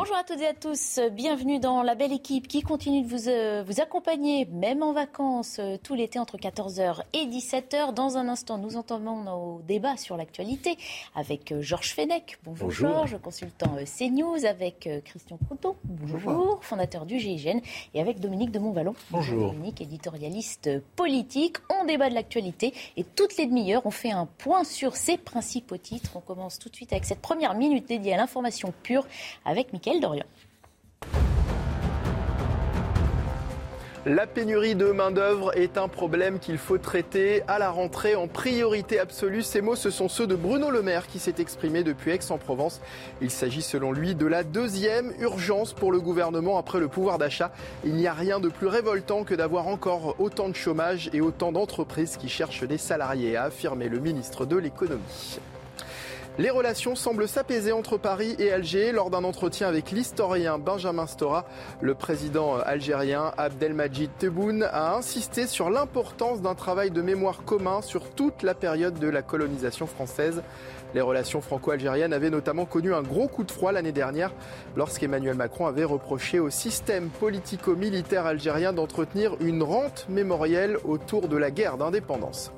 Bonjour à toutes et à tous, bienvenue dans la belle équipe qui continue de vous, euh, vous accompagner, même en vacances, euh, tout l'été entre 14h et 17h. Dans un instant, nous entendons nos débats sur l'actualité avec euh, Georges Fenech. Bonjour, Bonjour. Georges, consultant CNews, avec Christian Couteau. Bonjour, fondateur du GIGN, et avec Dominique de Montvalon. Bonjour. Dominique, éditorialiste politique. On débat de l'actualité et toutes les demi-heures, on fait un point sur ses principaux titres. On commence tout de suite avec cette première minute dédiée à l'information pure avec La pénurie de main-d'œuvre est un problème qu'il faut traiter à la rentrée en priorité absolue. Ces mots, ce sont ceux de Bruno Le Maire qui s'est exprimé depuis Aix-en-Provence. Il s'agit selon lui de la deuxième urgence pour le gouvernement après le pouvoir d'achat. Il n'y a rien de plus révoltant que d'avoir encore autant de chômage et autant d'entreprises qui cherchent des salariés, a affirmé le ministre de l'économie. Les relations semblent s'apaiser entre Paris et Alger. Lors d'un entretien avec l'historien Benjamin Stora, le président algérien Abdelmajid Tebboune a insisté sur l'importance d'un travail de mémoire commun sur toute la période de la colonisation française. Les relations franco-algériennes avaient notamment connu un gros coup de froid l'année dernière lorsqu'Emmanuel Macron avait reproché au système politico-militaire algérien d'entretenir une rente mémorielle autour de la guerre d'indépendance.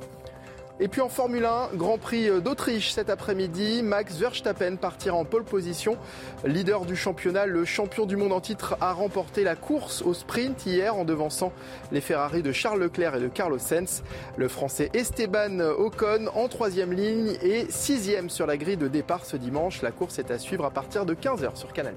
Et puis en Formule 1, Grand Prix d'Autriche cet après-midi, Max Verstappen partira en pole position. Leader du championnat, le champion du monde en titre a remporté la course au sprint hier en devançant les Ferrari de Charles Leclerc et de Carlos Sainz. Le français Esteban Ocon en troisième ligne et sixième sur la grille de départ ce dimanche. La course est à suivre à partir de 15h sur Canal+.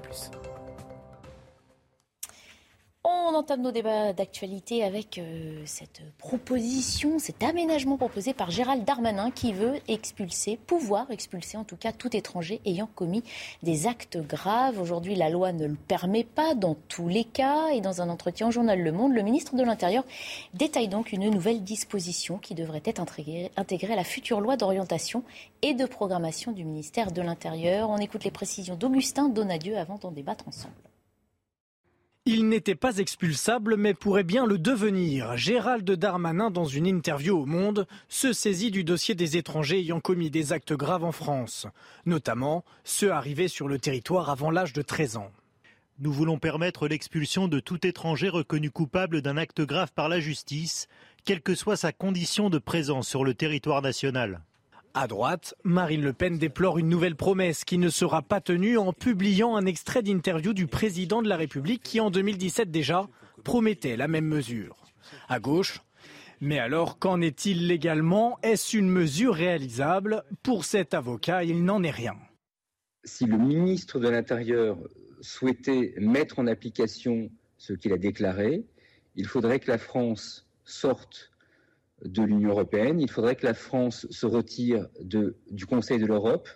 On entame nos débats d'actualité avec euh, cette proposition, cet aménagement proposé par Gérald Darmanin qui veut expulser, pouvoir expulser en tout cas tout étranger ayant commis des actes graves. Aujourd'hui, la loi ne le permet pas dans tous les cas et dans un entretien au journal Le Monde, le ministre de l'Intérieur détaille donc une nouvelle disposition qui devrait être intégrée, intégrée à la future loi d'orientation et de programmation du ministère de l'Intérieur. On écoute les précisions d'Augustin Donadieu avant d'en débattre ensemble. Il n'était pas expulsable, mais pourrait bien le devenir. Gérald Darmanin, dans une interview au Monde, se saisit du dossier des étrangers ayant commis des actes graves en France, notamment ceux arrivés sur le territoire avant l'âge de 13 ans. Nous voulons permettre l'expulsion de tout étranger reconnu coupable d'un acte grave par la justice, quelle que soit sa condition de présence sur le territoire national. À droite, Marine Le Pen déplore une nouvelle promesse qui ne sera pas tenue en publiant un extrait d'interview du président de la République qui, en 2017 déjà, promettait la même mesure. À gauche, mais alors, qu'en est-il légalement? Est-ce une mesure réalisable? Pour cet avocat, il n'en est rien. Si le ministre de l'Intérieur souhaitait mettre en application ce qu'il a déclaré, il faudrait que la France sorte de l'Union européenne, il faudrait que la France se retire du Conseil de l'Europe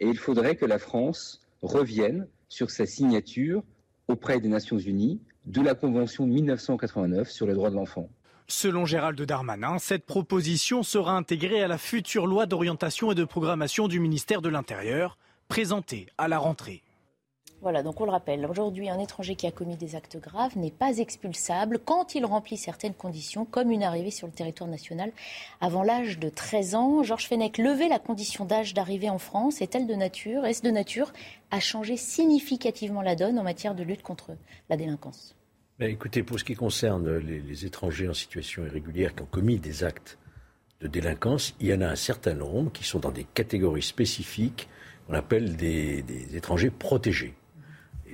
et il faudrait que la France revienne sur sa signature auprès des Nations Unies de la Convention de 1989 sur les droits de l'enfant. Selon Gérald Darmanin, cette proposition sera intégrée à la future loi d'orientation et de programmation du ministère de l'Intérieur, présentée à la rentrée. Voilà, donc on le rappelle, aujourd'hui, un étranger qui a commis des actes graves n'est pas expulsable quand il remplit certaines conditions, comme une arrivée sur le territoire national avant l'âge de 13 ans. Georges Fenech, lever la condition d'âge d'arrivée en France est-elle de nature, est-ce de nature à changer significativement la donne en matière de lutte contre la délinquance? Ben Écoutez, pour ce qui concerne les, étrangers en situation irrégulière qui ont commis des actes de délinquance, il y en a un certain nombre qui sont dans des catégories spécifiques qu'on appelle des étrangers protégés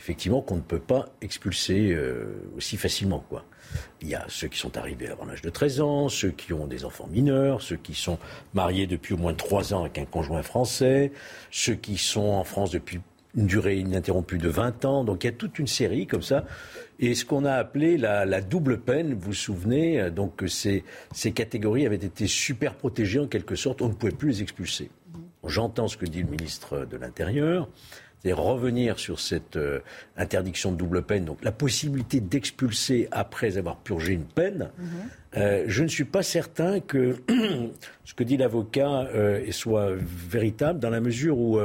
effectivement qu'on ne peut pas expulser euh, aussi facilement. Il y a ceux qui sont arrivés avant l'âge de 13 ans, ceux qui ont des enfants mineurs, ceux qui sont mariés depuis au moins 3 ans avec un conjoint français, ceux qui sont en France depuis une durée ininterrompue de 20 ans. Donc il y a toute une série comme ça. Et ce qu'on a appelé la, double peine, vous vous souvenez, donc ces, ces catégories avaient été super protégées en quelque sorte, on ne pouvait plus les expulser. J'entends ce que dit le ministre de l'Intérieur, c'est revenir sur cette euh, interdiction de double peine, donc la possibilité d'expulser après avoir purgé une peine. Mhm. Euh, je ne suis pas certain que ce que dit l'avocat euh, soit véritable dans la mesure où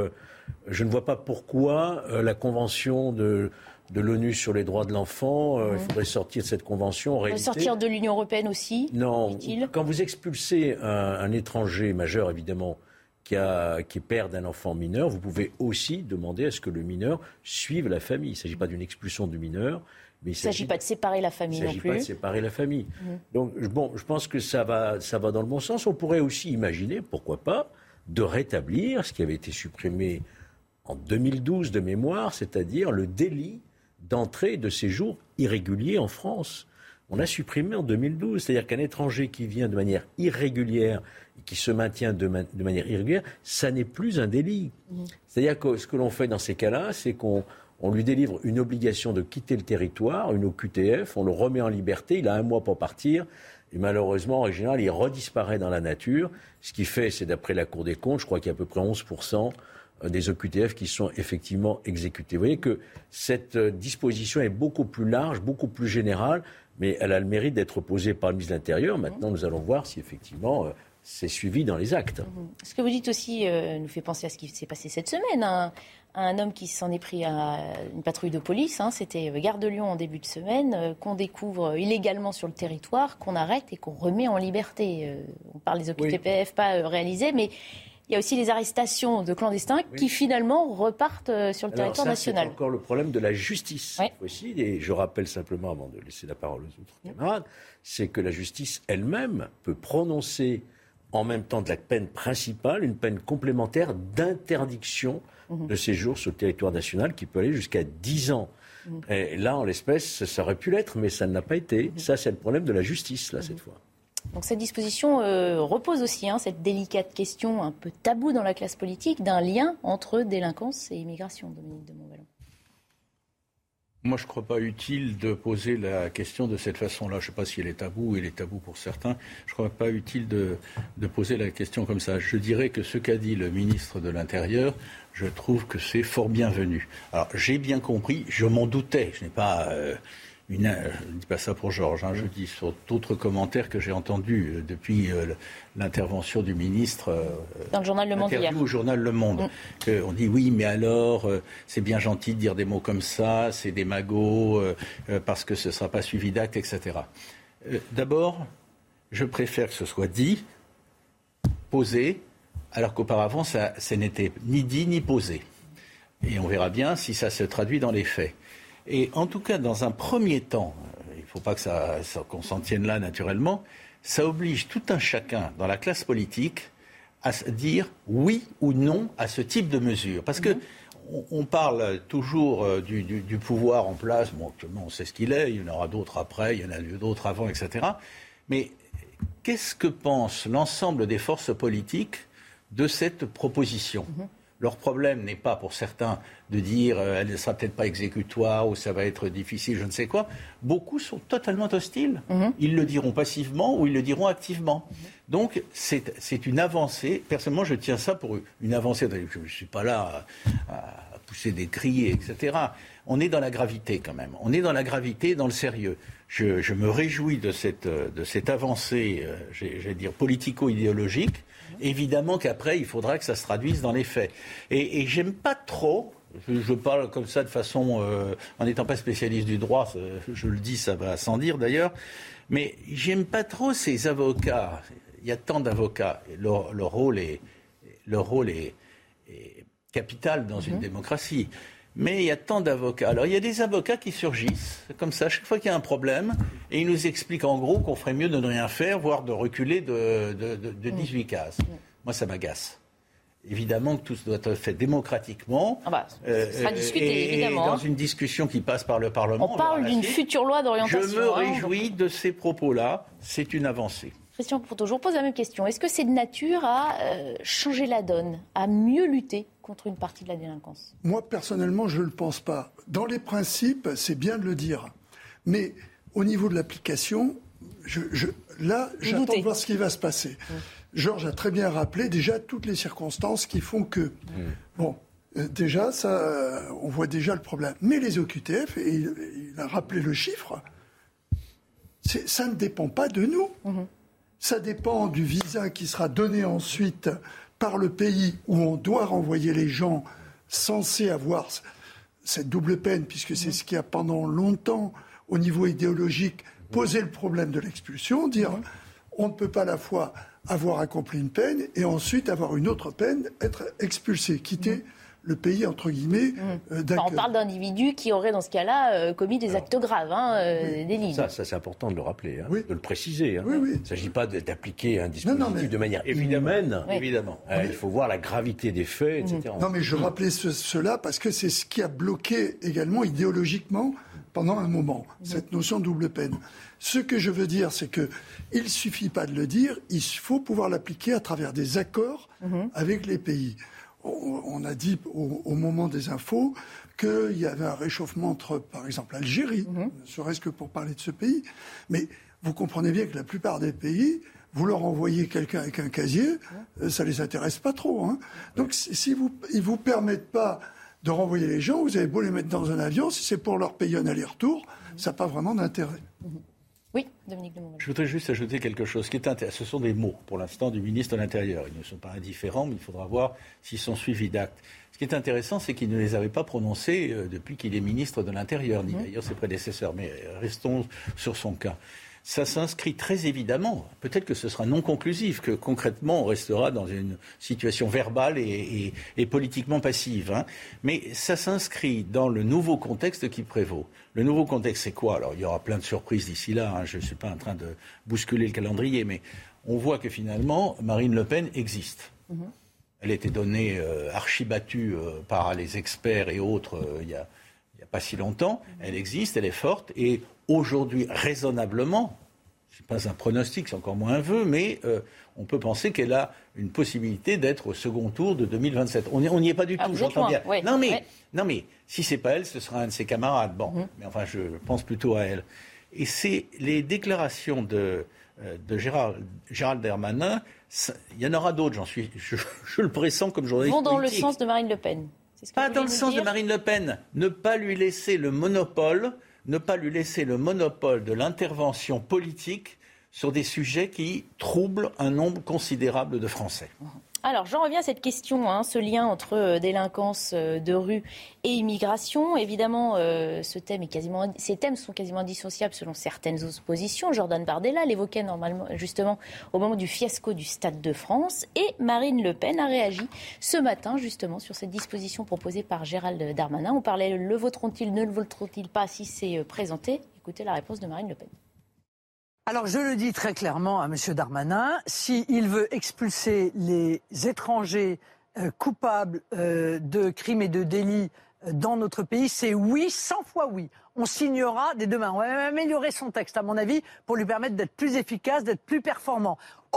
je ne vois pas pourquoi la convention de de l'ONU sur les droits de l'enfant. Il faudrait sortir de cette convention. En sortir de l'Union européenne aussi Non. Quand vous expulsez un, étranger majeur, évidemment, qui, a, qui est père d'un enfant mineur, vous pouvez aussi demander à ce que le mineur suive la famille. Il ne s'agit pas d'une expulsion du mineur. Mais il ne s'agit pas de séparer la famille non plus. Il ne s'agit pas de séparer la famille. Mmh. Donc, bon, je pense que ça va, ça va dans le bon sens. On pourrait aussi imaginer, pourquoi pas, de rétablir ce qui avait été supprimé en 2012 de mémoire, c'est-à-dire le délit d'entrée et de séjour irrégulier en France. On l'a supprimé en 2012, c'est-à-dire qu'un étranger qui vient de manière irrégulière qui se maintient de, manière irrégulière, ça n'est plus un délit. Mmh. C'est-à-dire que ce que l'on fait dans ces cas-là, c'est qu'on lui délivre une obligation de quitter le territoire, une OQTF, on le remet en liberté, il a un mois pour partir, et malheureusement, en général, il redisparaît dans la nature. Ce qui fait, c'est d'après la Cour des comptes, je crois qu'il y a à peu près 11% euh, des OQTF qui sont effectivement exécutés. Vous voyez que cette euh, disposition est beaucoup plus large, beaucoup plus générale, mais elle a le mérite d'être posée par le ministre de l'Intérieur. Maintenant, nous allons voir si effectivement euh, c'est suivi dans les actes. Mhm. Ce que vous dites aussi euh, nous fait penser à ce qui s'est passé cette semaine. Hein. Un homme qui s'en est pris à une patrouille de police, hein. c'était euh, Gare de Lyon en début de semaine, euh, qu'on découvre illégalement sur le territoire, qu'on arrête et qu'on remet en liberté. on parle des OQTPF pas réalisés, mais il y a aussi les arrestations de clandestins qui finalement repartent sur le territoire national. C'est encore le problème de la justice aussi. Et je rappelle simplement, avant de laisser la parole aux autres camarades, c'est que la justice elle-même peut prononcer en même temps de la peine principale, une peine complémentaire d'interdiction mhm. de séjour sur le territoire national qui peut aller jusqu'à 10 ans. Mhm. Et là, en l'espèce, ça aurait pu l'être, mais ça ne l'a pas été. Mhm. Ça, c'est le problème de la justice, là, cette fois. Donc cette disposition euh, repose aussi hein, cette délicate question un peu taboue dans la classe politique d'un lien entre délinquance et immigration, Dominique de Montvalon. Moi, je ne crois pas utile de poser la question de cette façon-là. Je ne sais pas si elle est tabou, elle est tabou pour certains. Je ne crois pas utile de, poser la question comme ça. Je dirais que ce qu'a dit le ministre de l'Intérieur, je trouve que c'est fort bienvenu. Alors, j'ai bien compris, je m'en doutais. Je n'ai pas. Euh, une, euh, je ne dis pas ça pour Georges, hein, je dis sur d'autres commentaires que j'ai entendus euh, depuis euh, l'intervention du ministre dans le journal Le Monde hier. au journal Le Monde. Mm. on dit oui, mais alors c'est bien gentil de dire des mots comme ça, c'est des magots parce que ce ne sera pas suivi d'actes, etc. D'abord, je préfère que ce soit dit, posé, alors qu'auparavant ça, ça n'était ni dit ni posé. Et on verra bien si ça se traduit dans les faits. Et en tout cas, dans un premier temps, il ne faut pas que ça, qu'on s'en tienne là naturellement, ça oblige tout un chacun dans la classe politique à dire oui ou non à ce type de mesure. Parce que mhm. on, parle toujours euh, du, pouvoir en place. Bon, actuellement, on sait ce qu'il est. Il y en aura d'autres après. Il y en a eu d'autres avant, etc. Mais qu'est-ce que pense l'ensemble des forces politiques de cette proposition? Mhm. Leur problème n'est pas pour certains de dire euh, elle ne sera peut-être pas exécutoire ou ça va être difficile, je ne sais quoi. Beaucoup sont totalement hostiles. Mhm. Ils le diront passivement ou ils le diront activement. Mhm. Donc c'est une avancée. Personnellement, je tiens ça pour une avancée. Je ne suis pas là à, pousser des cris, etc. On est dans la gravité quand même. On est dans la gravité, dans le sérieux. Je, me réjouis de cette, de cette avancée, euh, j'allais dire, politico-idéologique évidemment qu'après, il faudra que ça se traduise dans les faits. Et, et j'aime pas trop, je, parle comme ça de façon, euh, en n'étant pas spécialiste du droit, je le dis, ça va sans dire d'ailleurs, mais j'aime pas trop ces avocats. Il y a tant d'avocats, leur, leur, rôle est, leur rôle est, capital dans une mhm. démocratie. Mais il y a tant d'avocats. Alors il y a des avocats qui surgissent, comme ça, chaque fois qu'il y a un problème, et ils nous expliquent en gros qu'on ferait mieux de ne rien faire, voire de reculer de, de, 18 cases. Moi, ça m'agace. Évidemment que tout doit être fait démocratiquement. Ah bah, euh, sera discuté, évidemment. Dans hein. une discussion qui passe par le Parlement. On parle d'une future loi d'orientation. Je me hein. réjouis de ces propos-là. C'est une avancée. Christian Pourteau, je vous pose la même question. Est-ce que c'est de nature à euh, changer la donne, à mieux lutter contre une partie de la délinquance? Moi, personnellement, je ne le pense pas. Dans les principes, c'est bien de le dire. Mais au niveau de l'application, je, là, j'attends de voir ce qui va se passer. Georges a très bien rappelé déjà toutes les circonstances qui font que. Mmh. Bon, euh, déjà, ça, euh, on voit déjà le problème. Mais les OQTF, et il, il a rappelé le chiffre, ça ne dépend pas de nous. Ça dépend du visa qui sera donné ensuite par le pays où on doit renvoyer les gens censés avoir cette double peine, puisque c'est ce qui a pendant longtemps, au niveau idéologique, posé le problème de l'expulsion, dire on ne peut pas à la fois avoir accompli une peine et ensuite avoir une autre peine, être expulsé, quitter le pays, entre guillemets, euh, Enfin, d'accueil. on parle d'individus qui auraient, dans ce cas-là, euh, commis des actes graves, hein, euh, des délits. Ça, ça c'est important de le rappeler, hein, Oui. de le préciser. hein. Oui, oui. Il ne s'agit pas d'appliquer un dispositif mais- de manière évidemment. Oui. évidemment. Il faut voir la gravité des faits, etc. Non, mais je rappelais ce- cela parce que c'est ce qui a bloqué également idéologiquement pendant un moment, cette notion de double peine. Ce que je veux dire, c'est que il suffit pas de le dire, il faut pouvoir l'appliquer à travers des accords avec les pays. On, a dit au, au moment des infos qu'il y avait un réchauffement entre, par exemple, l'Algérie, ne serait-ce que pour parler de ce pays. Mais vous comprenez bien que la plupart des pays, vous leur envoyez quelqu'un avec un casier, euh, ça les intéresse pas trop. hein. Donc si si vous, ils vous permettent pas de renvoyer les gens, vous avez beau les mettre dans un avion, si c'est pour leur payer un aller-retour, ça n'a pas vraiment d'intérêt. Oui, Dominique de. Je voudrais juste ajouter quelque chose qui est intéressant. Ce sont des mots, pour l'instant, du ministre de l'Intérieur. Ils ne sont pas indifférents, mais il faudra voir s'ils sont suivis d'actes. Ce qui est intéressant, c'est qu'il ne les avait pas prononcés euh, depuis qu'il est ministre de l'Intérieur, ni d'ailleurs ses prédécesseurs. Mais restons sur son cas. Ça s'inscrit très évidemment, peut-être que ce sera non conclusif, que concrètement on restera dans une situation verbale et, et- et politiquement passive. hein. Mais ça s'inscrit dans le nouveau contexte qui prévaut. Le nouveau contexte, c'est quoi? Alors il y aura plein de surprises d'ici là, hein. je ne suis pas en train de bousculer le calendrier, mais on voit que finalement Marine Le Pen existe. Elle a été donnée euh, archibattue euh, par les experts et autres euh, il y a il n'y a pas si longtemps. Elle existe, elle est forte. Et aujourd'hui, raisonnablement, ce n'est pas un pronostic, c'est encore moins un vœu, mais euh, on peut penser qu'elle a une possibilité d'être au second tour de 2027. On n'y on est pas du Ah, tout, j'entends bien. ouais, non, mais, ouais. non, mais si c'est pas elle, ce sera un de ses camarades. Bon, Mhm. mais enfin, je pense plutôt à elle. Et c'est les déclarations de, euh, de Gérald, Gérald Il y en aura d'autres, j'en suis, je, je le pressens comme journaliste Vont dans le sens de Marine Le Pen. C'est ce que Pas dans le sens de Marine Le Pen. Ne pas lui laisser le monopole, ne pas lui laisser le monopole de l'intervention politique sur des sujets qui troublent un nombre considérable de Français. Alors, j'en reviens à cette question, hein, ce lien entre euh, délinquance euh, de rue et immigration. Évidemment, euh, ce thème est ces thèmes sont quasiment indissociables selon certaines oppositions. Jordan Bardella l'évoquait normalement, justement, au moment du fiasco du Stade de France. Et Marine Le Pen a réagi ce matin, justement, sur cette disposition proposée par Gérald Darmanin. On parlait le voteront-ils, ne le voteront-ils pas si c'est présenté? Écoutez la réponse de Marine Le Pen. Alors je le dis très clairement à M. Darmanin, s'il veut expulser les étrangers euh, coupables euh, de crimes et de délits euh, dans notre pays, c'est oui, 100 fois oui. On signera des deux mains. On va améliorer son texte, à mon avis, pour lui permettre d'être plus efficace, d'être plus performant.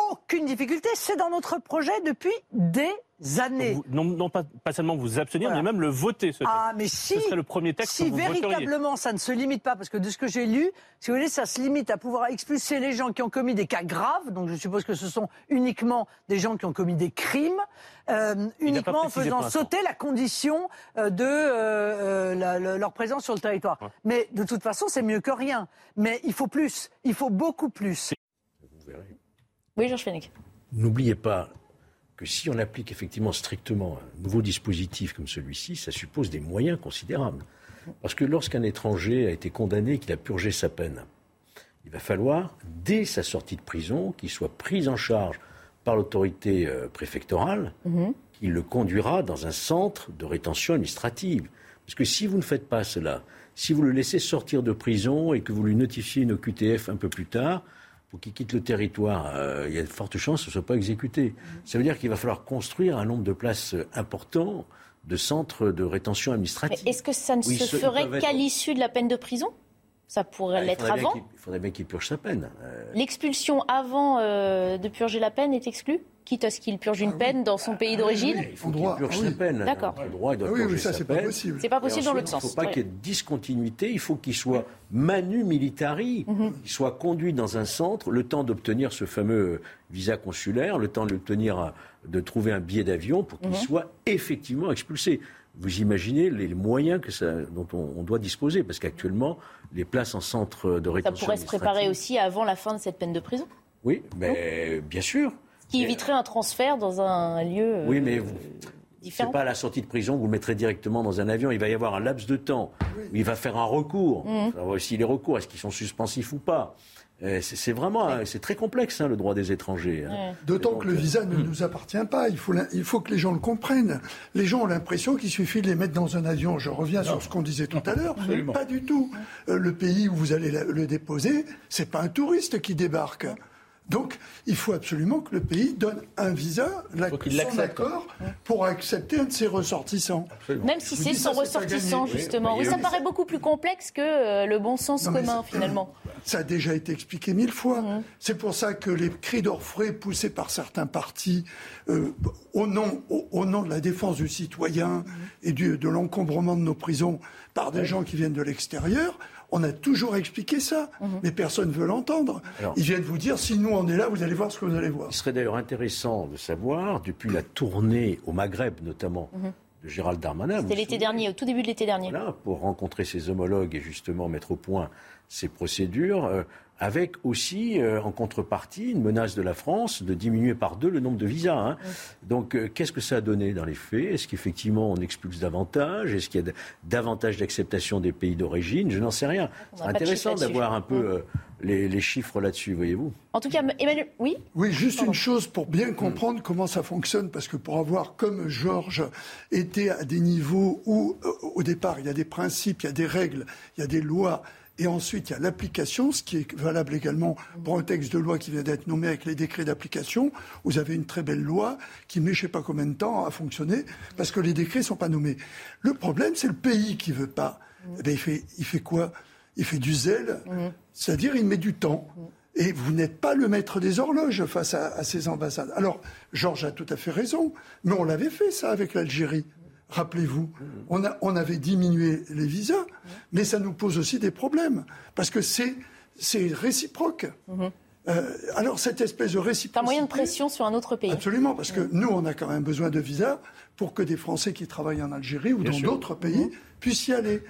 Aucune difficulté, c'est dans notre projet depuis des années. Vous- non, non pas, pas seulement vous abstenir, Voilà. mais même le voter. Ce texte. Ah, mais si, Ce serait le premier texte si que vous voteriez. véritablement ça ne se limite pas, parce que de ce que j'ai lu, si vous voulez, ça se limite à pouvoir expulser les gens qui ont commis des cas graves, donc je suppose que ce sont uniquement des gens qui ont commis des crimes, euh, uniquement en faisant sauter la condition euh, de euh, euh, la- la- leur présence sur le territoire. Ouais. Mais de toute façon, c'est mieux que rien. Mais il faut plus, il faut beaucoup plus. Vous verrez. Oui, Georges Fenech. N'oubliez pas que si on applique effectivement strictement un nouveau dispositif comme celui-ci, ça suppose des moyens considérables. Parce que lorsqu'un étranger a été condamné et qu'il a purgé sa peine, il va falloir, dès sa sortie de prison, qu'il soit pris en charge par l'autorité euh, préfectorale, qui le conduira dans un centre de rétention administrative. Parce que si vous ne faites pas cela, si vous le laissez sortir de prison et que vous lui notifiez une OQTF un peu plus tard, pour qu'il quitte le territoire, euh, il y a de fortes chances que ce ne soit pas exécuté. Ça veut dire qu'il va falloir construire un nombre de places euh, important de centres de rétention administrative. est-ce que ça ne se ferait être- qu'à l'issue de la peine de prison? Ça pourrait Ah, il l'être faudrait bien avant. qu'il- Il faudrait bien qu'il purge sa peine. Euh, L'expulsion avant euh, de purger la peine est exclue Quitte à ce qu'il purge une peine dans son pays d'origine il faut qu'il purge ah oui. sa peine. D'accord. Le droit, il doit Ah oui, purger ça, sa c'est pas peine. possible. C'est pas possible dans l'autre sens. Il ne faut pas Ouais. qu'il y ait de discontinuité, il faut qu'il soit manu militari, Mhm. qu'il soit conduit dans un centre, le temps d'obtenir ce fameux visa consulaire, le temps euh, de trouver un billet d'avion pour qu'il Mhm. soit effectivement expulsé. Vous imaginez les moyens que ça, dont on, on doit disposer, parce qu'actuellement, les places en centre de Ça rétention pourrait se préparer aussi avant la fin de cette peine de prison, Oui, mais bien sûr. ce qui éviterait un transfert dans un lieu euh, Oui, mais vous, c'est différent. pas à la sortie de prison, vous le mettrez directement dans un avion. Il va y avoir un laps de temps où il va faire un recours. Mhm. Il va voir aussi les recours, est-ce qu'ils sont suspensifs ou pas? C'est, c'est vraiment, c'est très complexe hein, le droit des étrangers. hein. D'autant que le euh, visa ne nous appartient pas. Il faut, l'in- il faut que les gens le comprennent. Les gens ont l'impression qu'il suffit de les mettre dans un avion. Je reviens sur ce qu'on disait tout à l'heure. Pas du tout. Euh, le pays où vous allez la- le déposer, c'est pas un touriste qui débarque. Donc, il faut absolument que le pays donne un visa, la, son l'accepte. accord, pour accepter un de ses ressortissants. Même si c'est son ça, ressortissant, justement. Oui, Oui, ça oui. paraît beaucoup plus complexe que euh, le bon sens Non, commun, finalement. Ça a déjà été expliqué mille fois. Mhm. C'est pour ça que les cris d'orfraie poussés par certains partis euh, au, nom, au, au nom de la défense du citoyen Mhm. et du- de l'encombrement de nos prisons par des gens qui viennent de l'extérieur, on a toujours expliqué ça. Mhm. Mais personne ne veut l'entendre. Ils viennent vous dire, si nous on est là, vous allez voir ce que vous allez voir. Il serait d'ailleurs intéressant de savoir, depuis la tournée au Maghreb notamment de Gérald Darmanin, Mhm. C'était l'été dernier, au tout début de l'été dernier. Voilà, pour rencontrer ses homologues et justement mettre au point ces procédures, euh, avec aussi euh, en contrepartie une menace de la France de diminuer par deux le nombre de visas. hein. Donc euh, qu'est-ce que ça a donné dans les faits? Est-ce qu'effectivement on expulse davantage? Est-ce qu'il y a davantage d'acceptation des pays d'origine? Je n'en sais rien. C'est intéressant d'avoir un peu euh, les, les chiffres là-dessus, voyez-vous. En tout cas, Emmanuel, oui? Oui, juste une chose pour bien comprendre comment ça fonctionne, parce que pour avoir, comme Georges, été à des niveaux où, au départ, il y a des principes, il y a des règles, il y a des lois, et ensuite il y a l'application, ce qui est valable également pour un texte de loi qui vient d'être nommé avec les décrets d'application. Vous avez une très belle loi qui met je sais pas combien de temps à fonctionner, parce que les décrets ne sont pas nommés. Le problème, c'est le pays qui veut pas. Eh ben, il, fait, il fait quoi? Il fait du zèle, c'est-à-dire il met du temps. Et vous n'êtes pas le maître des horloges face à, à ces ambassades. Alors, Georges a tout à fait raison, mais on l'avait fait ça avec l'Algérie. Rappelez-vous, on, a, on avait diminué les visas, mais ça nous pose aussi des problèmes, parce que c'est c'est réciproque. Euh, alors, cette espèce de C'est réciprocité... un moyen de pression sur un autre pays. Absolument, parce que nous, on a quand même besoin de visas pour que des Français qui travaillent en Algérie ou dans d'autres pays puissent y aller.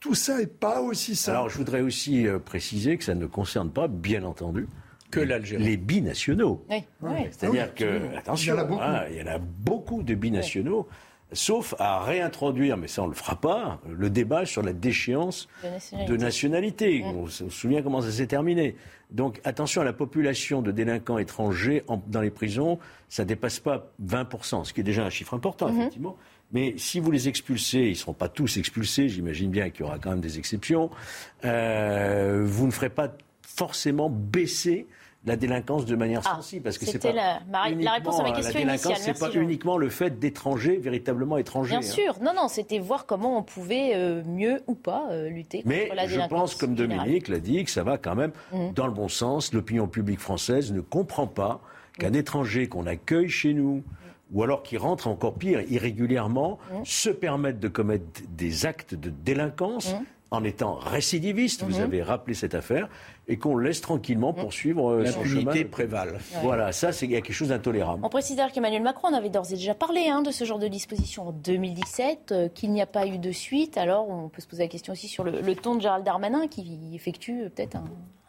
Tout ça n'est pas aussi simple. Alors je voudrais aussi euh, préciser que ça ne concerne pas, bien entendu, Que l'Algérie. les binationaux. Oui, oui. C'est-à-dire Oui, que, attention, Il y en a beaucoup. hein, il y en a beaucoup de binationaux, sauf à réintroduire, mais ça on ne le fera pas, le débat sur la déchéance De nationalité. de nationalité. On se souvient comment ça s'est terminé. Donc attention à la population de délinquants étrangers en- dans les prisons, ça dépasse pas 20%, ce qui est déjà un chiffre important, effectivement. Mais si vous les expulsez, ils ne seront pas tous expulsés, j'imagine bien qu'il y aura quand même des exceptions, euh, vous ne ferez pas forcément baisser la délinquance de manière Ah, sensible. Parce que c'est pas la- réponse à ma euh, question La délinquance, c'est pas Jean. uniquement le fait d'étrangers véritablement étrangers. Bien hein. sûr. Non, non, c'était voir comment on pouvait euh, mieux ou pas euh, lutter Mais contre la je délinquance. pense, comme. Dominique l'a dit, que ça va quand même Mhm. dans le bon sens. L'opinion publique française ne comprend pas qu'un étranger qu'on accueille chez nous, ou alors qui rentre encore pire, irrégulièrement, Mhm. se permette de commettre des actes de délinquance en étant récidiviste, vous avez rappelé cette affaire, et qu'on laisse tranquillement poursuivre euh, son chemin. Prévale. Voilà, ça, c'est il y a quelque chose d'intolérable. On précise d'ailleurs qu'Emmanuel Macron en avait d'ores et déjà parlé hein, de ce genre de disposition en 2017, euh, qu'il n'y a pas eu de suite. Alors on peut se poser la question aussi sur le, le ton de Gérald Darmanin qui effectue euh, peut-être un,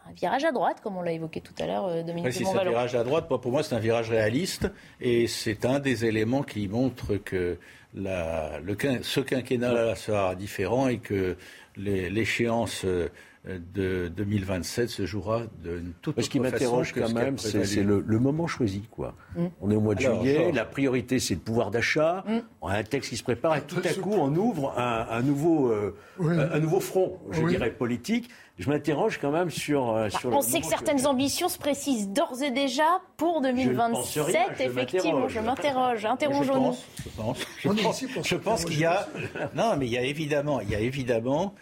un virage à droite, comme on l'a évoqué tout à l'heure, Dominique si c'est un virage à droite, pour moi, c'est un virage réaliste. Et c'est un des éléments qui montre que la- le, quin- ce quinquennat sera différent et que les- l'échéance euh, de 2027 se jouera d'une toute Ce qui autre façon m'interroge quand ce qui a même, c'est le, le moment choisi. Quoi. On est au mois de Alors, juillet, la priorité c'est le pouvoir d'achat, on a un texte qui se prépare et tout à coup on ouvre un, un nouveau, euh, Oui. un, nouveau front, je Oui. dirais, politique, je m'interroge quand même sur. euh, Bah, sur on le sait que certaines ambitions se précisent d'ores et déjà pour pense 2027. rien, je effectivement, je m'interroge. Je Interrogeons-nous. pense, je pense, je pense- pense qu'il y a. Non, mais il y a évidemment, il y a évidemment euh,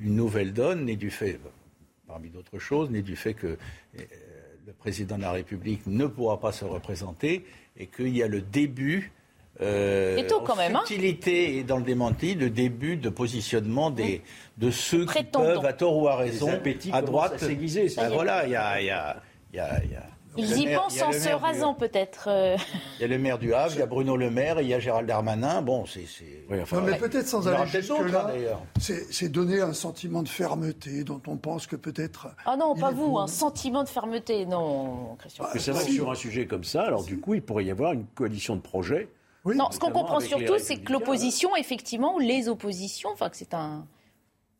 une nouvelle donne, née du fait, parmi d'autres choses, née du fait que euh, le président de la République ne pourra pas se représenter et qu'il y a le début. Euh, C'est tôt, en quand même, hein. et dans le démenti, le début de positionnement des, de ceux qui peuvent, à tort ou à raison, à droite. à est. voilà, il y a. il y a- il y a- il y a- Ils y maire- pensent il y a en se du- rasant peut-être. il y a le maire du Havre, il y a Bruno Le Maire, et il y a Gérald Darmanin. Bon, c'est. c'est- Oui, enfin, Non, mais peut-être sans aller jusque-là, hein, d'ailleurs. c'est donner un sentiment de fermeté dont on pense que peut-être. Ah non, pas vous, bon. un sentiment de fermeté. Non, Christian. Mais c'est vrai que sur un sujet comme ça, alors du coup, il pourrait y avoir une coalition de projets. Oui, Non, ce qu'on comprend surtout, c'est que l'opposition, effectivement, ou les oppositions, enfin que c'est un.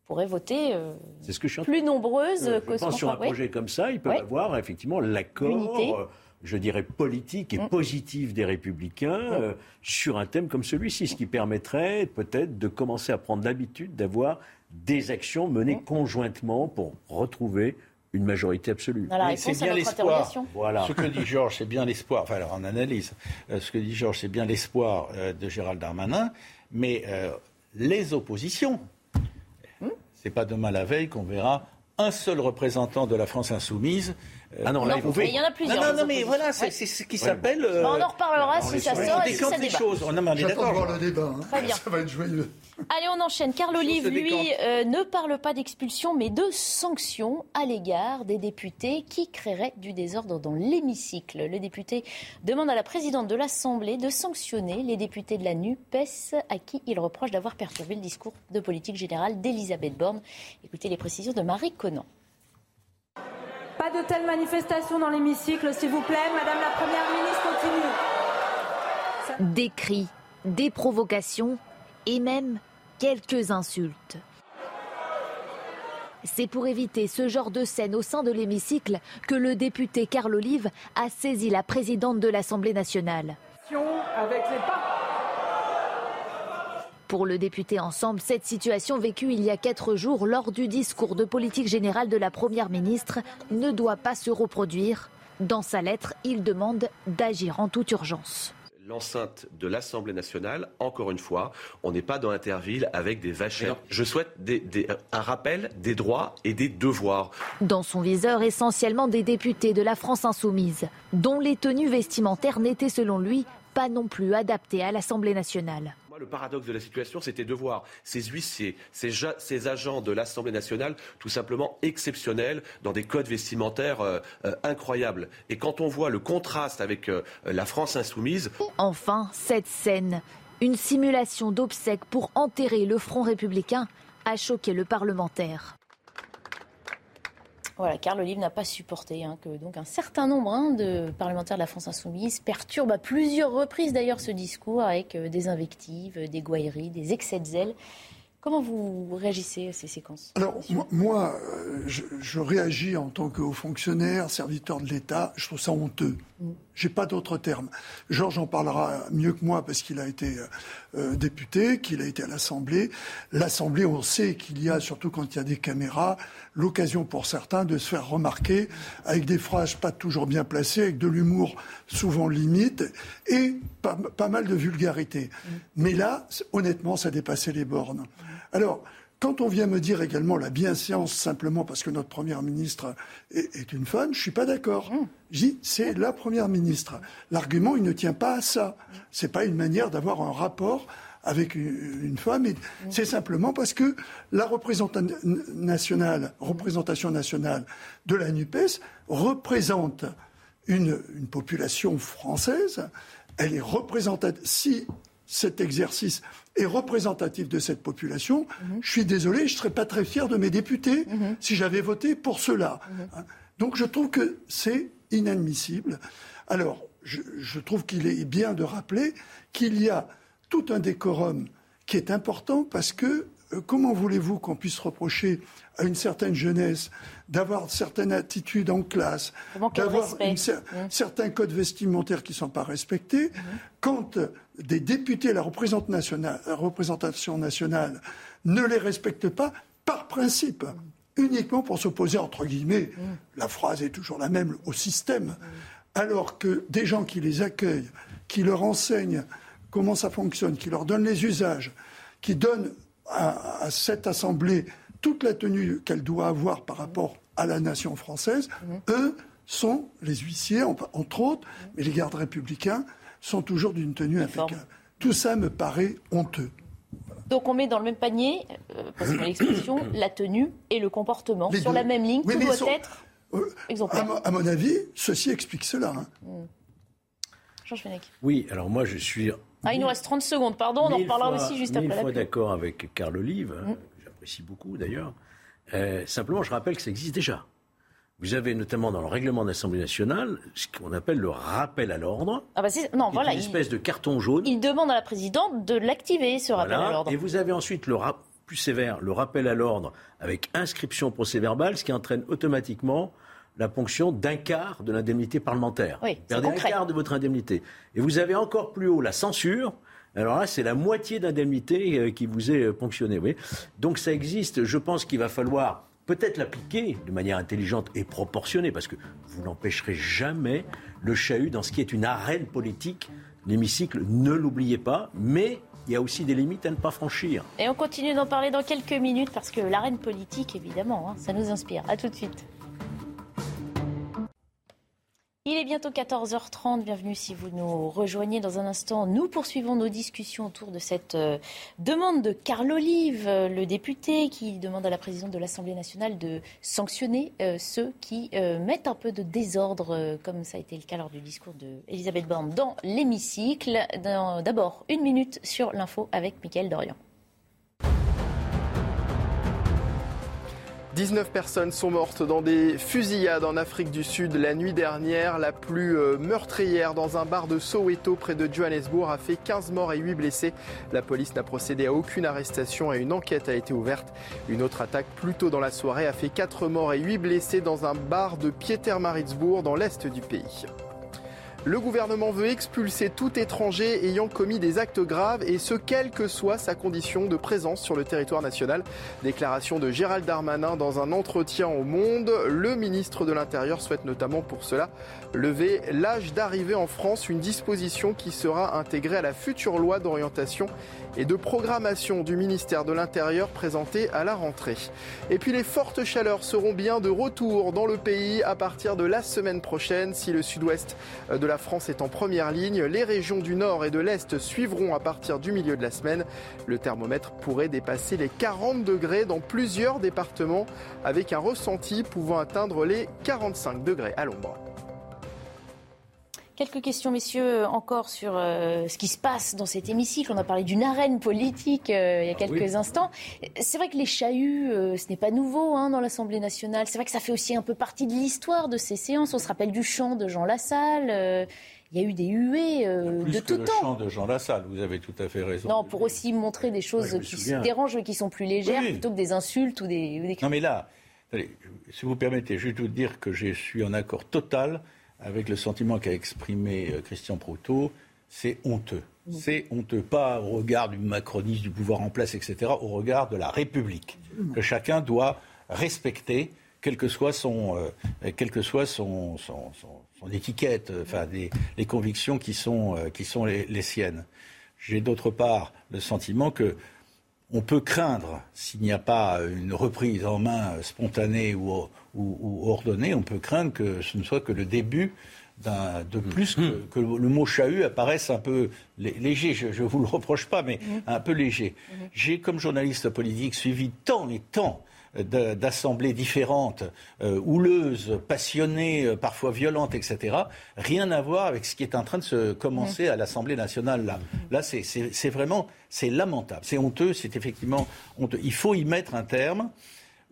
Pourrait voter euh, C'est ce que je suis en plus nombreuses Euh, que je ce pense sur un projet comme ça, ils peuvent Oui. avoir effectivement l'accord, euh, je dirais, politique et Mm. positif des républicains euh, sur un thème comme celui-ci, ce qui permettrait peut-être de commencer à prendre l'habitude d'avoir des actions menées Mm. conjointement pour retrouver une majorité absolue. C'est bien l'espoir. Voilà. Ce que dit Georges, c'est bien l'espoir. Enfin, alors, en analyse, euh, ce que dit Georges, c'est bien l'espoir euh, de Gérald Darmanin, mais euh, les oppositions, c'est pas demain la veille qu'on verra un seul représentant de la France insoumise. euh, Ah non, là, Non, mais il y en a plusieurs. Non, non, non, mais voilà, c'est Ouais. ce qui s'appelle. euh, Bon, on en reparlera si ça on sort et si décante ça les débat. choses. Non, mais on est d'accord. voir le débat. hein. Très bien. Ça va être joyeux. Allez, on enchaîne. Carl Olive, lui, euh, ne parle pas d'expulsion, mais de sanctions à l'égard des députés qui créeraient du désordre dans l'hémicycle. Le député demande à la présidente de l'Assemblée de sanctionner les députés de la NUPES à qui il reproche d'avoir perturbé le discours de politique générale d'Elisabeth Borne. Écoutez les précisions de Marie Conan. Pas de telles manifestations dans l'hémicycle, s'il vous plaît. Madame la Première ministre, continue. Des cris, des provocations et même quelques insultes. C'est pour éviter ce genre de scène au sein de l'hémicycle que le député Carl Olive a saisi la présidente de l'Assemblée nationale. Avec les pas. Pour le député Ensemble, cette situation vécue il y a quatre jours lors du discours de politique générale de la Première ministre ne doit pas se reproduire. Dans sa lettre, il demande d'agir en toute urgence. L'enceinte de l'Assemblée nationale, encore une fois, on n'est pas dans Interville avec des vachères. Je souhaite des- des- un rappel des droits et des devoirs. Dans son viseur, essentiellement des députés de la France insoumise, dont les tenues vestimentaires n'étaient selon lui pas non plus adaptées à l'Assemblée nationale. Le paradoxe de la situation, c'était de voir ces huissiers, ces agents de l'Assemblée nationale, tout simplement exceptionnels, dans des codes vestimentaires euh, euh, incroyables. Et quand on voit le contraste avec euh, la France insoumise, Enfin, cette scène, une simulation d'obsèques pour enterrer le Front républicain, a choqué le parlementaire. Voilà, Carl Olive n'a pas supporté hein, que donc un certain nombre hein, de parlementaires de la France insoumise perturbent à plusieurs reprises d'ailleurs ce discours avec euh, des invectives, euh, des gouailleries, des excès de zèle. Comment vous réagissez à ces séquences? Alors, moi- euh, je, je réagis en tant que haut fonctionnaire, serviteur de l'État. Je trouve ça honteux. J'ai pas d'autre terme. Georges en parlera mieux que moi parce qu'il a été euh, euh, député, qu'il a été à l'Assemblée. L'Assemblée, on sait qu'il y a, surtout quand il y a des caméras, l'occasion pour certains de se faire remarquer avec des phrases pas toujours bien placées, avec de l'humour souvent limite et pas, pas mal de vulgarité. Mais là, honnêtement, ça dépassait les bornes. Alors, quand on vient me dire également la bienséance simplement parce que notre première ministre est, est une femme, je suis pas d'accord. Je dis c'est la première ministre. L'argument il ne tient pas à ça. C'est pas une manière d'avoir un rapport avec une, femme. et C'est simplement parce que la représenta- nationale, représentation nationale de la Nupes représente une, une population française. Elle est représentative. Si cet exercice est représentatif de cette population, je suis désolé, je ne serais pas très fier de mes députés si j'avais voté pour cela. Hein. Donc je trouve que c'est inadmissible. Alors, je, je trouve qu'il est bien de rappeler qu'il y a tout un décorum qui est important parce que euh, comment voulez-vous qu'on puisse reprocher à une certaine jeunesse d'avoir certaines attitudes en classe, d'avoir cer- Mmh. certains codes vestimentaires qui ne sont pas respectés, quand euh, des députés la nationale- la représentation nationale ne les respectent pas, par principe, uniquement pour s'opposer, entre guillemets, la phrase est toujours la même, au système, alors que des gens qui les accueillent, qui leur enseignent comment ça fonctionne, qui leur donnent les usages, qui donnent à, à cette Assemblée toute la tenue qu'elle doit avoir par rapport à la nation française, eux sont les huissiers, en- entre autres, mais les gardes républicains sont toujours d'une tenue impeccable. Tout ça me paraît honteux. Donc on met dans le même panier, euh, passez-moi l'expression, la tenue et le comportement. Les Sur deux. la même ligne, Oui, tout doit sont- être Euh, à, exemplaire. mo- à mon avis, ceci explique cela. hein. Georges Fenech. Oui, alors moi je suis Ah, il nous reste 30 secondes, pardon, on en reparlera aussi juste après la fois pub. d'accord avec Carl Olive, hein, que j'apprécie beaucoup d'ailleurs. Euh, simplement, je rappelle que ça existe déjà. Vous avez notamment dans le règlement de l'Assemblée nationale ce qu'on appelle le rappel à l'ordre. Ah bah non, voilà, une il, espèce de carton jaune. il demande à la présidente de l'activer, ce rappel Voilà. à l'ordre. Et vous avez ensuite le rap- plus sévère, le rappel à l'ordre avec inscription au procès-verbal, ce qui entraîne automatiquement la ponction d'un quart de l'indemnité parlementaire. Oui, vous perdez un quart de votre indemnité. Et vous avez encore plus haut la censure. Alors là, c'est la moitié d'indemnité euh, qui vous est euh, ponctionnée. Donc ça existe. Je pense qu'il va falloir peut-être l'appliquer de manière intelligente et proportionnée, parce que vous n'empêcherez jamais le chahut dans ce qui est une arène politique. L'hémicycle, ne l'oubliez pas, mais il y a aussi des limites à ne pas franchir. Et on continue d'en parler dans quelques minutes parce que l'arène politique, évidemment, hein, ça nous inspire. À tout de suite. Il est bientôt 14h30. Bienvenue si vous nous rejoignez dans un instant. Nous poursuivons nos discussions autour de cette euh, demande de Carl Olive, euh, le député, qui demande à la présidente de l'Assemblée nationale de sanctionner euh, ceux qui mettent un peu de désordre, comme ça a été le cas lors du discours d'Elisabeth Borne dans l'hémicycle. D'abord, une minute sur l'info avec Mickaël Dorian. 19 personnes sont mortes dans des fusillades en Afrique du Sud la nuit dernière. La plus euh, meurtrière dans un bar de Soweto près de Johannesburg a fait 15 morts et 8 blessés. La police n'a procédé à aucune arrestation et une enquête a été ouverte. Une autre attaque plus tôt dans la soirée a fait 4 morts et 8 blessés dans un bar de Pietermaritzburg dans l'est du pays. Le gouvernement veut expulser tout étranger ayant commis des actes graves et ce, quelle que soit sa condition de présence sur le territoire national. Déclaration de Gérald Darmanin dans un entretien au Monde. Le ministre de l'Intérieur souhaite notamment pour cela lever l'âge d'arrivée en France, une disposition qui sera intégrée à la future loi d'orientation et de programmation du ministère de l'Intérieur présentée à la rentrée. Et puis les fortes chaleurs seront bien de retour dans le pays à partir de la semaine prochaine. Si le sud-ouest de la France est en première ligne, les régions du nord et de l'est suivront à partir du milieu de la semaine. Le thermomètre pourrait dépasser les 40 degrés dans plusieurs départements avec un ressenti pouvant atteindre les 45 degrés à l'ombre. Quelques questions, messieurs, encore sur euh, ce qui se passe dans cet hémicycle. On a parlé d'une arène politique euh, il y a quelques oui. instants. C'est vrai que les chahuts, euh, ce n'est pas nouveau hein, dans l'Assemblée nationale. C'est vrai que ça fait aussi un peu partie de l'histoire de ces séances. On se rappelle du chant de Jean Lassalle. il y a eu des huées Plus de que tout le temps. chant de Jean Lassalle, vous avez tout à fait raison. Non, pour aussi montrer des choses Ouais, qui dérangent mais qui sont plus légères Oui. plutôt que des insultes ou des, ou des Non mais là, si vous permettez, je vais vous dire que je suis en accord total avec le sentiment qu'a exprimé euh, Christian Proutot. C'est honteux. C'est honteux, pas au regard du macronisme, du pouvoir en place, etc., au regard de la République, que chacun doit respecter, quelle que soit son, euh, que soit son, son, son- son étiquette, euh, enfin, des- les convictions qui sont, euh, qui sont les, les siennes. J'ai d'autre part le sentiment que on peut craindre, s'il n'y a pas une reprise en main spontanée ou, ou- ou ordonnée, on peut craindre que ce ne soit que le début d'un- de plus que, que le mot chahut apparaisse un peu lé- léger. Je ne vous le reproche pas, mais un peu léger. J'ai, comme journaliste politique, suivi tant et tant de- d'assemblées différentes, euh, houleuses, passionnées, euh, parfois violentes, etc. Rien à voir avec ce qui est en train de se commencer à l'Assemblée nationale. Là, là c'est vraiment, c'est lamentable, c'est honteux, c'est effectivement honteux. Il faut y mettre un terme,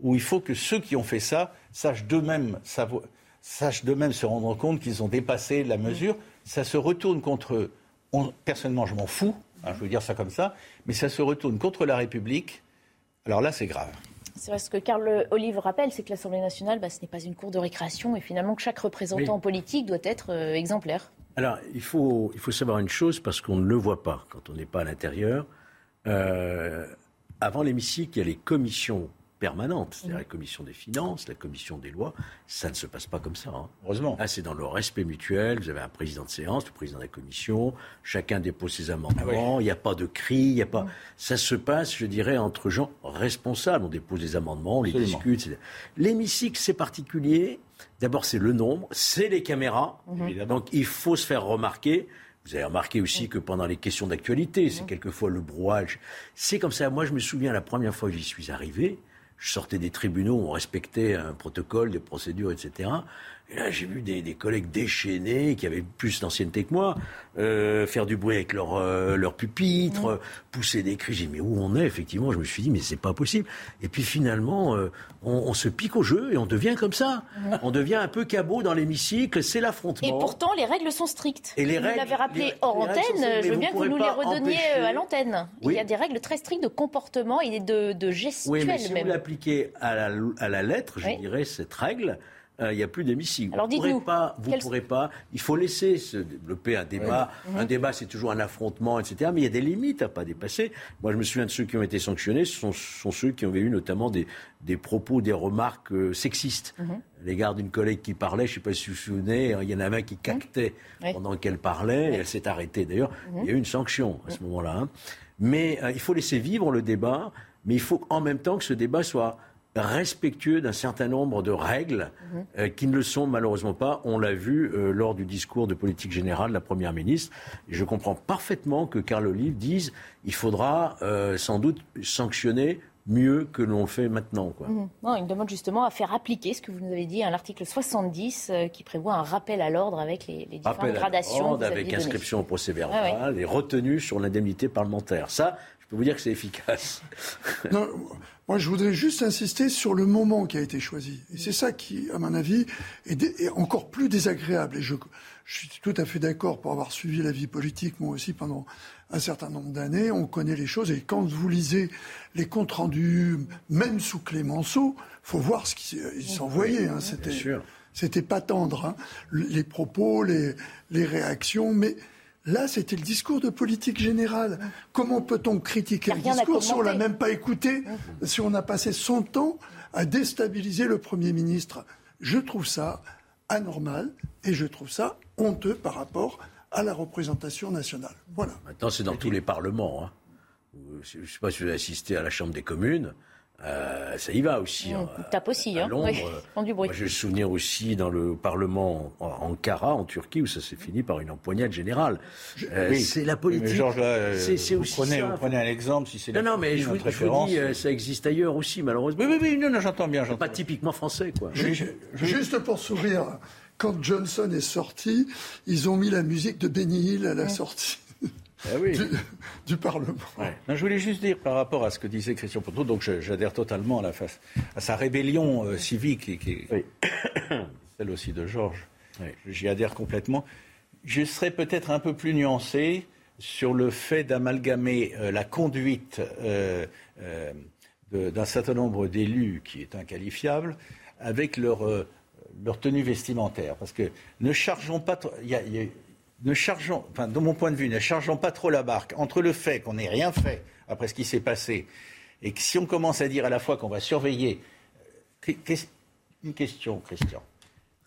où il faut que ceux qui ont fait ça sachent d'eux-mêmes savo- sachent d'eux-mêmes se rendre compte qu'ils ont dépassé la mesure. Ça se retourne contre eux. On- personnellement, je m'en fous, hein, je veux dire ça comme ça, mais ça se retourne contre la République. Alors là, c'est grave. C'est vrai, ce que Carl Olive rappelle, c'est que l'Assemblée nationale, bah, ce n'est pas une cour de récréation et finalement que chaque représentant Oui. politique doit être euh, exemplaire. Alors, il faut, il faut savoir une chose, parce qu'on ne le voit pas quand on n'est pas à l'intérieur. Euh, avant l'hémicycle, il y a les commissions permanentes. C'est-à-dire la commission des finances, la commission des lois. Ça ne se passe pas comme ça. hein. Heureusement. Là, c'est dans le respect mutuel. Vous avez un président de séance, le président de la commission. Chacun dépose ses amendements. Il n'y a pas de cri. Il y a pas. Ça se passe, je dirais, entre gens responsables. On dépose des amendements, on les Absolument. discute. etc. L'hémicycle, c'est particulier. D'abord, c'est le nombre, c'est les caméras. Donc, il faut se faire remarquer. Vous avez remarqué aussi que pendant les questions d'actualité, c'est quelquefois le brouage. C'est comme ça. Moi, je me souviens la première fois que j'y suis arrivé, je sortais des tribunaux on respectait un protocole, des procédures, etc. Et là, j'ai vu des, des collègues déchaînés qui avaient plus d'ancienneté que moi euh, faire du bruit avec leur, euh, leur pupitre, pousser des cris. J'ai dit, mais où on est Effectivement, je me suis dit, mais c'est pas possible. Et puis finalement, euh, on, on se pique au jeu et on devient comme ça. On devient un peu cabot dans l'hémicycle, c'est l'affrontement. Et pourtant, les règles sont strictes. Et les vous règles- l'avez rappelé les- hors les antenne. Je veux bien que vous nous les redonniez empêcher- à l'antenne. Oui. Il y a des règles très strictes de comportement et de, de gestuelle Oui, mais si même. vous l'appliquez à la, à la lettre, je Oui. dirais, cette règle, il n'y a plus d'hémicycle. Alors vous pourrez dites-nous, pas, vous quels- pourrez pas. Il faut laisser se développer un débat. Mhm. Un débat, c'est toujours un affrontement, etc. Mais il y a des limites à pas dépasser. Moi, je me souviens de ceux qui ont été sanctionnés. Ce sont, ce sont ceux qui avaient eu notamment des, des propos, des remarques euh, sexistes Mhm. à l'égard d'une collègue qui parlait. Je ne sais pas si vous vous souvenez. Il y en avait un qui cactait Mhm. Oui. pendant qu'elle parlait. Et elle s'est arrêtée. D'ailleurs, Mhm. il y a eu une sanction à ce moment-là. hein. Mais euh, il faut laisser vivre le débat. Mais il faut en même temps que ce débat soit respectueux d'un certain nombre de règles Mhm. euh, qui ne le sont malheureusement pas. On l'a vu euh, lors du discours de politique générale de la Première ministre. Je comprends parfaitement que Carl Olive dise il faudra euh, sans doute sanctionner mieux que l'on le fait maintenant. Quoi. Mhm. Non, il demande justement à faire appliquer ce que vous nous avez dit, hein, l'article 70 euh, qui prévoit un rappel à l'ordre avec les, les différentes Rappel à gradations. l'ordre aviez avec inscription au procès verbal Ah et retenue sur l'indemnité parlementaire. Ça, je peux vous dire que c'est efficace. Non, moi, je voudrais juste insister sur le moment qui a été choisi. Et c'est ça qui, à mon avis, est, encore plus désagréable. Et je, je suis tout à fait d'accord pour avoir suivi la vie politique, moi aussi, pendant un certain nombre d'années. On connaît les choses. Et quand vous lisez les comptes rendus, même sous Clémenceau, faut voir ce qu'ils s'envoyaient. Hein. C'était, c'était pas tendre. hein. Le- Les propos, les, les réactions. Mais là, c'était le discours de politique générale. Comment peut-on critiquer le discours si on l'a même pas écouté, si on a passé son temps à déstabiliser le Premier ministre? Je trouve ça anormal et je trouve ça honteux par rapport à la représentation nationale. Voilà. Maintenant, c'est dans tous les parlements. hein. Je ne sais pas si vous avez assisté à la Chambre des communes. Euh, ça y va aussi. Mmh, hein. coup de tape aussi, À hein. Londres, Oui, euh, du bruit. Moi, j'ai le souvenir aussi dans le Parlement en Ankara, en Turquie, où ça s'est fini par une empoignade générale. Euh, Oui. c'est la politique. Mais Georges, là, C'est- c'est vous, aussi prenez, ça. vous prenez un exemple, si c'est Non, la non, mais je vous, je vous dis, ça existe ailleurs aussi, malheureusement. Oui, oui, oui, non, non, j'entends bien, j'entends Pas typiquement français, quoi. Ju- Juste pour sourire, quand Johnson est sorti, ils ont mis la musique de Benny Hill à la sortie Oui. du, du Parlement. Non, je voulais juste dire par rapport à ce que disait Christian Ponto, donc j'adhère totalement à, la face, à sa rébellion euh, civique, et qui est celle aussi de Georges. J'y adhère complètement. Je serais peut-être un peu plus nuancé sur le fait d'amalgamer euh, la conduite euh, euh, d'un certain nombre d'élus, qui est inqualifiable, avec leur, euh, leur tenue vestimentaire. Parce que ne chargeons pas. trop- il y y ne chargeons, enfin, de mon point de vue, ne chargeons pas trop la barque entre le fait qu'on n'ait rien fait après ce qui s'est passé et que si on commence à dire à la fois qu'on va surveiller. euh, Une question, Christian.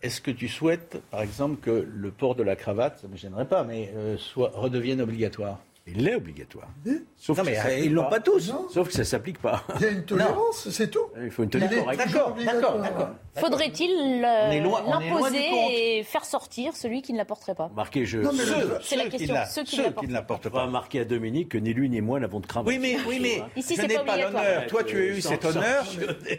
Est-ce que tu souhaites, par exemple, que le port de la cravate, ça ne me gênerait pas, mais euh, soit, redevienne obligatoire? Il est obligatoire. Sauf Non, que mais ça euh, ils l'ont pas. tous. Non. Sauf que ça s'applique pas. Il y a une tolérance, c'est tout. Il faut une toujours D'accord, d'accord, d'accord. Faudrait-il euh, l'imposer et faire sortir celui qui ne la porterait pas? Marqué, je. Non, mais le- Ceux, C'est la question, ceux qui ne la portent pas. marquer à Dominique que ni lui ni moi n'avons de cravate. Oui, mais, oui, mais Ici, je c'est n'ai pas l'honneur. Toi, tu as eu cet honneur.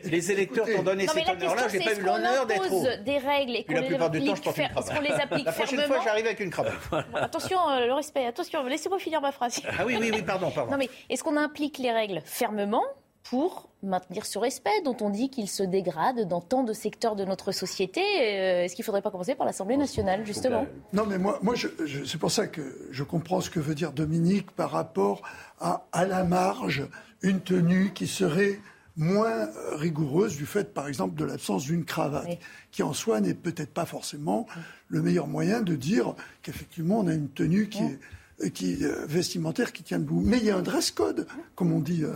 Les électeurs t'ont donné cet honneur-là. question, Je n'ai c'est pas est-ce eu qu'on l'honneur d'être des règles et qu'on la les plupart du temps, je applique, porte une fer- est-ce qu'on les cravate. applique La prochaine fermement fois, j'arrive avec une cravate. Attention, euh, le respect, attention, laissez-moi finir ma phrase. Ah oui, oui, oui, pardon, pardon. Non mais est-ce qu'on implique les règles fermement pour maintenir ce respect dont on dit qu'il se dégrade dans tant de secteurs de notre société Euh, Est-ce qu'il ne faudrait pas commencer par l'Assemblée nationale, justement Non, mais moi, moi je, je- c'est pour ça que je comprends ce que veut dire Dominique par rapport à, à la marge, une tenue qui serait moins euh, rigoureuse du fait, par exemple, de l'absence d'une cravate, Oui. qui en soi n'est peut-être pas forcément le meilleur moyen de dire qu'effectivement on a une tenue qui est, qui est, euh, vestimentaire qui tient debout. Mais il y a un dress code, comme on dit. euh,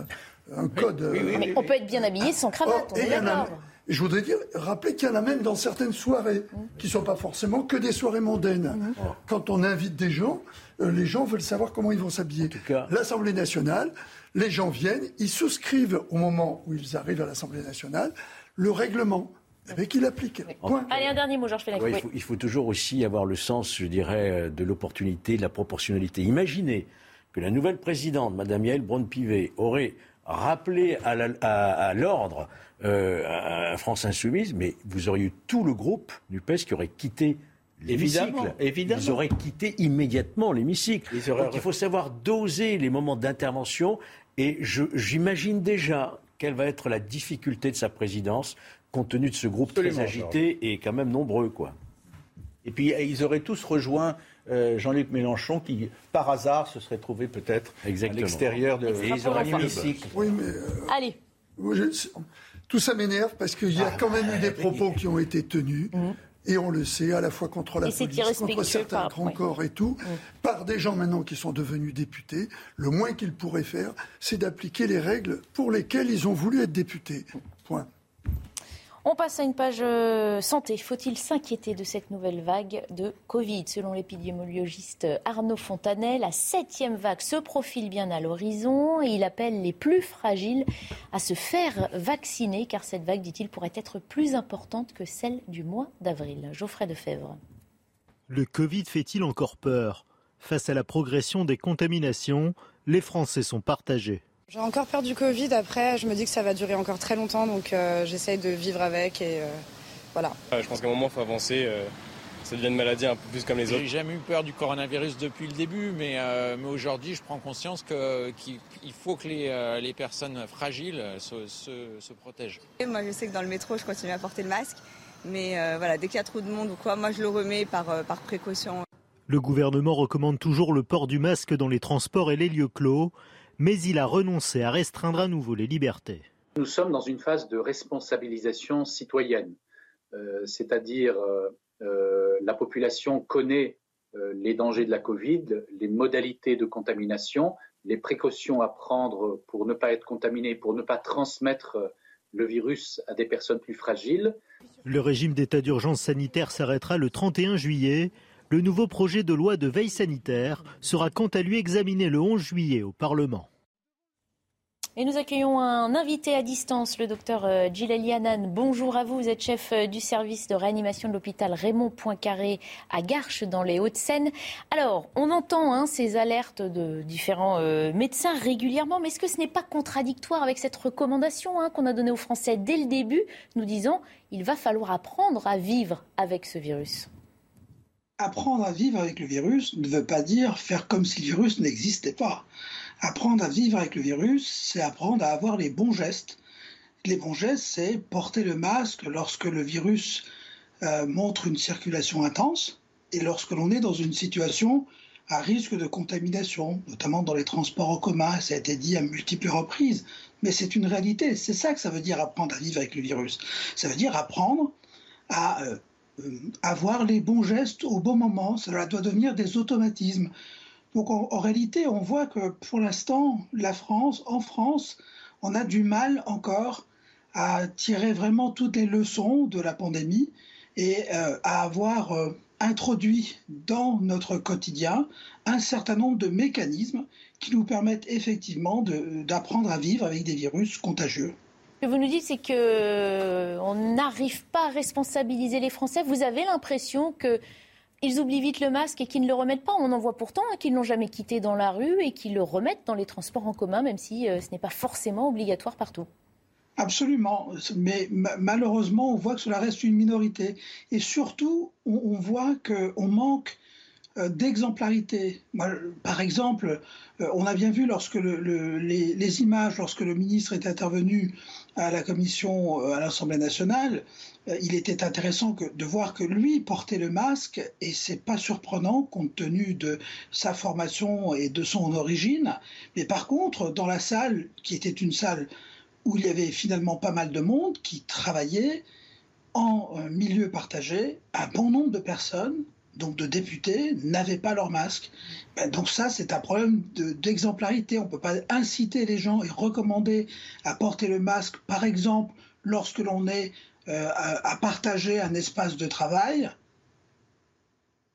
un code. euh, Mais on peut être bien habillé sans cravate, Oh, on et est il y en a- d'accord. Je voudrais dire, rappeler qu'il y en a même dans certaines soirées, qui ne sont pas forcément que des soirées mondaines. Quand on invite des gens, euh, les gens veulent savoir comment ils vont s'habiller. L'Assemblée nationale, les gens viennent, ils souscrivent au moment où ils arrivent à l'Assemblée nationale le règlement, avec il applique. Point. Allez, un dernier mot, Georges Fenech. Ouais, Oui. il, faut, il faut toujours aussi avoir le sens, je dirais, euh, de l'opportunité, de la proportionnalité. Imaginez que la nouvelle présidente, Mme Yael Braun-Pivet, aurait rappelé à la- à- à l'ordre euh, à- France Insoumise, mais vous auriez eu tout le groupe du PES qui aurait quitté l'hémicycle. Évidemment, évidemment. Ils auraient quitté immédiatement l'hémicycle. Auraient- Donc il faut savoir doser les moments d'intervention et je- j'imagine déjà quelle va être la difficulté de sa présidence compte tenu de ce groupe Absolument, très agité et quand même nombreux. quoi. Et puis eh, ils auraient tous rejoint euh, Jean-Luc Mélenchon qui, par hasard, se serait trouvé peut-être à l'extérieur de l'hémicycle. Oui, mais euh, Allez. je- tout ça m'énerve parce qu'il y a quand même eu des propos qui ont été tenus. Et on le sait, à la fois contre la Et police, contre certains grands ouais. corps et tout, par des gens maintenant qui sont devenus députés. Le moins qu'ils pourraient faire, c'est d'appliquer les règles pour lesquelles ils ont voulu être députés. Point. On passe à une page euh, santé. Faut-il s'inquiéter de cette nouvelle vague de Covid? Selon l'épidémiologiste Arnaud Fontanet, la septième vague se profile bien à l'horizon il appelle les plus fragiles à se faire vacciner car cette vague, dit-il, pourrait être plus importante que celle du mois d'avril. Geoffrey Defebvre. Le Covid fait-il encore peur? Face à la progression des contaminations, les Français sont partagés. J'ai encore peur du Covid. Après, je me dis que ça va durer encore très longtemps, donc euh, j'essaye de vivre avec et euh, voilà. je pense qu'à un moment, il faut avancer. euh, ça devient une maladie un peu plus comme les J'ai autres. jamais eu peur du coronavirus depuis le début, mais, euh, mais aujourd'hui, je prends conscience qu'il il faut que les, les personnes fragiles se, se- se protègent. Et Moi, je sais que dans le métro, je continue à porter le masque. Mais euh, voilà, dès qu'il y a trop de monde ou quoi, moi, je le remets par, euh, par précaution. Le gouvernement recommande toujours le port du masque dans les transports et les lieux clos, mais il a renoncé à restreindre à nouveau les libertés. Nous sommes dans une phase de responsabilisation citoyenne, Euh, c'est-à-dire euh, euh, la population connaît euh, les dangers de la Covid, les modalités de contamination, les précautions à prendre pour ne pas être contaminé, pour ne pas transmettre le virus à des personnes plus fragiles. Le régime d'état d'urgence sanitaire s'arrêtera le 31 juillet. Le nouveau projet de loi de veille sanitaire sera quant à lui examiné le 11 juillet au Parlement. Et nous accueillons un invité à distance, le docteur euh, Djilali Hanan. Bonjour à vous, vous êtes chef euh, du service de réanimation de l'hôpital Raymond Poincaré à Garches dans les Hauts-de-Seine. Alors, on entend hein, ces alertes de différents euh, médecins régulièrement, mais est-ce que ce n'est pas contradictoire avec cette recommandation hein, qu'on a donnée aux Français dès le début, nous disant il va falloir apprendre à vivre avec ce virus? Apprendre à vivre avec le virus ne veut pas dire faire comme si le virus n'existait pas. Apprendre à vivre avec le virus, c'est apprendre à avoir les bons gestes. Les bons gestes, c'est porter le masque lorsque le virus euh, montre une circulation intense et lorsque l'on est dans une situation à risque de contamination, notamment dans les transports en commun. Ça a été dit à multiples reprises, mais c'est une réalité. C'est ça que ça veut dire apprendre à vivre avec le virus. Ça veut dire apprendre à euh, avoir les bons gestes au bon moment. Cela doit devenir des automatismes. Donc en, réalité, on voit que pour l'instant, la France, en France, on a du mal encore à tirer vraiment toutes les leçons de la pandémie et euh, à avoir euh, introduit dans notre quotidien un certain nombre de mécanismes qui nous permettent effectivement d'apprendre à vivre avec des virus contagieux. Ce que vous nous dites, c'est que euh, on n'arrive pas à responsabiliser les Français. Vous avez l'impression que ils oublient vite le masque et qu'ils ne le remettent pas. On en voit pourtant hein, qu'ils ne l'ont jamais quitté dans la rue et qu'ils le remettent dans les transports en commun, même si euh, ce n'est pas forcément obligatoire partout. Absolument, mais ma- malheureusement, on voit que cela reste une minorité. Et surtout, on, voit qu'on manque d'exemplarité. Moi, Par exemple, euh, on a bien vu lorsque le- le- les, images, lorsque le ministre est intervenu à la commission euh, à l'Assemblée nationale, euh, il était intéressant de voir que lui portait le masque, et c'est pas surprenant compte tenu de sa formation et de son origine. Mais par contre, dans la salle, qui était une salle où il y avait finalement pas mal de monde qui travaillait en euh, milieu partagé, un bon nombre de personnes donc de députés, n'avaient pas leur masque. Ben, donc ça, c'est un problème d'exemplarité. On ne peut pas inciter les gens et recommander à porter le masque, par exemple, lorsque l'on est euh, à, partager un espace de travail,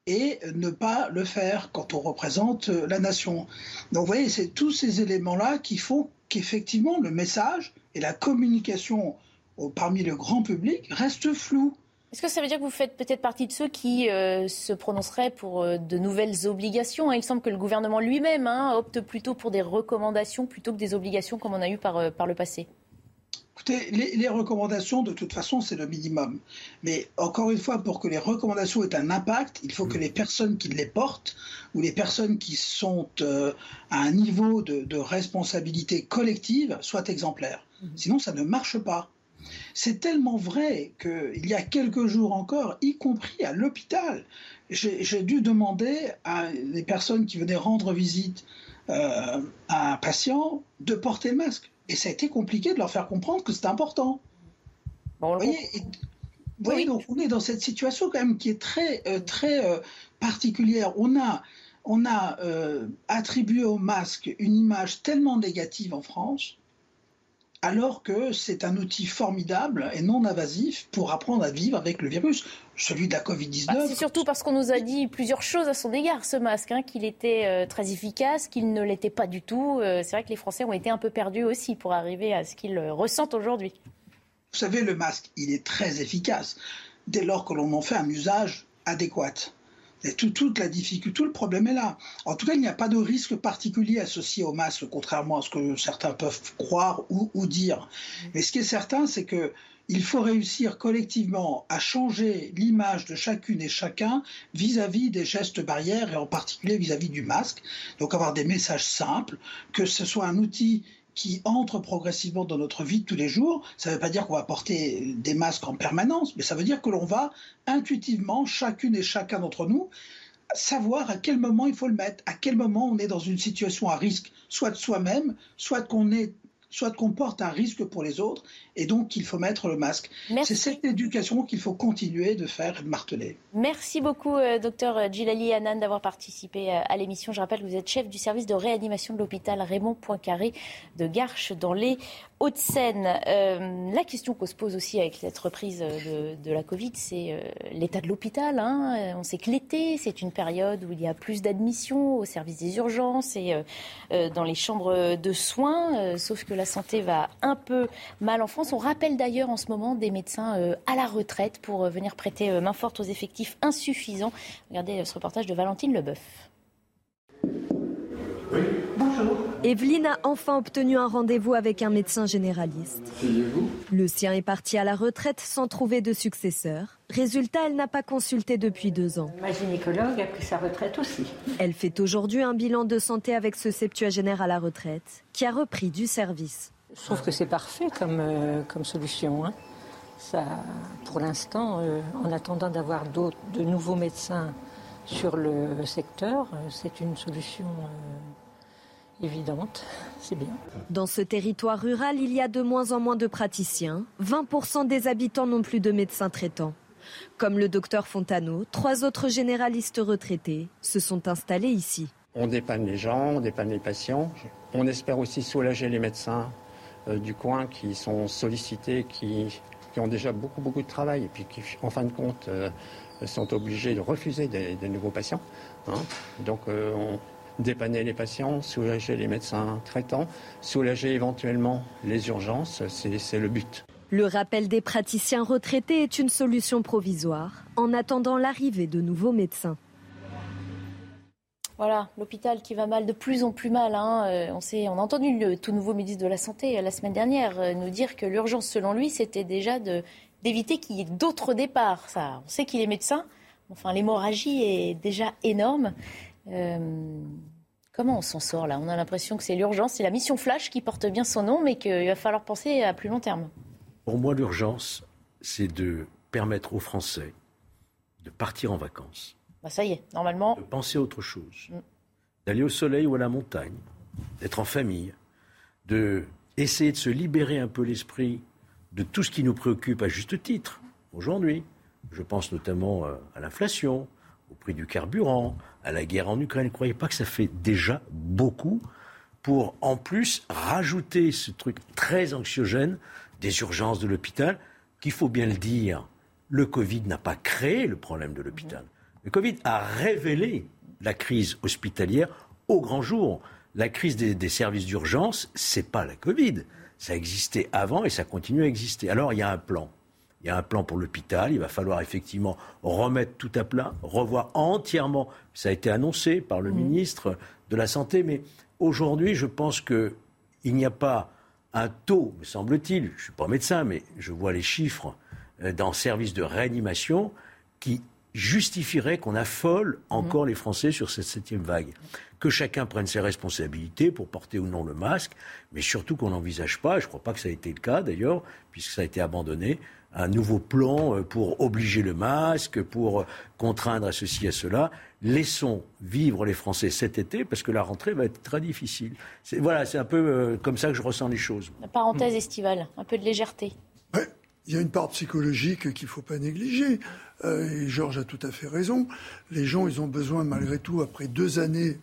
et ne pas le faire quand on représente euh, la nation. Donc vous voyez, c'est tous ces éléments-là qui font qu'effectivement le message et la communication parmi le grand public restent flous. Est-ce que ça veut dire que vous faites peut-être partie de ceux qui euh, se prononceraient pour euh, de nouvelles obligations? Il semble que le gouvernement lui-même hein, opte plutôt pour des recommandations plutôt que des obligations comme on a eu par, euh, par le passé. Écoutez, les, recommandations, de toute façon, c'est le minimum. Mais encore une fois, pour que les recommandations aient un impact, il faut que les personnes qui les portent ou les personnes qui sont à un niveau de, de responsabilité collective soient exemplaires. Mhm. Sinon, ça ne marche pas. C'est tellement vrai qu'il y a quelques jours encore, y compris à l'hôpital, j'ai dû demander à des personnes qui venaient rendre visite euh, à un patient de porter le masque. Et ça a été compliqué de leur faire comprendre que c'est important. vous voyez, donc on est dans cette situation quand même qui est très, euh, très euh, particulière. On a, on a attribué au masque une image tellement négative en France alors que c'est un outil formidable et non invasif pour apprendre à vivre avec le virus, celui de la Covid-19. Bah, c'est surtout parce qu'on nous a dit plusieurs choses à son égard, ce masque, hein, qu'il était euh, très efficace, qu'il ne l'était pas du tout. Euh, c'est vrai que les Français ont été un peu perdus aussi pour arriver à ce qu'ils euh, ressentent aujourd'hui. Vous savez, le masque, il est très efficace dès lors que l'on en fait un usage adéquat. Et toute la difficulté, tout le problème est là. En tout cas, il n'y a pas de risque particulier associé au masque, contrairement à ce que certains peuvent croire ou, dire. Mais ce qui est certain, c'est que il faut réussir collectivement à changer l'image de chacune et chacun vis-à-vis des gestes barrières et en particulier vis-à-vis du masque. Donc avoir des messages simples, que ce soit un outil qui entre progressivement dans notre vie de tous les jours. Ça ne veut pas dire qu'on va porter des masques en permanence, mais ça veut dire que l'on va intuitivement, chacune et chacun d'entre nous, savoir à quel moment il faut le mettre, à quel moment on est dans une situation à risque, soit de soi-même, soit qu'on est soit qu'on porte un risque pour les autres, et donc il faut mettre le masque. C'est cette éducation qu'il faut continuer de faire et de marteler. Merci beaucoup, euh, docteur Gilali Hanan, d'avoir participé euh, à l'émission. Je rappelle que vous êtes chef du service de réanimation de l'hôpital Raymond Poincaré de Garches dans les Haute-Seine. Euh, la question qu'on se pose aussi avec cette reprise de, la Covid, c'est euh, l'état de l'hôpital. Hein. On sait que l'été, c'est une période où il y a plus d'admissions au service des urgences et euh, dans les chambres de soins, sauf que la santé va un peu mal en France. On rappelle d'ailleurs en ce moment des médecins à la retraite pour venir prêter main forte aux effectifs insuffisants. Regardez ce reportage de Valentine Leboeuf. Bonjour. Evelyne a enfin obtenu un rendez-vous avec un médecin généraliste. Le sien est parti à la retraite sans trouver de successeur. Résultat, elle n'a pas consulté depuis deux ans. Ma gynécologue a pris sa retraite aussi. Elle fait aujourd'hui un bilan de santé avec ce septuagénaire à la retraite, qui a repris du service. Je trouve que c'est parfait comme, euh, comme solution. Hein. Ça, pour l'instant, euh, en attendant d'avoir de nouveaux médecins sur le secteur, euh, c'est une solution évidente, c'est bien. Dans ce territoire rural, il y a de moins en moins de praticiens. 20% des habitants n'ont plus de médecins traitants. Comme le docteur Fontano, trois autres généralistes retraités se sont installés ici. On dépanne les gens, on dépanne les patients. On espère aussi soulager les médecins euh, du coin qui sont sollicités, qui, ont déjà beaucoup, beaucoup de travail et puis qui, en fin de compte, euh, sont obligés de refuser des, nouveaux patients. Hein. Donc, euh, on, dépanner les patients, soulager les médecins traitants, soulager éventuellement les urgences, c'est le but. Le rappel des praticiens retraités est une solution provisoire en attendant l'arrivée de nouveaux médecins. Voilà, l'hôpital qui va mal, de plus en plus mal. Hein. Euh, on, sait, on a entendu le tout nouveau ministre de la Santé euh, la semaine dernière euh, nous dire que l'urgence, selon lui, c'était déjà d'éviter qu'il y ait d'autres départs. Ça, on sait qu'il est médecin. Enfin, l'hémorragie est déjà énorme. Euh, comment on s'en sort là? On a l'impression que c'est l'urgence, c'est la mission flash qui porte bien son nom, mais qu'il va falloir penser à plus long terme. Pour moi, l'urgence, c'est de permettre aux Français de partir en vacances. Bah ça y est, normalement. De penser à autre chose. Mm. D'aller au soleil ou à la montagne, d'être en famille, de essayer de se libérer un peu l'esprit de tout ce qui nous préoccupe à juste titre aujourd'hui. Je pense notamment euh, à l'inflation, au prix du carburant, à la guerre en Ukraine. Ne croyez pas que ça fait déjà beaucoup pour en plus rajouter ce truc très anxiogène des urgences de l'hôpital, qu'il faut bien le dire, le Covid n'a pas créé le problème de l'hôpital. Le Covid a révélé la crise hospitalière au grand jour. La crise des, des services d'urgence, c'est pas la Covid. Ça existait avant et ça continue à exister. Alors il y a un plan. Il y a un plan pour l'hôpital. Il va falloir effectivement remettre tout à plat, revoir entièrement. Ça a été annoncé par le ministre de la Santé, mais aujourd'hui, je pense qu'il n'y a pas un taux, me semble-t-il, je ne suis pas médecin, mais je vois les chiffres euh, dans service de réanimation qui justifierait qu'on affole encore les Français sur cette septième vague. Que chacun prenne ses responsabilités pour porter ou non le masque, mais surtout qu'on n'envisage pas, et je ne crois pas que ça a été le cas d'ailleurs, puisque ça a été abandonné, un nouveau plan euh, pour obliger le masque, pour euh, contraindre à ceci, à cela. Laissons vivre les Français cet été, parce que la rentrée va être très difficile. C'est- Voilà, c'est un peu euh, comme ça que je ressens les choses. La parenthèse estivale, un peu de légèreté. Il y a une part psychologique qu'il ne faut pas négliger. Euh, et Georges a tout à fait raison. Les gens, ils ont besoin, malgré tout, après deux années,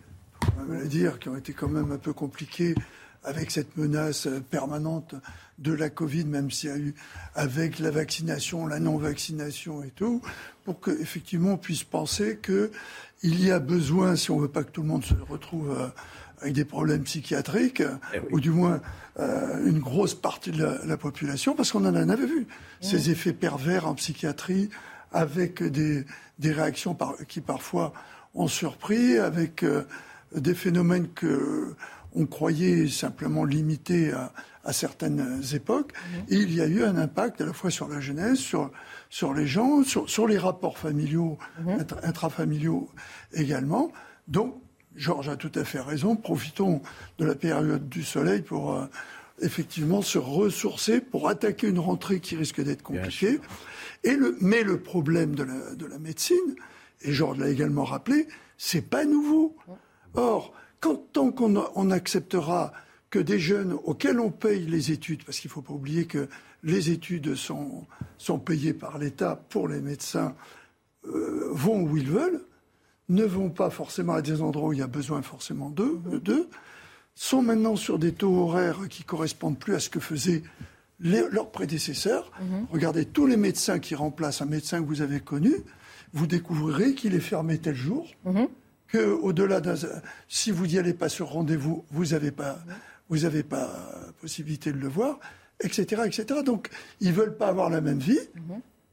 on va le dire, qui ont été quand même un peu compliquées, avec cette menace euh, permanente de la Covid, même s'il y a eu avec la vaccination, la non-vaccination et tout, pour qu'effectivement on puisse penser qu'il y a besoin, si on ne veut pas que tout le monde se retrouve euh, avec des problèmes psychiatriques, ou du moins euh, une grosse partie de la, la population, parce qu'on en avait vu, ces effets pervers en psychiatrie, avec des, des réactions par- qui parfois ont surpris, avec euh, des phénomènes que on croyait simplement limités à, à certaines époques. Et il y a eu un impact à la fois sur la jeunesse, sur, sur les gens, sur, sur les rapports familiaux, intra- intrafamiliaux également. Donc, Georges a tout à fait raison. Profitons de la période du soleil pour euh, effectivement se ressourcer, pour attaquer une rentrée qui risque d'être compliquée. Et le, mais le problème de la, de la médecine, et Georges l'a également rappelé, c'est pas nouveau. Or, quand, tant qu'on on acceptera que des jeunes auxquels on paye les études, parce qu'il ne faut pas oublier que les études sont, sont payées par l'État pour les médecins, euh, vont où ils veulent, ne vont pas forcément à des endroits où il y a besoin forcément d'eux, d'eux, sont maintenant sur des taux horaires qui correspondent plus à ce que faisaient les- leurs prédécesseurs. Regardez tous les médecins qui remplacent un médecin que vous avez connu, vous découvrirez qu'il est fermé tel jour, que au-delà d'un, si vous n'y allez pas sur rendez-vous, vous n'avez pas, vous n'avez pas possibilité de le voir, etc., etc. Donc, ils veulent pas avoir la même vie,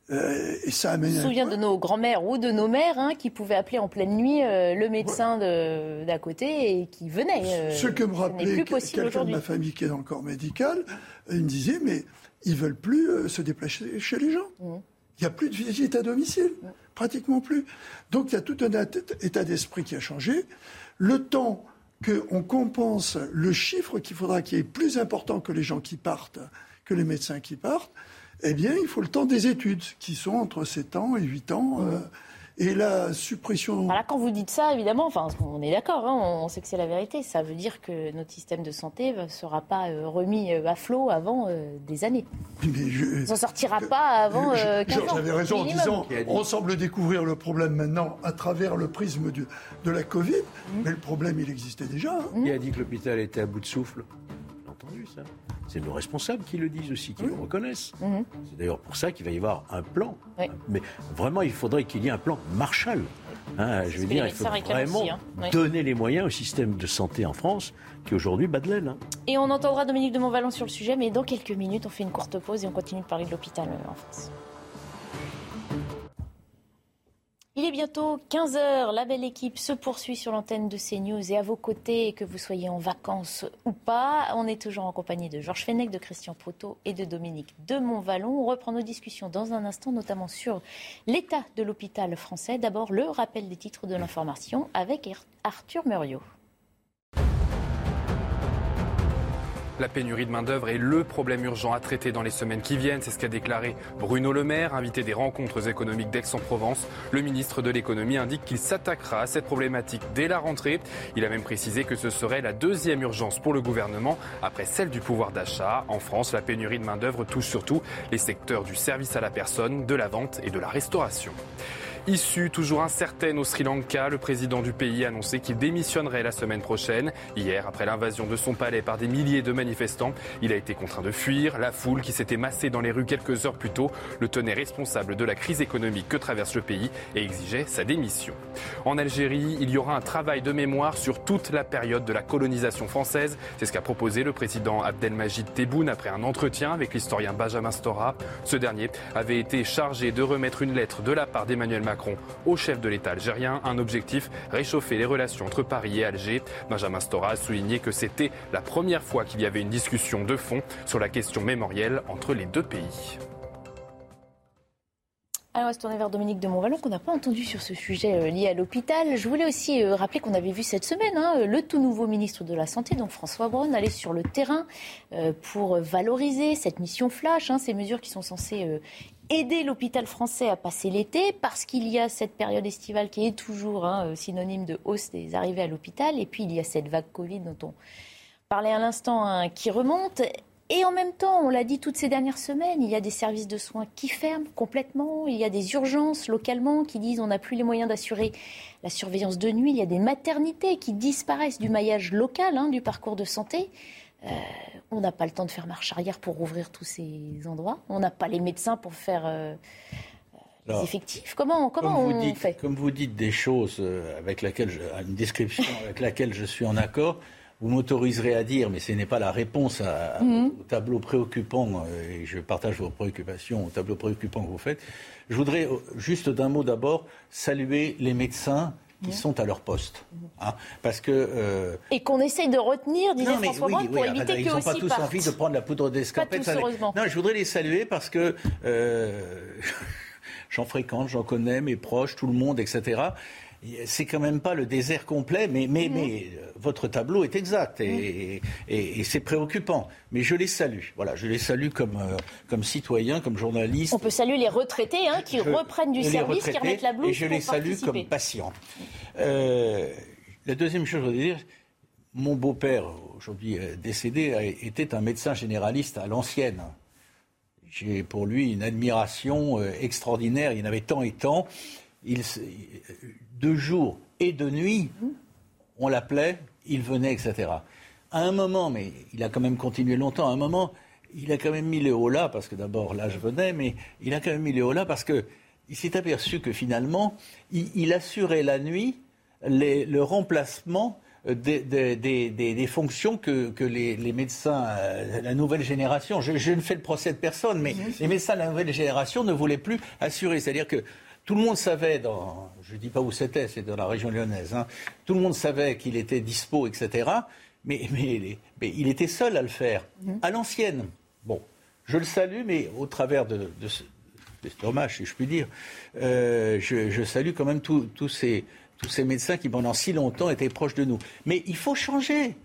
euh, et ça amène. se un souvient de nos grands-mères ou de nos mères hein, qui pouvaient appeler en pleine nuit euh, le médecin de- d'à côté et qui venait. euh, Ce que me rappelait quelqu'un de ma famille qui est dans le corps médical, il me disait, mais ils veulent plus se déplacer chez les gens. Mmh. Il n'y a plus de visite à domicile, pratiquement plus. Donc il y a tout un at- état d'esprit qui a changé. Le temps qu'on compense le chiffre qu'il faudra qui est plus important que les gens qui partent, que les médecins qui partent, eh bien, il faut le temps des études, qui sont entre 7 ans et 8 ans. euh, et la suppression... Voilà, quand vous dites ça, évidemment, enfin, on est d'accord, hein, on sait que c'est la vérité. Ça veut dire que notre système de santé ne sera pas euh, remis euh, à flot avant euh, des années. Mais je- On s'en sortira pas avant Je- euh, 15 ans. Georges avait raison en disant on semble découvrir le problème maintenant à travers le prisme du- de la Covid, Mmh. mais le problème, il existait déjà. hein. Qui a dit que l'hôpital était à bout de souffle? Entendu ça. C'est nos responsables qui le disent aussi, qui le reconnaissent. Mhm. C'est d'ailleurs pour ça qu'il va y avoir un plan. Oui. Mais vraiment, il faudrait qu'il y ait un plan Marshall. Hein, je veux dire, il faut vraiment aussi, hein. Oui. donner les moyens au système de santé en France, qui aujourd'hui bat de l'aile. hein. Et on entendra Dominique de Montvalon sur le sujet, mais dans quelques minutes, on fait une courte pause et on continue de parler de l'hôpital euh, en France. Il est bientôt 15h, la belle équipe se poursuit sur l'antenne de CNews et à vos côtés, que vous soyez en vacances ou pas, on est toujours en compagnie de Georges Fenech, de Christian Proto et de Dominique de Montvalon. On reprend nos discussions dans un instant, notamment sur l'état de l'hôpital français. D'abord, le rappel des titres de l'information avec Arthur Muriot. La pénurie de main-d'œuvre est le problème urgent à traiter dans les semaines qui viennent. C'est ce qu'a déclaré Bruno Le Maire, invité des rencontres économiques d'Aix-en-Provence. Le ministre de l'économie indique qu'il s'attaquera à cette problématique dès la rentrée. Il a même précisé que ce serait la deuxième urgence pour le gouvernement après celle du pouvoir d'achat. En France, la pénurie de main-d'œuvre touche surtout les secteurs du service à la personne, de la vente et de la restauration. Issue toujours incertaine au Sri Lanka, le président du pays a annoncé qu'il démissionnerait la semaine prochaine. Hier, après l'invasion de son palais par des milliers de manifestants, il a été contraint de fuir. La foule qui s'était massée dans les rues quelques heures plus tôt le tenait responsable de la crise économique que traverse le pays et exigeait sa démission. En Algérie, il y aura un travail de mémoire sur toute la période de la colonisation française. C'est ce qu'a proposé le président Abdelmajid Tebboune après un entretien avec l'historien Benjamin Stora. Ce dernier avait été chargé de remettre une lettre de la part d'Emmanuel Macron au chef de l'État algérien, un objectif réchauffer les relations entre Paris et Alger. Benjamin Stora a souligné que c'était la première fois qu'il y avait une discussion de fond sur la question mémorielle entre les deux pays. Alors, on va se tourner vers Dominique de Montvalon, qu'on n'a pas entendu sur ce sujet euh, lié à l'hôpital. Je voulais aussi euh, rappeler qu'on avait vu cette semaine hein, le tout nouveau ministre de la Santé, donc François Braun, aller sur le terrain euh, pour valoriser cette mission flash, hein, ces mesures qui sont censées aider l'hôpital français à passer l'été, parce qu'il y a cette période estivale qui est toujours hein, synonyme de hausse des arrivées à l'hôpital, et puis il y a cette vague Covid dont on parlait à l'instant qui remonte. Et en même temps, on l'a dit toutes ces dernières semaines, il y a des services de soins qui ferment complètement, il y a des urgences localement qui disent on n'a plus les moyens d'assurer la surveillance de nuit, il y a des maternités qui disparaissent du maillage local hein, du parcours de santé. Euh, on n'a pas le temps de faire marche arrière pour rouvrir tous ces endroits. On n'a pas les médecins pour faire euh, les effectifs. Comment, comment on fait? Comme vous dites des choses euh, avec laquelle une description avec laquelle je suis en accord, vous m'autoriserez à dire, mais ce n'est pas la réponse mhm. au tableau préoccupant, euh, et je partage vos préoccupations, au tableau préoccupant que vous faites. Je voudrais, euh, juste d'un mot d'abord, saluer les médecins qui sont à leur poste. Hein, parce que, euh, Et qu'on essaye de retenir, disait François oui, pour éviter Ils n'ont pas tous envie de prendre la poudre d'escalpette. Non, je voudrais les saluer parce que j'en fréquente, j'en connais, mes proches, tout le monde, etc c'est quand même pas le désert complet, mais, mais, mhm. mais euh, votre tableau est exact et, et, c'est préoccupant. Mais je les salue. Voilà, je les salue comme, euh, comme citoyens, comme journalistes. On peut saluer les retraités hein, qui reprennent du service, qui remettent la blouse. Et je les salue comme patients. Euh, la deuxième chose, je voudrais dire, mon beau-père, aujourd'hui décédé, était un médecin généraliste à l'ancienne. J'ai pour lui une admiration extraordinaire. Il y en avait tant et tant. Il, de jour et de nuit, on l'appelait, il venait, etc. À un moment, mais il a quand même continué longtemps, à un moment, il a quand même mis les hauts là, parce que d'abord là je venais, mais il a quand même mis les hauts là parce qu'il s'est aperçu que finalement, il, assurait la nuit le remplacement des, fonctions que, les, médecins, euh, la nouvelle génération, je, je, ne fais le procès de personne, mais les médecins de la nouvelle génération ne voulaient plus assurer. C'est-à-dire que tout le monde savait, dans, je ne dis pas où c'était, c'est dans la région lyonnaise, hein, tout le monde savait qu'il était dispo, etc. Mais, mais, il était seul à le faire, mhm. à l'ancienne. Bon, je le salue, mais au travers de, de, dommage, si je puis dire, euh, je, salue quand même tous ces, tous ces médecins qui, pendant si longtemps, étaient proches de nous. Mais il faut changer.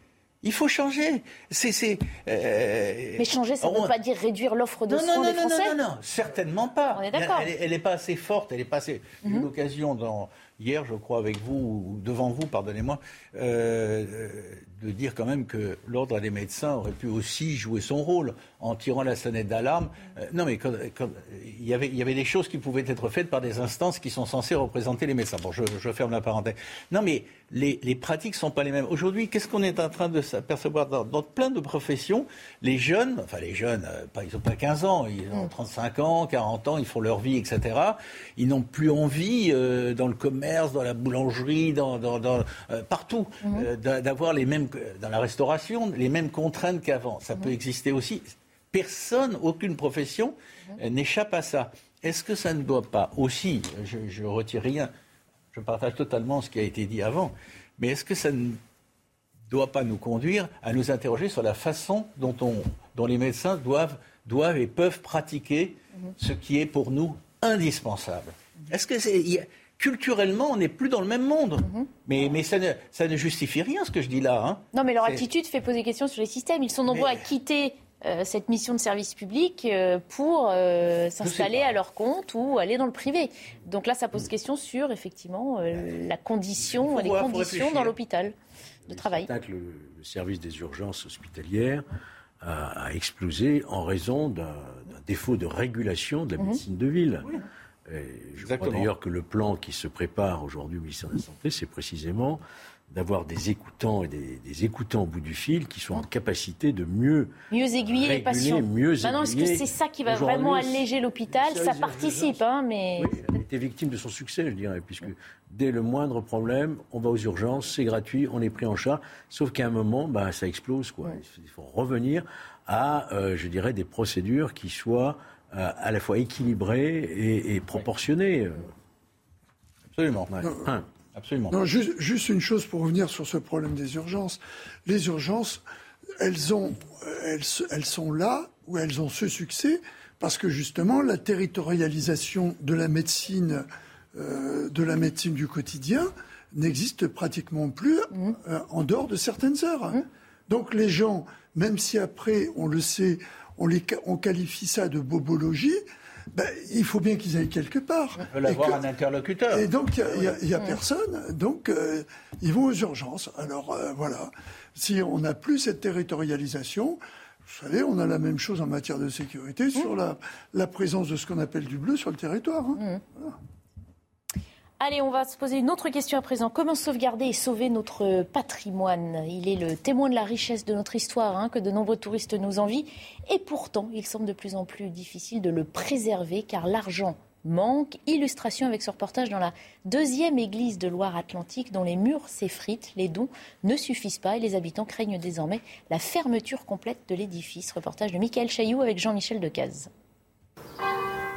Il faut changer. Euh, Mais changer, ça ne veut pas dire réduire l'offre de soins non, des Français Non, non, non, certainement pas. On est d'accord. Elle n'est pas assez forte, elle est pas assez... J'ai eu mhm. l'occasion hier, je crois, avec vous, ou devant vous, pardonnez-moi, euh, de dire quand même que l'ordre des médecins aurait pu aussi jouer son rôle en tirant la sonnette d'alarme. Euh, non, mais il, y avait, il y avait des choses qui pouvaient être faites par des instances qui sont censées représenter les médecins. Bon, je, ferme la parenthèse. Non, mais les, les pratiques ne sont pas les mêmes. Aujourd'hui, qu'est-ce qu'on est en train de s'apercevoir dans, plein de professions? Les jeunes, enfin les jeunes, euh, pas, ils n'ont pas 15 ans, ils ont 35 mm. ans, 40 ans, ils font leur vie, etc. Ils n'ont plus envie, dans le commerce, dans la boulangerie, dans, partout, mm. d'avoir les mêmes dans la restauration, les mêmes contraintes qu'avant. Ça peut exister aussi. Personne, aucune profession euh, n'échappe à ça. Est-ce que ça ne doit pas aussi, je ne retire rien, je partage totalement ce qui a été dit avant, mais est-ce que ça ne doit pas nous conduire à nous interroger sur la façon dont, on, dont les médecins doivent, doivent et peuvent pratiquer ce qui est pour nous indispensable? Est-ce que c'est culturellement, on n'est plus dans le même monde. Mhm. Mais, mais ça, ne, ça, ne, justifie rien, ce que je dis là. Hein. Non, mais leur attitude fait poser question sur les systèmes. Ils sont nombreux à quitter euh, cette mission de service public euh, pour euh, s'installer à leur compte ou aller dans le privé. Donc là, ça pose question sur, effectivement, la condition, les conditions dans l'hôpital de travail. Le, le, service des urgences hospitalières a, explosé en raison d'un défaut de régulation de la mhm. médecine de ville. Je crois d'ailleurs que le plan qui se prépare aujourd'hui au ministère de la Santé, c'est précisément d'avoir des écoutants et des, écoutants au bout du fil qui sont en capacité de mieux mieux aiguiller les patients. Mieux Maintenant, est-ce que c'est ça qui va vraiment alléger l'hôpital Ça participe, hein, mais oui, elle était victime de son succès, je dirais, puisque dès le moindre problème, on va aux urgences, c'est gratuit, on est pris en charge. Sauf qu'à un moment, bah, ça explose, quoi. Il faut revenir à, euh, je dirais, des procédures qui soient à la fois équilibrées et, proportionnées. Absolument. Absolument. Non, juste, une chose pour revenir sur ce problème des urgences. Les urgences, elles, ont, elles, elles sont là où elles ont ce succès parce que justement la territorialisation de la médecine, euh, de la médecine du quotidien n'existe pratiquement plus mmh. euh, en dehors de certaines heures. Mmh. Donc les gens, même si après on le sait, on, les, on qualifie ça de bobologie, ben, il faut bien qu'ils aillent quelque part. Ils veulent avoir un interlocuteur. Et donc, il n'y a, personne. Donc, euh, ils vont aux urgences. Alors, euh, voilà. Si on n'a plus cette territorialisation, vous savez, on a la même chose en matière de sécurité sur la, la présence de ce qu'on appelle du bleu sur le territoire. Hein. Mmh. Allez, on va se poser une autre question à présent. Comment sauvegarder et sauver notre patrimoine? Il est le témoin de la richesse de notre histoire hein, que de nombreux touristes nous envient. Et pourtant, il semble de plus en plus difficile de le préserver car l'argent manque. Illustration avec ce reportage dans la deuxième église de Loire-Atlantique dont les murs s'effritent, les dons ne suffisent pas et les habitants craignent désormais la fermeture complète de l'édifice. Reportage de Michael Chailloux avec Jean-Michel Decaze.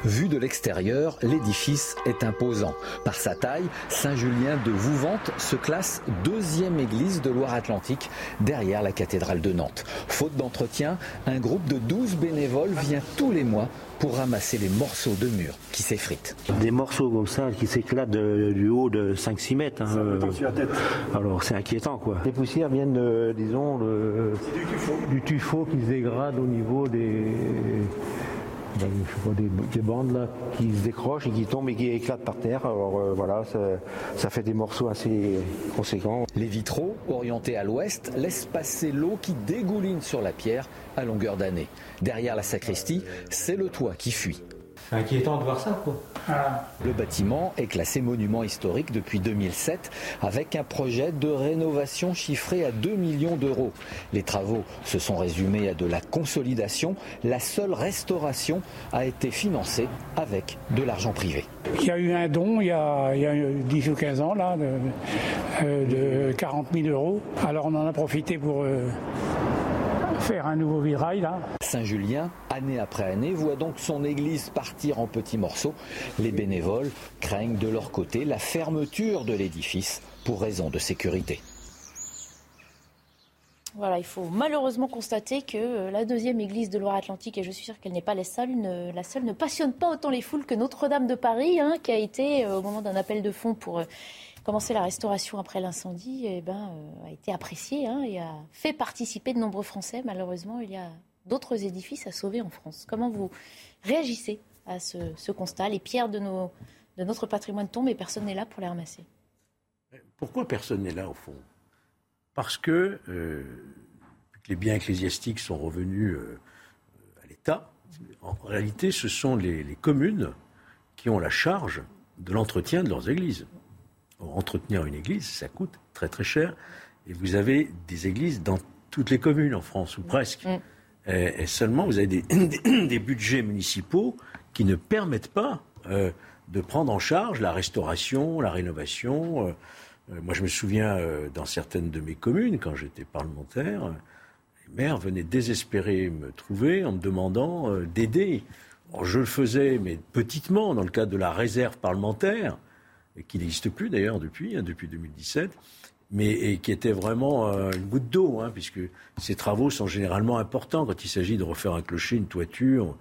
Vu de l'extérieur, l'édifice est imposant. Par sa taille, Saint-Julien de Vouvante se classe deuxième église de Loire-Atlantique derrière la cathédrale de Nantes. Faute d'entretien, un groupe de 12 bénévoles vient tous les mois pour ramasser les morceaux de murs qui s'effritent. Des morceaux comme ça qui s'éclatent du haut de 5-6 mètres. Hein, euh, alors c'est inquiétant quoi. Les poussières viennent de, disons, du tuffeau qui se dégrade au niveau des je des, bandes là, qui se décrochent et qui tombent et qui éclatent par terre. Alors euh, voilà, ça, fait des morceaux assez conséquents. Les vitraux, orientés à l'ouest, laissent passer l'eau qui dégouline sur la pierre à longueur d'année. Derrière la sacristie, c'est le toit qui fuit. C'est inquiétant de voir ça, quoi. Le bâtiment est classé monument historique depuis 2007 avec un projet de rénovation chiffré à 2 millions d'euros. Les travaux se sont résumés à de la consolidation. La seule restauration a été financée avec de l'argent privé. Il y a eu un don il y a, 10 ou 15 ans là, de, 40 000 euh, euros. Alors on en a profité pour... Euh, faire un nouveau virail là. Saint-Julien, année après année, voit donc son église partir en petits morceaux. Les bénévoles craignent de leur côté la fermeture de l'édifice pour raison de sécurité. Voilà, il faut malheureusement constater que euh, la deuxième église de Loire-Atlantique, et je suis sûre qu'elle n'est pas la seule, ne, la seule, ne passionne pas autant les foules que Notre-Dame de Paris, hein, qui a été, euh, au moment d'un appel de fonds pour commencer la restauration après l'incendie, eh ben, euh, a été apprécié hein, et a fait participer de nombreux Français. Malheureusement, il y a d'autres édifices à sauver en France. Comment vous réagissez à ce, constat? Les pierres de notre patrimoine tombent et personne n'est là pour les ramasser. Pourquoi personne n'est là au fond? Parce que euh, les biens ecclésiastiques sont revenus euh, à l'État. En réalité, ce sont les communes qui ont la charge de l'entretien de leurs églises entretenir une église, ça coûte très très cher. Et vous avez des églises dans toutes les communes en France, ou presque. Mm. Et, seulement, vous avez des, budgets municipaux qui ne permettent pas euh, de prendre en charge la restauration, la rénovation. Euh, euh, moi, je me souviens, dans certaines de mes communes, quand j'étais parlementaire, les maires venaient désespérés me trouver en me demandant d'aider. Je le faisais, mais petitement, dans le cadre de la réserve parlementaire qui n'existe plus d'ailleurs depuis, hein, depuis 2017, mais et qui était vraiment euh, une goutte d'eau, hein, puisque ces travaux sont généralement importants quand il s'agit de refaire un clocher, une toiture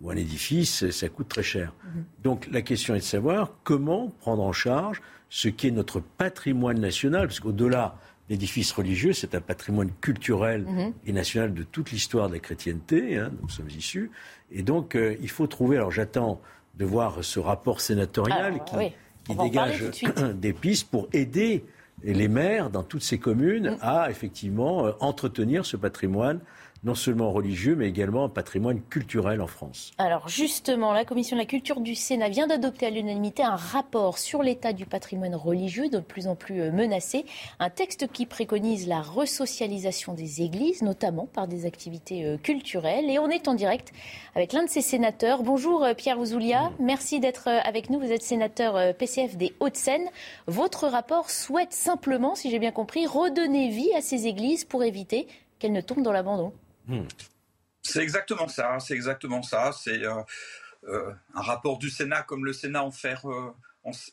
ou un édifice, ça coûte très cher. Mm-hmm. Donc la question est de savoir comment prendre en charge ce qui est notre patrimoine national, parce qu'au-delà l'édifice religieux, c'est un patrimoine culturel mm-hmm. et national de toute l'histoire de la chrétienté, hein, nous sommes issus, et donc euh, il faut trouver, alors j'attends de voir ce rapport sénatorial qui, qui dégage des pistes pour aider les maires dans toutes ces communes mm. à effectivement euh, entretenir ce patrimoine non seulement religieux, mais également un patrimoine culturel en France. Alors justement, la Commission de la culture du Sénat vient d'adopter à l'unanimité un rapport sur l'état du patrimoine religieux de plus en plus euh, menacé. Un texte qui préconise la resocialisation des églises, notamment par des activités euh, culturelles. Et on est en direct avec l'un de ces sénateurs. Bonjour euh, Pierre Ouzoulia, merci d'être avec nous. Vous êtes sénateur PCF des Hauts-de-Seine. Votre rapport souhaite simplement, si j'ai bien compris, redonner vie à ces églises pour éviter qu'elles ne tombent dans l'abandon. Hmm. C'est exactement ça, c'est exactement ça. C'est euh, euh, un rapport du Sénat comme le Sénat en faire, euh,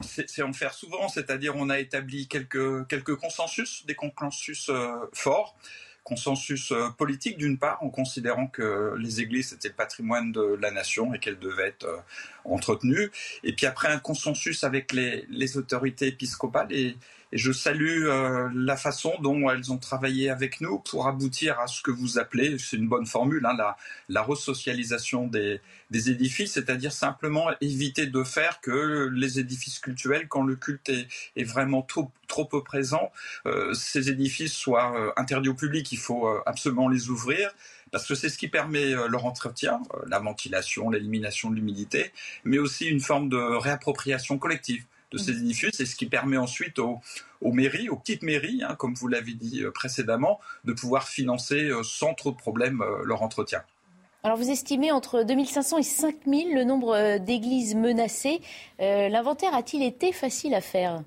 c'est en faire souvent, c'est-à-dire on a établi quelques, quelques consensus, des consensus forts, consensus politique d'une part, en considérant que les églises étaient le patrimoine de la nation et qu'elles devaient être entretenues, et puis après un consensus avec les, les autorités épiscopales et, et je salue euh, la façon dont elles ont travaillé avec nous pour aboutir à ce que vous appelez, c'est une bonne formule, hein, la, la resocialisation des, édifices, c'est-à-dire simplement éviter de faire que les édifices cultuels, quand le culte est, est vraiment trop, trop peu présent, euh, ces édifices soient euh, interdits au public. Il faut absolument les ouvrir parce que c'est ce qui permet leur entretien, la ventilation, l'élimination de l'humidité, mais aussi une forme de réappropriation collective de ces édifices, c'est ce qui permet ensuite aux, mairies, aux petites mairies, hein, comme vous l'avez dit euh, précédemment, de pouvoir financer euh, sans trop de problèmes euh, leur entretien. Alors vous estimez entre 2500 et 5000 le nombre d'églises menacées. L'inventaire a-t-il été facile à faire?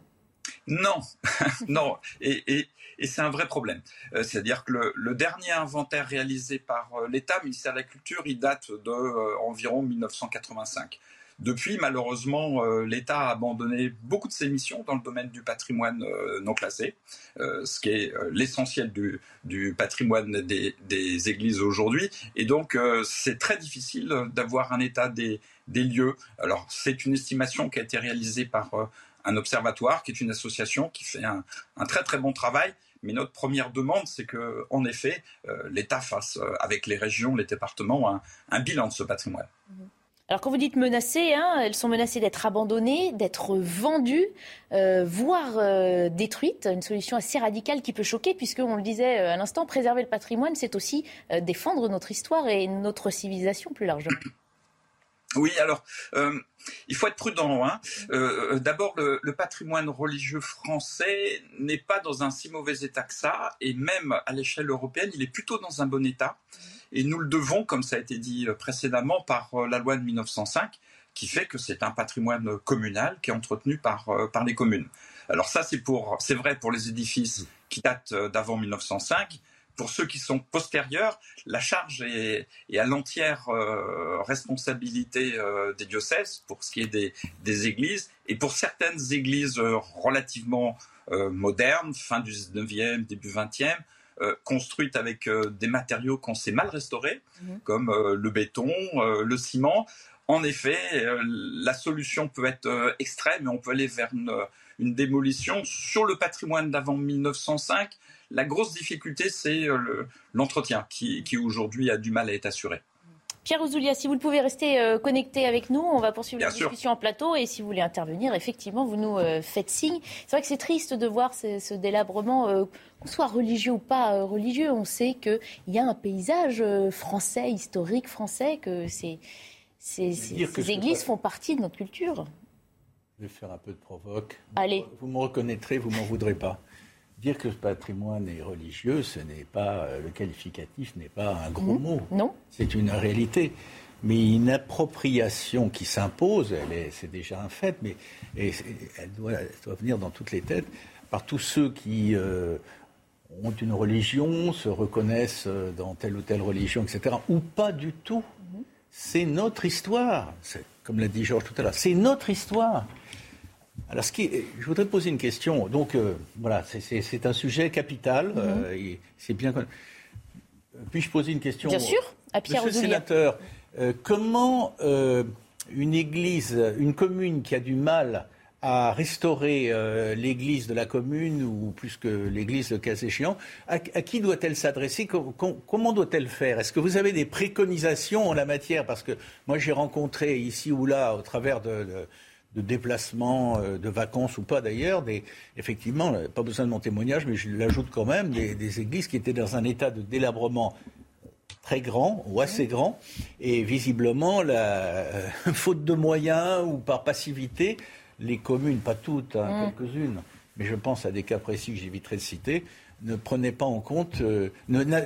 Non, non. Et, c'est un vrai problème. C'est-à-dire que le, dernier inventaire réalisé par l'État, ministère de la Culture, il date d'environ 1985. Depuis, malheureusement, euh, l'État a abandonné beaucoup de ses missions dans le domaine du patrimoine euh, non classé, euh, ce qui est l'essentiel du, patrimoine des, églises aujourd'hui. Et donc, c'est très difficile d'avoir un état des, lieux. Alors, c'est une estimation qui a été réalisée par un observatoire, qui est une association qui fait un, très très bon travail. Mais notre première demande, c'est que, en effet, l'État fasse, avec les régions, les départements, un, bilan de ce patrimoine. Mmh. Alors quand vous dites menacées, hein, elles sont menacées d'être abandonnées, d'être vendues, euh, voire euh, détruites. Une solution assez radicale qui peut choquer, puisque on le disait euh, à l'instant, préserver le patrimoine, c'est aussi défendre notre histoire et notre civilisation plus largement. Oui, alors il faut être prudent. Hein. D'abord, le, patrimoine religieux français n'est pas dans un si mauvais état que ça, et même à l'échelle européenne, il est plutôt dans un bon état. Et nous le devons, comme ça a été dit euh, précédemment, par euh, la loi de 1905, qui fait que c'est un patrimoine communal qui est entretenu par, euh, par les communes. Alors ça, c'est vrai pour les édifices qui datent d'avant 1905. Pour ceux qui sont postérieurs, la charge est, à l'entière responsabilité des diocèses pour ce qui est des, des, églises. Et pour certaines églises relativement modernes, fin du 19e, début 20e, euh, construite avec euh, des matériaux qu'on sait mal restaurés, mhm. comme euh, le béton, le ciment. En effet, la solution peut être extrême et on peut aller vers une, démolition. Sur le patrimoine d'avant 1905, la grosse difficulté, c'est l'entretien qui, qui aujourd'hui a du mal à être assuré. Pierre Ouzoulia, si vous le pouvez rester euh, connecté avec nous, on va poursuivre la discussion en plateau et si vous voulez intervenir, effectivement, vous nous euh, faites signe. C'est vrai que c'est triste de voir ce, délabrement, euh, qu'on soit religieux ou pas religieux. On sait qu'il y a un paysage français, historique français, que ces, églises font partie de notre culture. Je vais faire un peu de provoque. Allez. Vous me reconnaîtrez, vous m'en voudrez pas. Dire que ce patrimoine est religieux, ce n'est pas euh, le qualificatif n'est pas un gros mmh. mot. Non. C'est une réalité. Mais une appropriation qui s'impose, c'est déjà un fait, mais elle, doit, venir dans toutes les têtes par tous ceux qui euh, ont une religion, se reconnaissent euh, dans telle ou telle religion, etc. Ou pas du tout. Mmh. C'est notre histoire. Comme l'a dit Georges tout à l'heure, c'est notre histoire. Alors, ce qui je voudrais poser une question. Donc, euh, voilà, c'est un sujet capital. Mhm. Euh, c'est bien. Puis-je poser une question Bien sûr, à Pierre Monsieur le sénateur, euh, comment une église, une commune qui a du mal à restaurer l'église de la commune, ou plus que l'église, le cas échéant, à, qui doit-elle s'adresser? Comment doit-elle faire? Est-ce que vous avez des préconisations en la matière? Parce que moi, j'ai rencontré ici ou là, au travers de de déplacement, euh, de vacances ou pas d'ailleurs, des, effectivement, euh, pas besoin de mon témoignage, mais je l'ajoute quand même, des, églises qui étaient dans un état de délabrement très grand ou assez grand. Et visiblement, la faute de moyens ou par passivité, les communes, pas toutes, hein, quelques-unes, mais je pense à des cas précis que j'éviterai de citer, ne prenaient pas en compte, euh,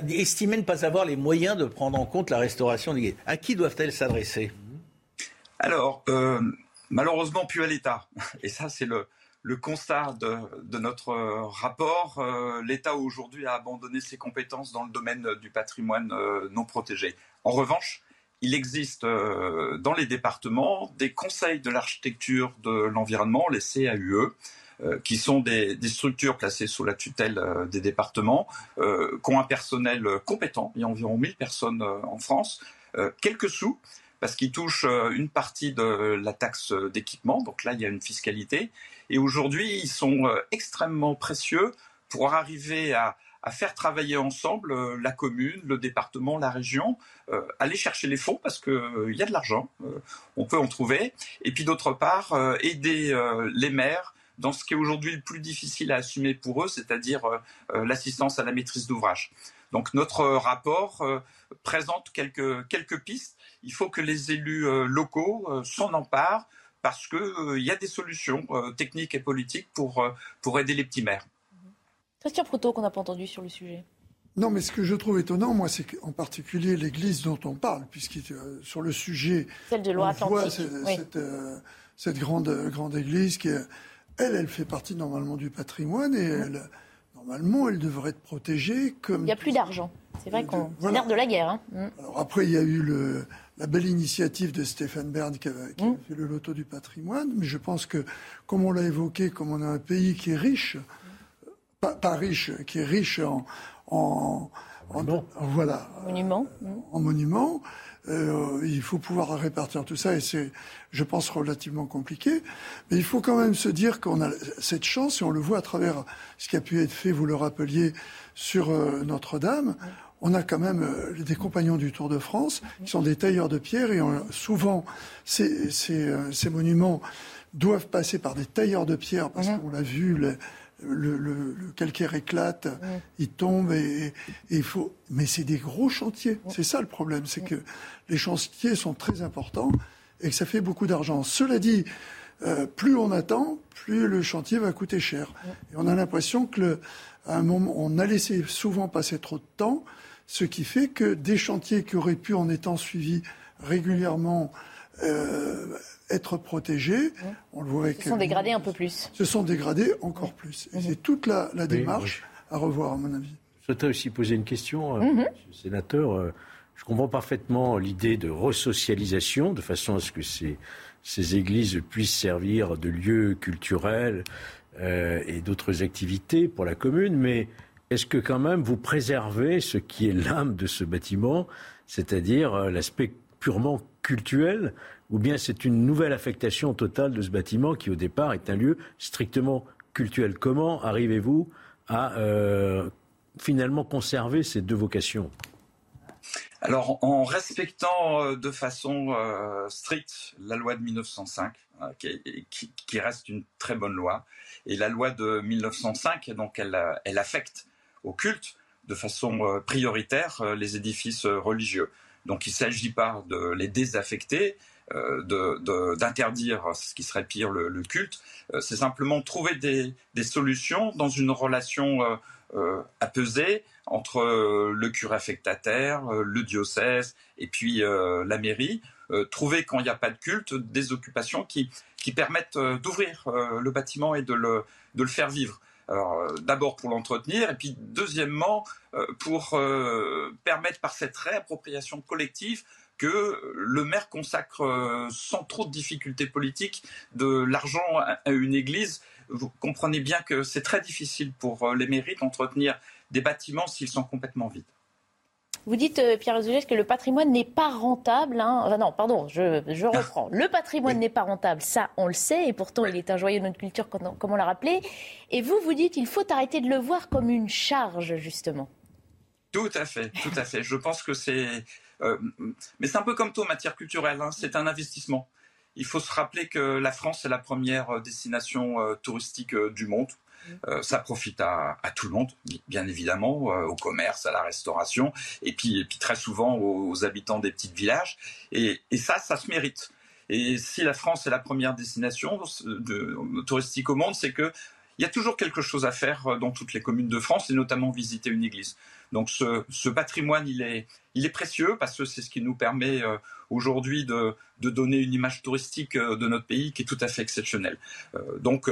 estimaient ne pas avoir les moyens de prendre en compte la restauration des guides. À qui doivent-elles s'adresser? Alors, euh, malheureusement, plus à l'État. Et ça, c'est le, constat de, notre rapport. Euh, L'État aujourd'hui a abandonné ses compétences dans le domaine du patrimoine non protégé. En revanche, il existe dans les départements des conseils de l'architecture de l'environnement, les CAUE, euh, qui sont des, structures placées sous la tutelle euh, des départements, euh, qui ont un personnel compétent. Il y a environ 1000 personnes en France. quelques sous, parce qu'ils touchent une partie de la taxe d'équipement. Donc là, il y a une fiscalité. Et aujourd'hui, ils sont extrêmement précieux pour arriver à, faire travailler ensemble la commune, le département, la région, aller chercher les fonds parce qu'il y a de l'argent, on peut en trouver, et puis d'autre part aider les maires dans ce qui est aujourd'hui le plus difficile à assumer pour eux, c'est-à-dire euh, euh, l'assistance à la maîtrise d'ouvrage. Donc notre rapport euh, présente quelques pistes. Il faut que les élus locaux s'en emparent parce qu'il y a des solutions techniques et politiques pour, pour aider les petits maires. Christian Proto, qu'on n'a pas entendu sur le sujet. Non, mais ce que je trouve étonnant, moi, c'est qu'en particulier l'église dont on parle, puisque sur le sujet. Celle de Loire-Atlantique. Cette, cette, grande, grande église qui elle, elle fait partie normalement du patrimoine et elle, normalement, elle devrait être protégée comme. Il n'y a plus d'argent. C'est vrai qu'on. C'est l'air de la guerre. Hein. Mm. Alors après, il y a eu le, la belle initiative de Stéphane Bern qui, a, mm. fait le loto du patrimoine. Mais je pense que, comme on l'a évoqué, comme on a un pays qui est riche, pas, riche, qui est riche en, en, voilà, monument. en monuments, euh, il faut pouvoir répartir tout ça et c'est, je pense, relativement compliqué. Mais il faut quand même se dire qu'on a cette chance et on le voit à travers ce qui a pu être fait, vous le rappeliez, sur euh, Notre-Dame. On a quand même euh, des compagnons du Tour de France qui sont des tailleurs de pierre et souvent ces, ces, monuments doivent passer par des tailleurs de pierre parce qu'on l'a vu, le, calcaire éclate, il tombe et, il faut. Mais c'est des gros chantiers. C'est ça le problème, c'est que les chantiers sont très importants et que ça fait beaucoup d'argent. Cela dit, euh, plus on attend, plus le chantier va coûter cher. Et on a l'impression que un moment, on a laissé souvent passer trop de temps, ce qui fait que des chantiers qui auraient pu, en étant suivis régulièrement, euh, être protégés. On le voit se sont dégradés un peu plus. Se sont dégradés encore plus. Et c'est toute la, démarche à revoir, à mon avis. Je souhaiterais aussi poser une question, euh, mhm. sénateur. Euh, je comprends parfaitement l'idée de resocialisation, de façon à ce que ces, ces églises puissent servir de lieux culturels euh, et d'autres activités pour la commune, mais est-ce que quand même vous préservez ce qui est l'âme de ce bâtiment, c'est-à-dire l'aspect purement culturel ou bien c'est une nouvelle affectation totale de ce bâtiment qui au départ est un lieu strictement culturel Comment arrivez-vous à euh, finalement conserver ces deux vocations? Alors, en respectant euh, de façon euh, stricte la loi de 1905, qui, reste une très bonne loi, et la loi de 1905, donc elle affecte au culte de façon prioritaire les édifices religieux. Donc, il ne s'agit pas de les désaffecter, euh, d'interdire ce qui serait pire le, culte. Euh, c'est simplement trouver des, solutions dans une relation euh, apaisée entre le curé affectataire, le diocèse et puis la mairie. trouver quand il n'y a pas de culte des occupations qui, qui permettent d'ouvrir le bâtiment et de le, de le faire vivre. Alors, d'abord pour l'entretenir, et puis deuxièmement pour permettre par cette réappropriation collective que le maire consacre euh, sans trop de difficultés politiques de l'argent à une église. Vous comprenez bien que c'est très difficile pour euh, les mairies d'entretenir des bâtiments s'ils sont complètement vides. Vous dites, euh, Pierre Azoulès, que le patrimoine n'est pas rentable. Hein. non, pardon, je, reprends. Le patrimoine n'est pas rentable, ça, on le sait, et pourtant, il est un joyau de notre culture, comme on l'a rappelé. Et vous, vous dites, il faut arrêter de le voir comme une charge, justement. Tout à fait, tout à fait. Je pense que c'est euh, mais c'est un peu comme tout en matière culturelle, hein, c'est un investissement. Il faut se rappeler que la France est la première euh, destination euh, touristique du monde. Euh, ça profite à, tout le monde, bien évidemment, euh, au commerce, à la restauration, et puis, très souvent aux, habitants des petits villages. Et, ça, ça se mérite. Et si la France est la première destination de, touristique au monde, c'est que il y a toujours quelque chose à faire euh, dans toutes les communes de France, et notamment visiter une église. Donc ce, patrimoine, il est, précieux parce que c'est ce qui nous permet euh, aujourd'hui de, donner une image touristique euh, de notre pays qui est tout à fait exceptionnelle. donc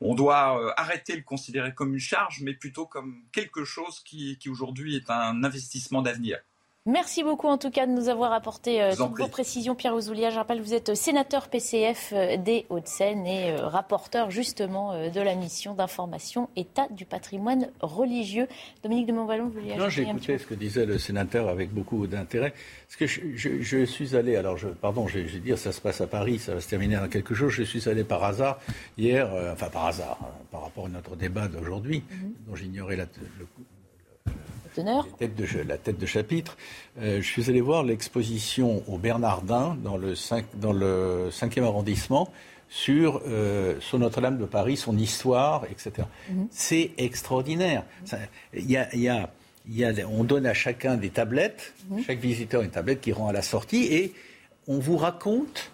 on doit arrêter de le considérer comme une charge, mais plutôt comme quelque chose qui aujourd'hui est un investissement d'avenir. Merci beaucoup en tout cas de nous avoir apporté euh, toutes vos précisions. Pierre Ouzoulia, je rappelle, vous êtes sénateur PCF euh, des Hauts-de-Seine et euh, rapporteur justement de la mission d'information État du patrimoine religieux. Dominique de Montvalon, vous vouliez Non, j'ai écouté ce que disait le sénateur avec beaucoup d'intérêt. Parce que je, suis allé, alors je, pardon, je, vais dire, ça se passe à Paris, ça va se terminer dans quelques jours. Je suis allé par hasard hier, enfin par hasard, hein, par rapport à notre débat d'aujourd'hui, mhm. dont j'ignorais le, la tête de, la tête de chapitre. Euh, je suis allé voir l'exposition au Bernardin dans le, 5, dans le 5e arrondissement sur, euh, sur Notre-Dame de Paris, son histoire, etc. Mhm. C'est extraordinaire. Il y a, y a, y a, on donne à chacun des tablettes, mhm. chaque visiteur une tablette qui rend à la sortie, et on vous raconte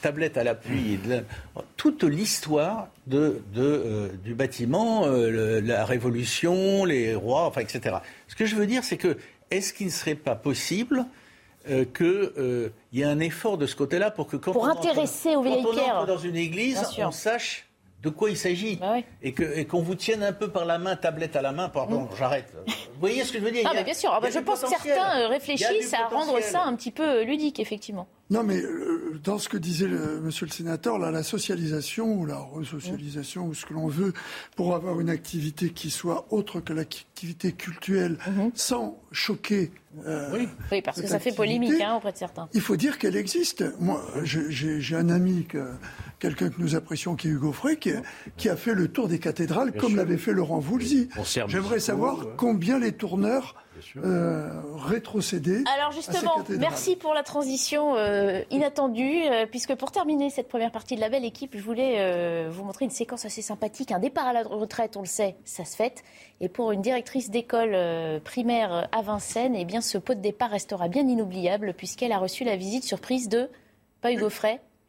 tablette à l'appui, toute l'histoire de, euh, du bâtiment, euh, la Révolution, les rois, enfin, etc. Ce que je veux dire, c'est que est-ce qu'il ne serait pas possible euh, qu'il y ait un effort de ce côté-là pour que quand, pour on, intéresser entre, quand on entre dans une église, on sache de quoi il s'agit bah et qu'on vous tienne un peu par la main, tablette à la main, pardon, mm. j'arrête. Vous voyez ce que je veux dire? Ah, Bien sûr, ah, bah, je pense que certains réfléchissent à rendre ça un petit peu ludique, effectivement. Non, mais euh, dans ce que disait le, monsieur le sénateur, là, la socialisation ou la resocialisation ou ce que l'on veut pour avoir une activité qui soit autre que l'activité culturelle mhm. sans choquer. Euh, oui. parce que ça fait polémique hein, auprès de certains. Il faut dire qu'elle existe. Moi, j'ai un ami, quelqu'un que nous apprécions, qui est Hugo Frey, qui, a fait le tour des cathédrales comme l'avait fait Laurent Voulzy. J'aimerais savoir combien les tourneurs euh, rétrocéder. Alors justement, merci pour la transition euh, inattendue, euh, puisque pour terminer cette première partie de la belle équipe, je voulais vous montrer une séquence assez sympathique. Un départ à la retraite, on le sait, ça se fait. Et pour une directrice d'école primaire à Vincennes, eh bien, ce pot de départ restera bien inoubliable, puisqu'elle a reçu la visite surprise de, pas Hugo Frey,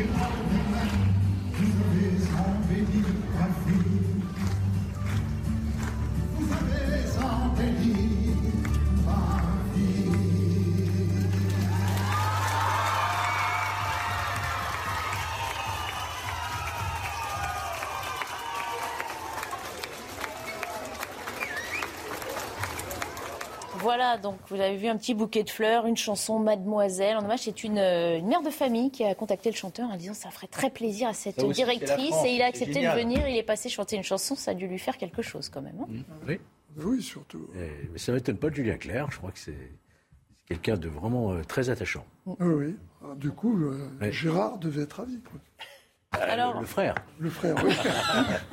Thank you. Voilà, donc vous avez vu un petit bouquet de fleurs, une chanson Mademoiselle. En hommage, c'est une, euh, mère de famille qui a contacté le chanteur en disant ça ferait très plaisir à cette directrice et il a accepté de venir. Il est passé chanter une chanson, ça a dû lui faire quelque chose quand même. Hein. Mmh. Oui. oui, surtout. mais ça m'étonne pas de Julien Clerc. Je crois que c'est quelqu'un de vraiment euh, très attachant. Oui, oui. Ah, du coup, euh, Gérard devait être ravi. Quoi. Alors... Le frère. Le frère, oui.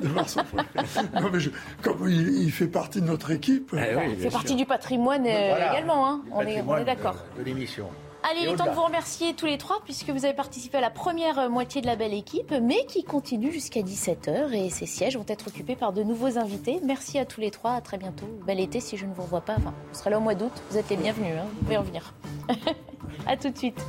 de Non, mais comme il, fait partie de notre équipe. Eh il fait partie du patrimoine euh, également, hein. on, est, on, est, d'accord. De, l'émission. Allez, il est temps de vous remercier tous les trois, puisque vous avez participé à la première euh, moitié de la belle équipe, mais qui continue jusqu'à 17h, et ces sièges vont être occupés par de nouveaux invités. Merci à tous les trois, à très bientôt. Bel été si je ne vous revois pas. Enfin, vous serez là au mois d'août, vous êtes les bienvenus, hein. vous pouvez en venir. à tout de suite.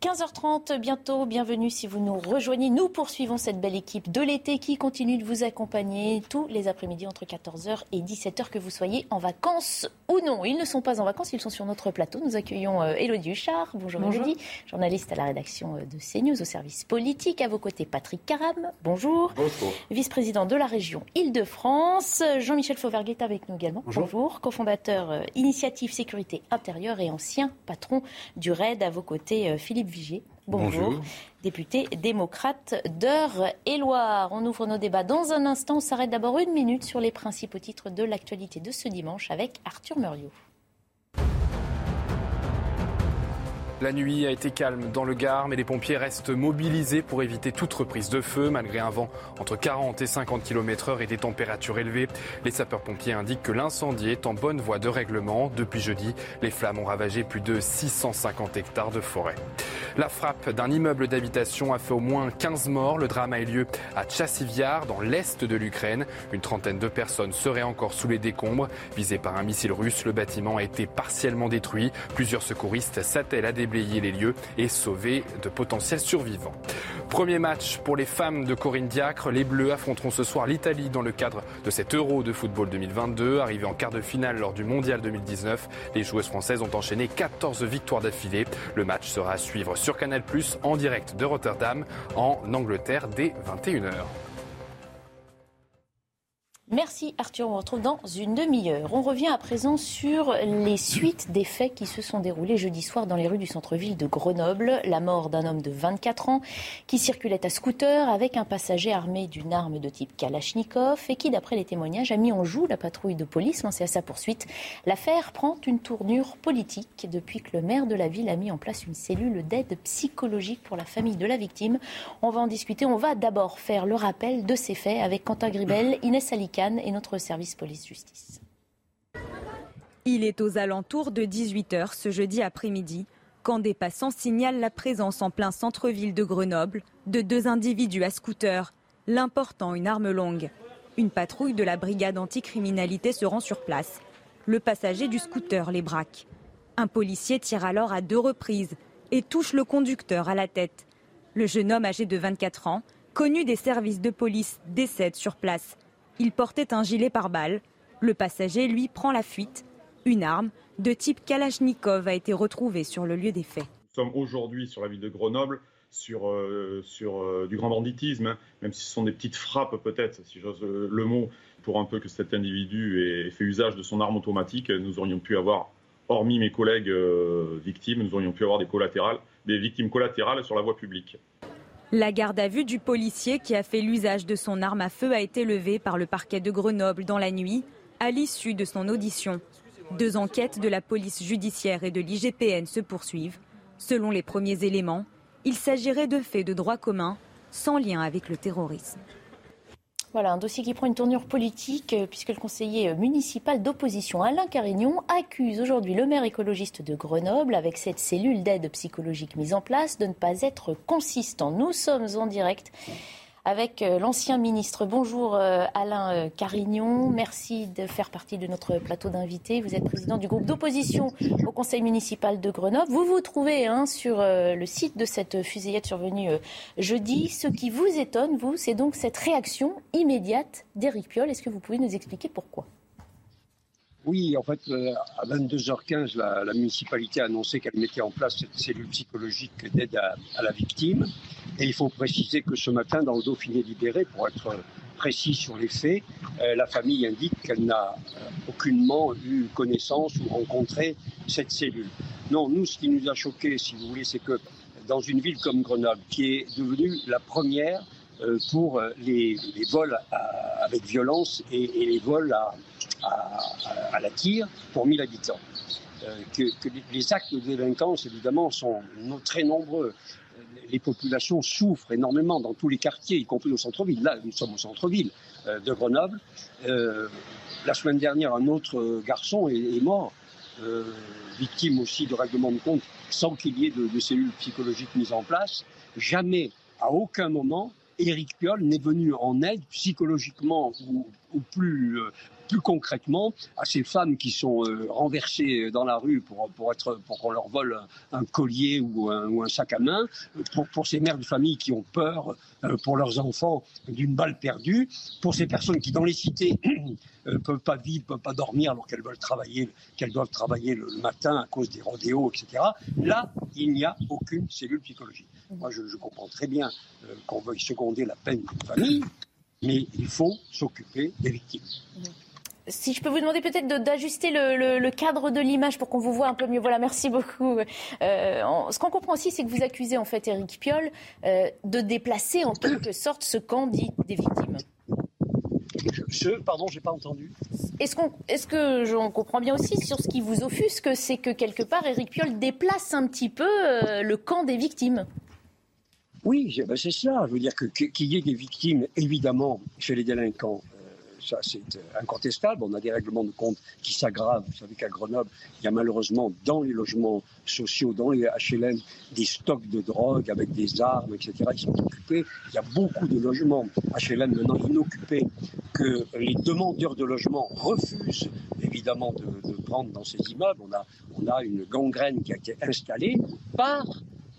15h30 bientôt, bienvenue si vous nous rejoignez. Nous poursuivons cette belle équipe de l'été qui continue de vous accompagner tous les après-midi entre 14h et 17h que vous soyez en vacances ou non. Ils ne sont pas en vacances, ils sont sur notre plateau. Nous accueillons euh, Élodie Huchard, bonjour, bonjour. journaliste à la rédaction euh, de CNews au service politique. À vos côtés Patrick Caram, bonjour. Bonjour. Vice-président de la région Île-de-France. Jean-Michel Fauvergue est avec nous également. Bonjour. bonjour. Cofondateur euh, Initiative Sécurité Intérieure et ancien patron du RAID. À vos côtés Philippe Vigier, Bonjour. Député démocrate d'Eure-et-Loire. On ouvre nos débats dans un instant. On s'arrête d'abord une minute sur les principaux titres de l'actualité de ce dimanche avec Arthur Muriot. La nuit a été calme dans le Gard, mais les pompiers restent mobilisés pour éviter toute reprise de feu, malgré un vent entre 40 et 50 km/h et des températures élevées. Les sapeurs-pompiers indiquent que l'incendie est en bonne voie de règlement. Depuis jeudi, les flammes ont ravagé plus de 650 hectares de forêt. La frappe d'un immeuble d'habitation a fait au moins 15 morts. Le drame a eu lieu à Tchassiviar, dans l'est de l'Ukraine. Une trentaine de personnes seraient encore sous les décombres. Visé par un missile russe, le bâtiment a été partiellement détruit. Plusieurs secouristes s'attellent à déblayer les lieux et sauver de potentiels survivants. Premier match pour les femmes de Corinne Diacre. Les Bleus affronteront ce soir l'Italie dans le cadre de cet Euro de football 2022. Arrivé en quart de finale lors du Mondial 2019, les joueuses françaises ont enchaîné 14 victoires d'affilée. Le match sera à suivre sur Canal+, en direct de Rotterdam, en Angleterre, dès 21h. Merci Arthur, on retrouve dans une demi-heure. On revient à présent sur les suites des faits qui se sont déroulés jeudi soir dans les rues du centre-ville de Grenoble. La mort d'un homme de 24 ans qui circulait à scooter avec un passager armé d'une arme de type Kalachnikov et qui, d'après les témoignages, a mis en joue la patrouille de police lancée à sa poursuite. L'affaire prend une tournure politique depuis que le maire de la ville a mis en place une cellule d'aide psychologique pour la famille de la victime. On va en discuter. On va d'abord faire le rappel de ces faits avec Quentin Gribel, Inès Alika et notre service police-justice. Il est aux alentours de 18h ce jeudi après-midi quand des passants signalent la présence en plein centre-ville de Grenoble de deux individus à scooter, l'important une arme longue. Une patrouille de la brigade anticriminalité se rend sur place. Le passager du scooter les braque. Un policier tire alors à deux reprises et touche le conducteur à la tête. Le jeune homme âgé de 24 ans, connu des services de police, décède sur place. Il portait un gilet pare-balles. Le passager, lui, prend la fuite. Une arme de type Kalachnikov a été retrouvée sur le lieu des faits. Nous sommes aujourd'hui sur la ville de Grenoble sur, euh, euh, du grand banditisme, hein. même si ce sont des petites frappes peut-être, si j'ose euh, le mot, pour un peu que cet individu ait fait usage de son arme automatique, nous aurions pu avoir, hormis mes collègues victimes, nous aurions pu avoir des collatérales, des victimes collatérales sur la voie publique. La garde à vue du policier qui a fait l'usage de son arme à feu a été levée par le parquet de Grenoble dans la nuit, à l'issue de son audition. Deux enquêtes de la police judiciaire et de l'IGPN se poursuivent. Selon les premiers éléments, il s'agirait de faits de droit commun sans lien avec le terrorisme. Voilà, un dossier qui prend une tournure politique euh, puisque le conseiller municipal d'opposition Alain Carignon accuse aujourd'hui le maire écologiste de Grenoble, avec cette cellule d'aide psychologique mise en place, de ne pas être consistant. Nous sommes en direct avec euh, l'ancien ministre. Bonjour euh, Alain euh, Carignon, merci de faire partie de notre plateau d'invités. Vous êtes président du groupe d'opposition au conseil municipal de Grenoble. Vous vous trouvez hein, sur le site de cette fusillade survenue jeudi. Ce qui vous étonne, vous, c'est donc cette réaction immédiate d'Éric Piolle. Est-ce que vous pouvez nous expliquer pourquoi? Oui, en fait, à 22h15, la, municipalité a annoncé qu'elle mettait en place cette cellule psychologique d'aide à, la victime. Et il faut préciser que ce matin, dans le Dauphiné libéré, pour être précis sur les faits, euh, la famille indique qu'elle n'a euh, aucunement eu connaissance ou rencontré cette cellule. Non, nous, ce qui nous a choqué, si vous voulez, c'est que dans une ville comme Grenoble, qui est devenue la première euh, pour les, vols avec violence et, les vols à, la tire pour 1000 habitants. que, les actes de délinquance, évidemment, sont très nombreux les populations souffrent énormément dans tous les quartiers, y compris au centre-ville. Là, nous sommes au centre-ville euh, de Grenoble. Euh, la semaine dernière, un autre garçon est, mort, euh, victime aussi de règlement de compte, sans qu'il y ait de, cellules psychologiques mises en place. Jamais, à aucun moment, Éric Piolle n'est venu en aide psychologiquement ou, plus, plus concrètement à ces femmes qui sont euh, renversées dans la rue pour, pour, être, pour qu'on leur vole un, collier ou un, sac à main, pour, pour, ces mères de famille qui ont peur euh, pour leurs enfants d'une balle perdue, pour ces personnes qui dans les cités ne euh, peuvent pas vivre, ne peuvent pas dormir alors qu'elles veulent travailler, qu'elles doivent travailler le, matin à cause des rodéos, etc. Là, il n'y a aucune cellule psychologique. Moi, je, comprends très bien qu'on veuille seconder la peine d'une famille, mais il faut s'occuper des victimes. Si je peux vous demander peut-être d'ajuster le, cadre de l'image pour qu'on vous voit un peu mieux. Voilà, merci beaucoup. Euh, ce qu'on comprend aussi, c'est que vous accusez en fait Éric Piolle euh, de déplacer en quelque sorte ce camp dit des victimes. Ce, pardon, j'ai pas entendu. Est-ce qu'on, est-ce que j'en comprends bien aussi sur ce qui vous offusque, c'est que quelque part Éric Piolle déplace un petit peu euh, le camp des victimes? Oui, ben, c'est ça. Je veux dire que, qu'il y ait des victimes, évidemment, chez les délinquants ça c'est euh, incontestable. On a des règlements de compte qui s'aggravent. Vous savez qu'à Grenoble, il y a malheureusement dans les logements sociaux, dans les HLM, des stocks de drogue avec des armes, etc. Ils sont occupés. Il y a beaucoup de logements HLM maintenant inoccupés que les demandeurs de logement refusent évidemment de, prendre dans ces immeubles. On a, on a une gangrène qui a été installée par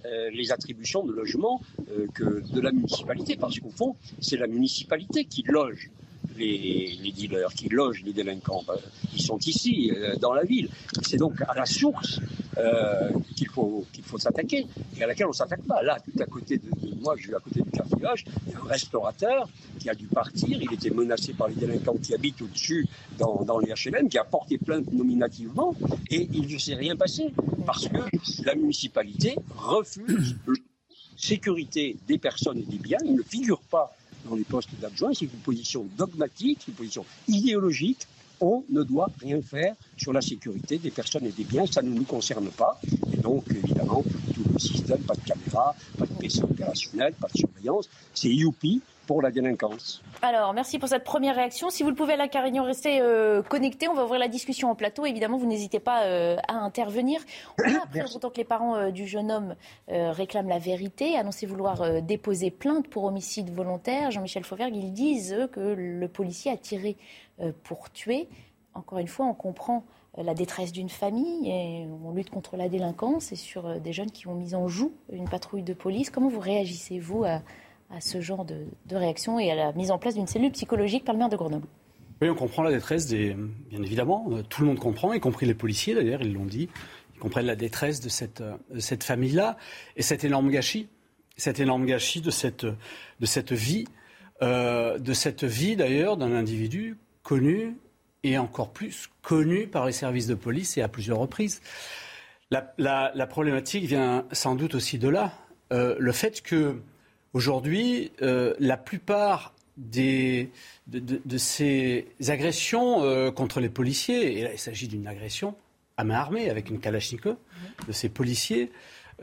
euh, les attributions de logement euh, que de la municipalité, parce qu'au fond, c'est la municipalité qui loge les, dealers, qui logent les délinquants. Ben, ils sont ici, euh, dans la ville. C'est donc à la source euh, qu'il faut, qu'il faut s'attaquer et à laquelle on ne s'attaque pas. Là, tout à côté de, moi, je suis à côté du quartier il y a un restaurateur qui a dû partir. Il était menacé par les délinquants qui habitent au-dessus dans, dans, les HLM, qui a porté plainte nominativement et il ne s'est rien passé parce que la municipalité refuse la sécurité des personnes et des biens. Il ne figure pas dans les postes d'adjoints, c'est une position dogmatique, une position idéologique. On ne doit rien faire sur la sécurité des personnes et des biens, ça ne nous concerne pas. Et donc, évidemment, tout le système, pas de caméra, pas de PC opérationnel, pas de surveillance, c'est youpi pour la délinquance. Alors, merci pour cette première réaction. Si vous le pouvez, la Carignan, restez euh, connecté. On va ouvrir la discussion en plateau. Évidemment, vous n'hésitez pas euh, à intervenir. On a appris que les parents euh, du jeune homme réclament la vérité, annoncé vouloir déposer plainte pour homicide volontaire. Jean-Michel Fauvergue, ils disent que le policier a tiré pour tuer. Encore une fois, on comprend la détresse d'une famille et on lutte contre la délinquance et sur des jeunes qui ont mis en joue une patrouille de police. Comment vous réagissez, vous, à à ce genre de, réaction et à la mise en place d'une cellule psychologique par le maire de Grenoble. Oui, on comprend la détresse des. Bien évidemment, euh, tout le monde comprend, y compris les policiers d'ailleurs, ils l'ont dit. Ils comprennent la détresse de cette, euh, famille-là et cet énorme gâchis, cet énorme gâchis de cette, vie, euh, de cette vie d'ailleurs d'un individu connu et encore plus connu par les services de police et à plusieurs reprises. La, problématique vient sans doute aussi de là. le fait que Aujourd'hui, euh, la plupart des, de, ces agressions euh, contre les policiers, et là il s'agit d'une agression à main armée avec une Kalachnikov, de ces policiers,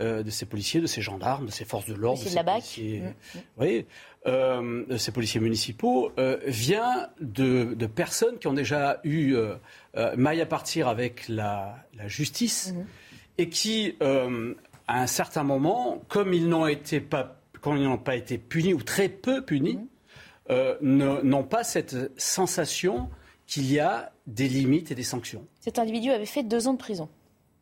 euh, de ces policiers, de ces gendarmes, de ces forces de l'ordre, de, ces policiers, mmh, mmh. de ces policiers municipaux, vient de, personnes qui ont déjà eu maille à partir avec la, justice mmh. et qui, à un certain moment, comme ils n'ont été pas quand ils n'ont pas été punis ou très peu punis, mmh. euh, n'ont pas cette sensation qu'il y a des limites et des sanctions. Cet individu avait fait deux ans de prison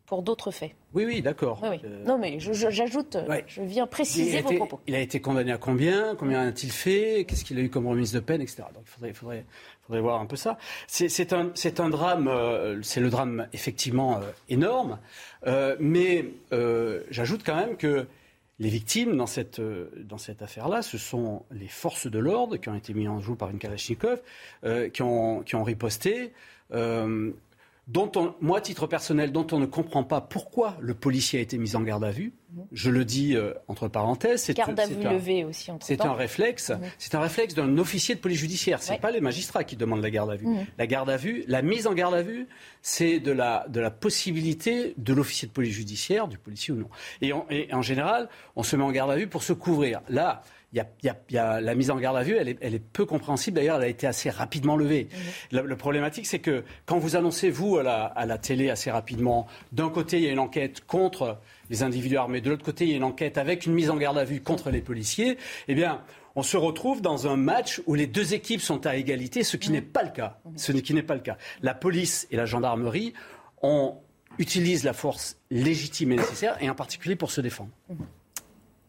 pour d'autres faits. Oui, oui, d'accord. Euh, non, mais j'ajoute, je, viens préciser vos propos. Il a été condamné à combien? Combien a-t-il fait? Qu'est-ce qu'il a eu comme remise de peine, etc. Donc il faudrait, faudrait, voir un peu ça. C'est un, un, drame, euh, c'est le drame effectivement énorme, mais j'ajoute quand même que les victimes dans cette, euh, dans cette affaire-là, ce sont les forces de l'ordre qui ont été mises en joue par une Kalachnikov, euh, qui, ont, qui ont riposté. Euh, dont on, moi, à titre personnel, dont on ne comprend pas pourquoi le policier a été mis en garde à vue. Je le dis euh, entre parenthèses. C'est, garde à vue levée aussi. C'est un réflexe. C'est un réflexe d'un officier de police judiciaire. C'est n'est pas les magistrats qui demandent la garde à vue. La garde à vue, la mise en garde à vue, c'est de la, de la possibilité de l'officier de police judiciaire, du policier ou non. Et, et en général, on se met en garde à vue pour se couvrir. Là, y a, la mise en garde à vue, elle est, peu compréhensible. D'ailleurs, elle a été assez rapidement levée. Le, problématique, c'est que quand vous annoncez, vous, à la, télé assez rapidement, d'un côté, il y a une enquête contre les individus armés, de l'autre côté, il y a une enquête avec une mise en garde à vue contre les policiers, eh bien, on se retrouve dans un match où les deux équipes sont à égalité, ce qui n'est pas le cas. Ce qui n'est pas le cas. La police et la gendarmerie utilisent la force légitime et nécessaire, et en particulier pour se défendre.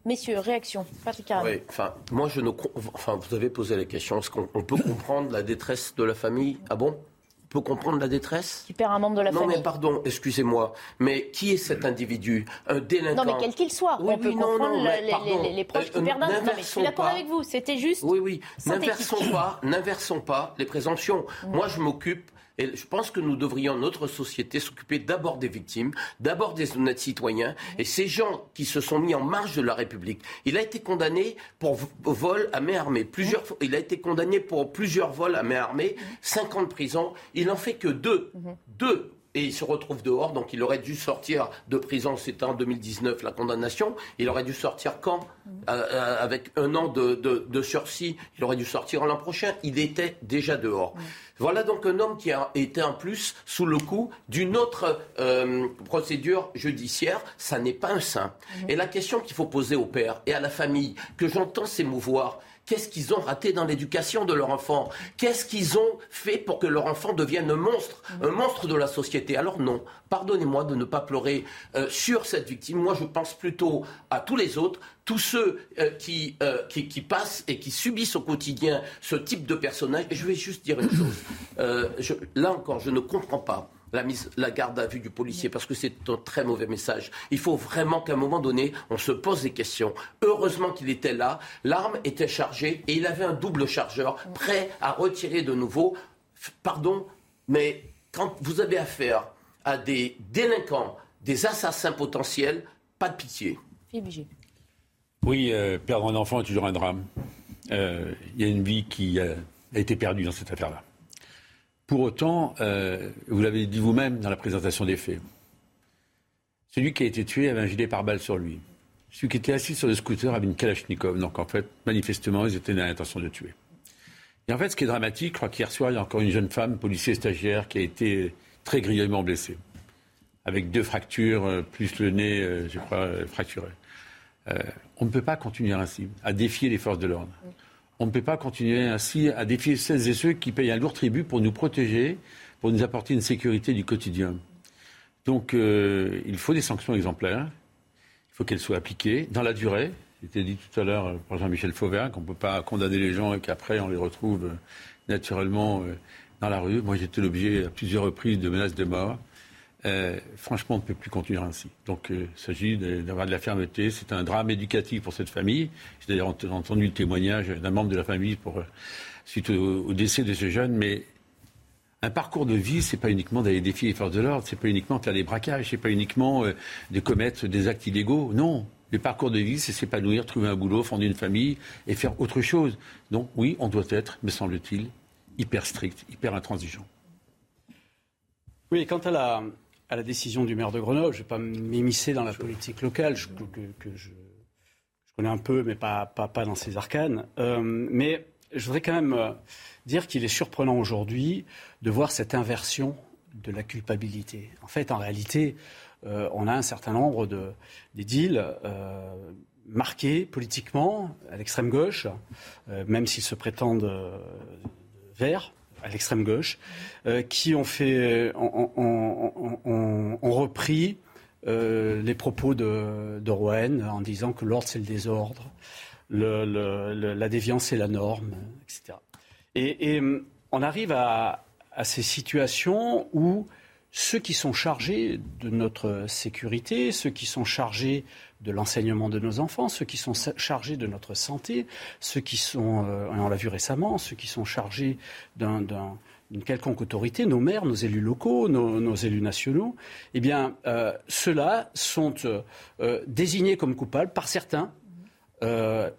Messieurs, réaction. Patrick Oui, enfin, moi, je ne. Enfin, vous avez posé la question. Est-ce qu'on peut comprendre la détresse de la famille? Ah bon? On peut comprendre la détresse? Qui perd un membre de la famille. Non, mais pardon, excusez-moi. Mais qui est cet individu? Un délinquant? Non, mais quel qu'il soit. on peut comprendre les, proches qui euh, perdent un. Non, mais je suis d'accord avec vous. C'était juste. Oui, oui. N'inversons pas, n'inversons pas les présomptions. Moi, je m'occupe Et je pense que nous devrions, notre société, s'occuper d'abord des victimes, d'abord des honnêtes citoyens. Et ces gens qui se sont mis en marge de la République, il a été condamné pour vol à main armée. Plusieurs, il a été condamné pour plusieurs vols à main armée, 50 ans de prison. Il n'en fait que deux. Deux et il se retrouve dehors. Donc il aurait dû sortir de prison, c'était en 2019 la condamnation. Il aurait dû sortir quand euh, euh, Avec un an de, sursis, il aurait dû sortir l'an prochain. Il était déjà dehors. Voilà donc un homme qui a été en plus sous le coup d'une autre euh, procédure judiciaire. Ça n'est pas un saint. Et la question qu'il faut poser au père et à la famille, que j'entends s'émouvoir, Qu'est-ce qu'ils ont raté dans l'éducation de leur enfant? Qu'est-ce qu'ils ont fait pour que leur enfant devienne un monstre, un monstre de la société Alors non, pardonnez-moi de ne pas pleurer euh, sur cette victime. Moi, je pense plutôt à tous les autres, tous ceux euh, euh, qui, qui, passent et qui subissent au quotidien ce type de personnage. Et je vais juste dire une chose. là encore, je ne comprends pas la, mise, la garde à vue du policier, parce que c'est un très mauvais message. Il faut vraiment qu'à un moment donné, on se pose des questions. Heureusement qu'il était là, l'arme était chargée et il avait un double chargeur prêt à retirer de nouveau. Pardon, mais quand vous avez affaire à des délinquants, des assassins potentiels, pas de pitié. Oui, euh, perdre un enfant est toujours un drame. Euh, il y a une vie qui a été perdue dans cette affaire-là. Pour autant, euh, vous l'avez dit vous-même dans la présentation des faits, celui qui a été tué avait un gilet pare-balles sur lui. Celui qui était assis sur le scooter avait une Kalachnikov. Donc en fait, manifestement, ils étaient dans l'intention de tuer. Et en fait, ce qui est dramatique, je crois qu'hier soir, il y a encore une jeune femme, policier stagiaire, qui a été très grièvement blessée, avec deux fractures, euh, plus le nez, euh, je crois, fracturé. on ne peut pas continuer ainsi, à défier les forces de l'ordre on ne peut pas continuer ainsi à défier celles et ceux qui payent un lourd tribut pour nous protéger, pour nous apporter une sécurité du quotidien. Donc euh, il faut des sanctions exemplaires, il faut qu'elles soient appliquées dans la durée. C'était dit tout à l'heure par Jean-Michel Fauvert qu'on ne peut pas condamner les gens et qu'après on les retrouve euh, naturellement euh, dans la rue. Moi j'ai été l'objet à plusieurs reprises de menaces de mort. Euh, franchement, on ne peut plus continuer ainsi. Donc, euh, il s'agit d'avoir de la fermeté. C'est un drame éducatif pour cette famille. J'ai d'ailleurs entendu le témoignage d'un membre de la famille pour, euh, suite au, décès de ce jeune. Mais un parcours de vie, c'est pas uniquement d'aller défier les forces de l'ordre, c'est pas uniquement faire des braquages, c'est pas uniquement de commettre des actes illégaux. Non. Le parcours de vie, c'est s'épanouir, trouver un boulot, fonder une famille et faire autre chose. Donc, oui, on doit être, me semble-t-il, hyper strict, hyper intransigeant. Oui, quant à la, à la décision du maire de Grenoble. Je ne vais pas m'immiscer dans la politique locale, je, que, je, connais un peu, mais pas, dans ses arcanes. Euh, mais je voudrais quand même euh, dire qu'il est surprenant aujourd'hui de voir cette inversion de la culpabilité. En fait, en réalité, euh, on a un certain nombre de, des deals marqués politiquement à l'extrême gauche, même s'ils se prétendent verts, à l'extrême gauche, euh, qui ont, fait, ont, repris euh, les propos de, de, Rouen en disant que l'ordre c'est le désordre, la déviance c'est la norme, etc. Et, on arrive à, ces situations où ceux qui sont chargés de notre sécurité, ceux qui sont chargés de l'enseignement de nos enfants, ceux qui sont chargés de notre santé, ceux qui sont, euh, on l'a vu récemment, ceux qui sont chargés d'une quelconque autorité, nos maires, nos élus locaux, nos, élus nationaux, eh bien, euh, ceux-là sont euh, désignés comme coupables par certains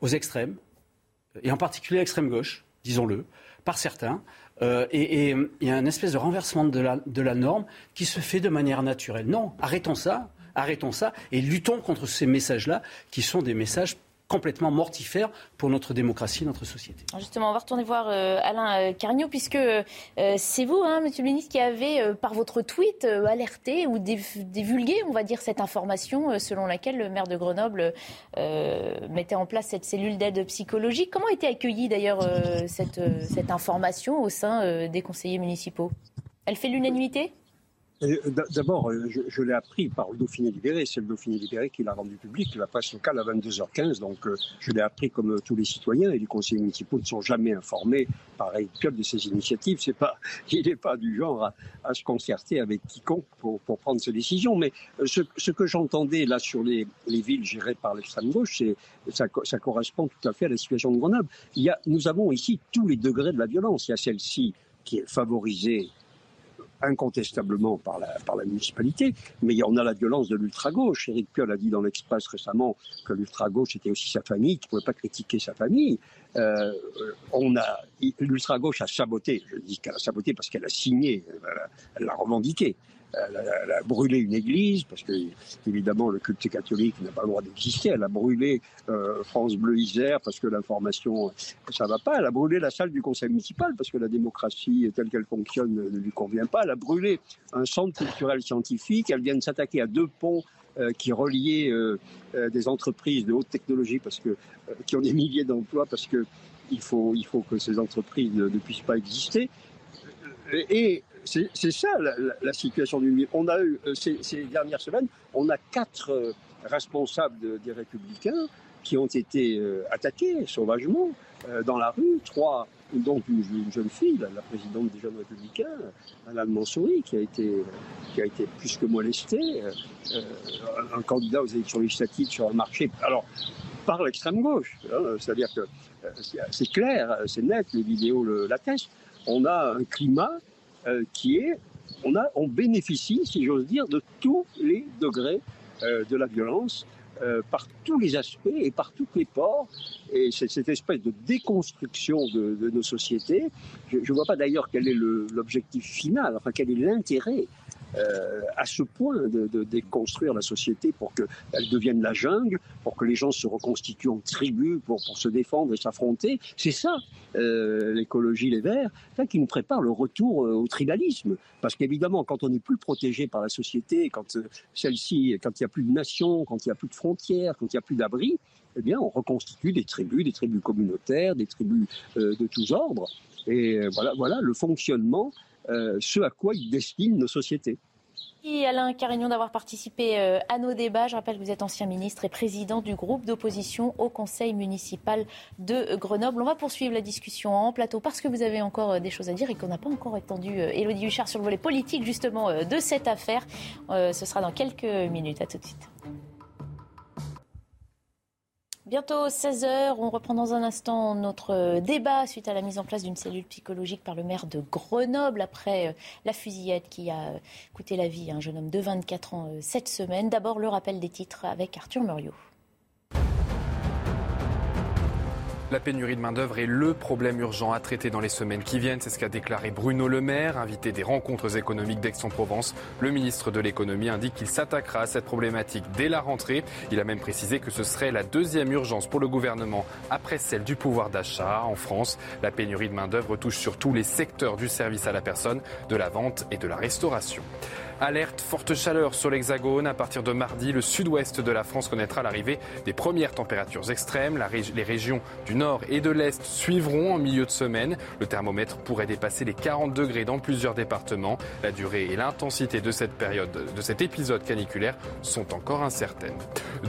aux extrêmes, et en particulier l'extrême gauche, disons-le, par certains. et il y a un espèce de renversement de la norme qui se fait de manière naturelle. Non, arrêtons ça. Arrêtons ça et luttons contre ces messages-là qui sont des messages complètement mortifères pour notre démocratie, notre société. Justement, on va retourner voir euh, Alain euh, Carnot, puisque euh, c'est vous, hein, Monsieur le Ministre, qui avez, par votre tweet, alerté ou divulgué, on va dire, cette information selon laquelle le maire de Grenoble mettait en place cette cellule d'aide psychologique. Comment a été accueillie d'ailleurs cette, information au sein des conseillers municipaux? Elle fait l'unanimité? D'abord, euh, je, l'ai appris par le Dauphiné libéré. C'est le Dauphiné libéré qui l'a rendu public, la presse locale à 22h15. Donc, euh, je l'ai appris comme tous les citoyens et les conseillers municipaux ne sont jamais informés, pareil, que de ces initiatives. C'est pas, il n'est pas du genre à, se concerter avec quiconque pour, pour prendre ces décisions. Mais ce, que j'entendais là sur les, les, villes gérées par l'extrême gauche, ça, ça, correspond tout à fait à la situation de Grenoble. Il y a, nous avons ici tous les degrés de la violence. Il y a celle-ci qui est favorisée incontestablement par la, par la municipalité, mais on a la violence de l'ultra-gauche. Éric Piolle a dit dans l'Express récemment que l'ultra-gauche était aussi sa famille, qu'il ne pouvait pas critiquer sa famille. Euh, on a l'ultra-gauche a saboté, je dis qu'elle a saboté parce qu'elle a signé, elle l'a revendiqué elle a, brûlé une église, parce que évidemment le culte catholique n'a pas le droit d'exister. Elle a brûlé euh, France Bleu Isère parce que l'information ça va pas. Elle a brûlé la salle du conseil municipal parce que la démocratie telle qu'elle fonctionne ne lui convient pas. Elle a brûlé un centre culturel scientifique. Elle vient de s'attaquer à deux ponts euh, qui reliaient euh, des entreprises de haute technologie parce que qui ont des milliers d'emplois parce que il faut il faut que ces entreprises ne, puissent pas exister. Et c'est ça la, situation du On a eu, euh, ces, dernières semaines, on a quatre euh, responsables des Républicains qui ont été euh, attaqués sauvagement dans la rue. Trois, donc une, jeune fille, la, présidente des jeunes républicains, Madame Mansouri, qui a été, qui a été plus que molestée, un, candidat aux élections législatives sur un marché. Alors, par l'extrême gauche. Hein, c'est-à-dire que c'est clair, c'est net, les vidéos l'attestent. On a un climat euh, qui est, on, a, on bénéficie, si j'ose dire, de tous les degrés euh, de la violence euh, par tous les aspects et par tous les ports. Et c'est cette espèce de déconstruction de, nos sociétés. Je ne vois pas d'ailleurs quel est l'objectif final, enfin quel est l'intérêt euh, à ce point de, déconstruire la société pour qu'elle devienne la jungle, pour que les gens se reconstituent en tribus pour, pour se défendre et s'affronter. C'est ça, euh, l'écologie, les verts, qui nous prépare le retour euh, au tribalisme. Parce qu'évidemment, quand on n'est plus protégé par la société, quand celle-ci, quand il n'y a plus de nation, quand il n'y a plus de frontières, quand il n'y a plus d'abri, eh bien, on reconstitue des tribus, des tribus communautaires, des tribus de tous ordres. Et voilà, voilà le fonctionnement euh, ce à quoi ils destinent nos sociétés. Merci Alain Carignon d'avoir participé euh, à nos débats. Je rappelle que vous êtes ancien ministre et président du groupe d'opposition au conseil municipal de Grenoble. On va poursuivre la discussion en plateau parce que vous avez encore euh, des choses à dire et qu'on n'a pas encore entendu Élodie Huchard sur le volet politique justement de cette affaire. Ce sera dans quelques minutes. À tout de suite. Bientôt 16h, on reprend dans un instant notre débat suite à la mise en place d'une cellule psychologique par le maire de Grenoble après euh, la fusillade qui a coûté la vie à un jeune homme de 24 ans euh, cette semaine. D'abord le rappel des titres avec Arthur Muriot. La pénurie de main-d'œuvre est le problème urgent à traiter dans les semaines qui viennent. C'est ce qu'a déclaré Bruno Le Maire, invité des rencontres économiques d'Aix-en-Provence. Le ministre de l'économie indique qu'il s'attaquera à cette problématique dès la rentrée. Il a même précisé que ce serait la deuxième urgence pour le gouvernement après celle du pouvoir d'achat. En France, la pénurie de main-d'œuvre touche surtout les secteurs du service à la personne, de la vente et de la restauration. Alerte forte chaleur sur l'Hexagone. À partir de mardi, le sud-ouest de la France connaîtra l'arrivée des premières températures extrêmes. les régions du nord et de l'est suivront en milieu de semaine. Le thermomètre pourrait dépasser les 40 degrés dans plusieurs départements. La durée et l'intensité de cette période, de cet épisode caniculaire sont encore incertaines.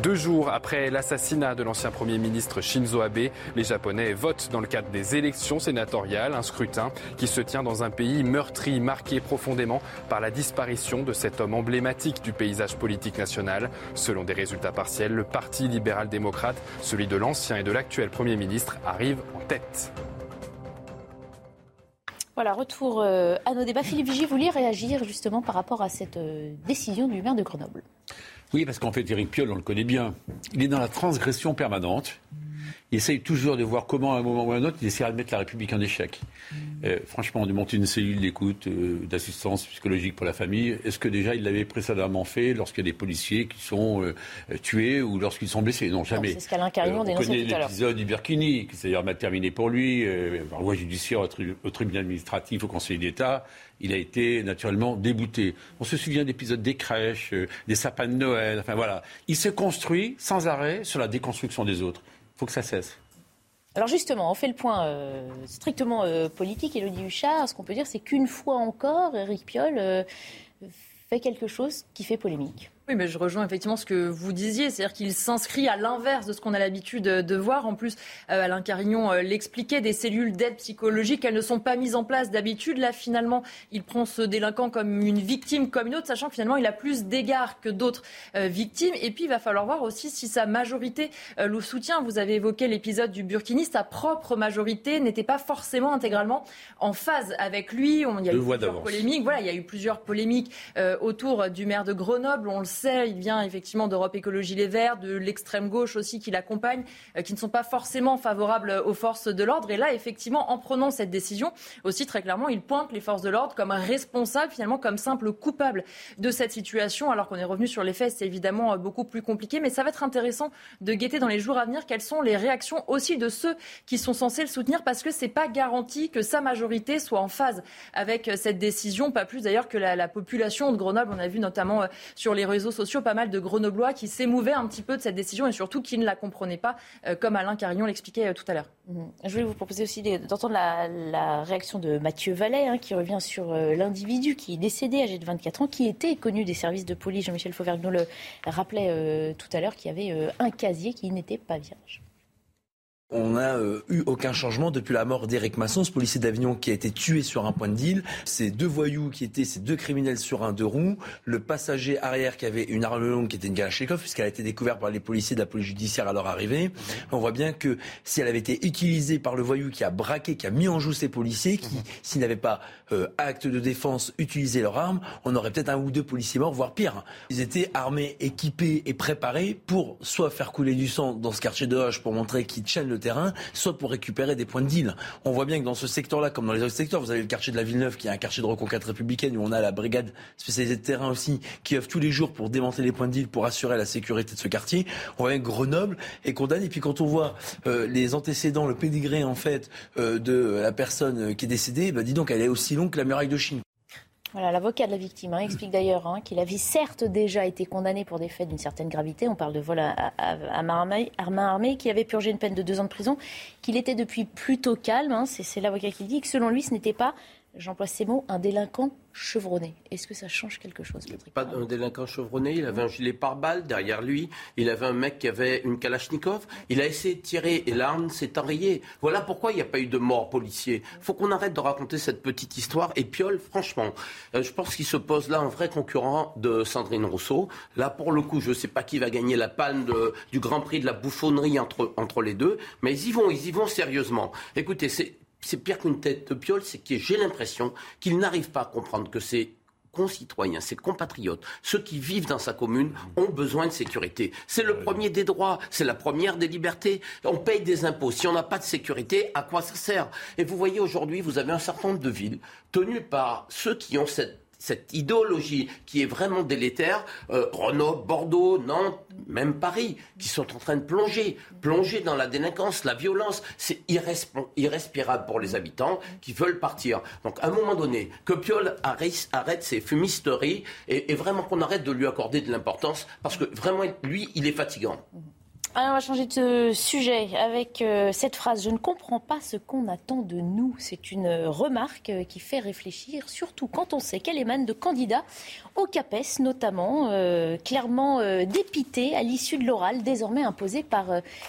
Deux jours après l'assassinat de l'ancien Premier ministre Shinzo Abe, les Japonais votent dans le cadre des élections sénatoriales, un scrutin qui se tient dans un pays meurtri, marqué profondément par la disparition de cet homme emblématique du paysage politique national. Selon des résultats partiels, le Parti libéral-démocrate, celui de l'ancien et de l'actuel Premier ministre, arrive en tête. Voilà, retour euh, à nos débats. Philippe Vigie, vous vouliez réagir justement par rapport à cette euh, décision du maire de Grenoble? Oui, parce qu'en fait, Éric Piolle, on le connaît bien. Il est dans la transgression permanente il essaye toujours de voir comment, à un moment ou à un autre, il essaiera de mettre la République en échec. Euh, franchement, de monter une cellule d'écoute, euh, d'assistance psychologique pour la famille, est-ce que déjà il l'avait précédemment fait lorsqu'il y a des policiers qui sont euh, tués ou lorsqu'ils sont blessés? Non, jamais. C'est ce qu'Alain tout à l'heure. l'épisode du Birkini, qui s'est d'ailleurs mal terminé pour lui, par loi judiciaire au, tribunal administratif, au Conseil d'État. Il a été naturellement débouté. On se souvient d'épisodes des crèches, des sapins de Noël, enfin voilà. Il se construit sans arrêt sur la déconstruction des autres faut que ça cesse. Alors justement, on fait le point euh, strictement euh, politique. Elodie Huchard, ce qu'on peut dire, c'est qu'une fois encore, Eric Piolle euh, fait quelque chose qui fait polémique. Oui, mais je rejoins effectivement ce que vous disiez, c'est-à-dire qu'il s'inscrit à l'inverse de ce qu'on a l'habitude de voir. En plus, euh, Alain Carignon euh, l'expliquait, des cellules d'aide psychologique, elles ne sont pas mises en place d'habitude. Là, finalement, il prend ce délinquant comme une victime comme une autre, sachant que finalement, il a plus d'égards que d'autres euh, victimes. Et puis, il va falloir voir aussi si sa majorité le soutient. Vous avez évoqué l'épisode du Burkini, sa propre majorité n'était pas forcément intégralement en phase avec lui. On, il y a eu plusieurs polémiques. Voilà, il y a eu plusieurs polémiques autour du maire de Grenoble. On le il vient effectivement d'Europe Écologie Les Verts, de l'extrême gauche aussi qui l'accompagne, euh, qui ne sont pas forcément favorables aux forces de l'ordre. Et là, effectivement, en prenant cette décision, aussi très clairement, il pointe les forces de l'ordre comme responsables, finalement comme simples coupables de cette situation. Alors qu'on est revenu sur les faits, c'est évidemment euh, beaucoup plus compliqué. Mais ça va être intéressant de guetter dans les jours à venir quelles sont les réactions aussi de ceux qui sont censés le soutenir parce que c'est pas garanti que sa majorité soit en phase avec euh, cette décision, pas plus d'ailleurs que la, la population de Grenoble. On a vu notamment sur les réseaux sociaux pas mal de Grenoblois qui s'émouvaient un petit peu de cette décision et surtout qui ne la comprenaient pas, euh, comme Alain Carignon l'expliquait euh, tout à l'heure. Mhm. Je voulais vous proposer aussi d'entendre la, réaction de Mathieu Vallet, hein, qui revient sur euh, l'individu qui est décédé, âgé de 24 ans, qui était connu des services de police. Jean-Michel Fauvergnot le rappelait tout à l'heure, qui avait un casier qui n'était pas vierge. On n'a euh, eu aucun changement depuis la mort d'Éric Masson, ce policier d'Avignon qui a été tué sur un point de deal. Ces deux voyous qui étaient ces deux criminels sur un deux roues. Le passager arrière qui avait une arme longue qui était une Kalachnikov, puisqu'elle a été découverte par les policiers de la police judiciaire à leur arrivée. On voit bien que si elle avait été utilisée par le voyou qui a braqué, qui a mis en joue ces policiers, qui, mhm. s'ils n'avaient pas euh, acte de défense, utilisé leur arme, on aurait peut-être un ou deux policiers morts, voire pire. Ils étaient armés, équipés et préparés pour soit faire couler du sang dans ce quartier de Hoche pour montrer qu'ils tiennent le terrain, soit pour récupérer des points de deal. On voit bien que dans ce secteur-là, comme dans les autres secteurs, vous avez le quartier de la Villeneuve, qui est un quartier de reconquête républicaine, où on a la brigade spécialisée de terrain aussi, qui œuvre tous les jours pour démanteler les points de deal, pour assurer la sécurité de ce quartier. On voit bien que Grenoble est condamné. Et puis quand on voit euh, les antécédents, le pédigré en fait euh, de la personne qui est décédée, bah, dis donc, elle est aussi longue que la muraille de Chine. L'avocat de la victime hein, explique d'ailleurs hein, qu'il avait certes déjà été condamné pour des faits d'une certaine gravité. On parle de vol à, à, main armée, qui avait purgé une peine de deux ans de prison, qu'il était depuis plutôt calme. Hein, c'est l'avocat qui dit que selon lui, ce n'était pas j'emploie ces mots, un délinquant chevronné. Est-ce que ça change quelque chose, Patrick Pas un délinquant chevronné, il avait un gilet pare-balles derrière lui, il avait un mec qui avait une Kalachnikov, il a essayé de tirer et l'arme s'est enrayée. Voilà pourquoi il n'y a pas eu de mort policier. Il faut qu'on arrête de raconter cette petite histoire. Et Piolle, franchement, euh, je pense qu'il se pose là un vrai concurrent de Sandrine Rousseau. Là, pour le coup, je ne sais pas qui va gagner la palme du Grand Prix de la bouffonnerie entre, entre les deux, mais ils y vont, ils y vont sérieusement. Écoutez, c'est c'est pire qu'une tête de piole, c'est que j'ai l'impression qu'il n'arrive pas à comprendre que ses concitoyens, ses compatriotes, ceux qui vivent dans sa commune, ont besoin de sécurité. C'est le premier des droits, c'est la première des libertés. On paye des impôts. Si on n'a pas de sécurité, à quoi ça sert? Et vous voyez aujourd'hui, vous avez un certain nombre de villes tenues par ceux qui ont cette cette idéologie qui est vraiment délétère, euh, Bordeaux, Nantes, même Paris, qui sont en train de plonger, plonger dans la délinquance, la violence, c'est irrespirable pour les habitants qui veulent partir. Donc à un moment donné, que Piolle arrête ses fumisteries et, et vraiment qu'on arrête de lui accorder de l'importance, parce que vraiment, lui, il est fatigant. Alors, on va changer de sujet avec euh, cette phrase Je ne comprends pas ce qu'on attend de nous. C'est une remarque euh, qui fait réfléchir, surtout quand on sait qu'elle émane de candidats au CAPES, notamment, euh, clairement dépités à l'issue de l'oral, désormais imposé par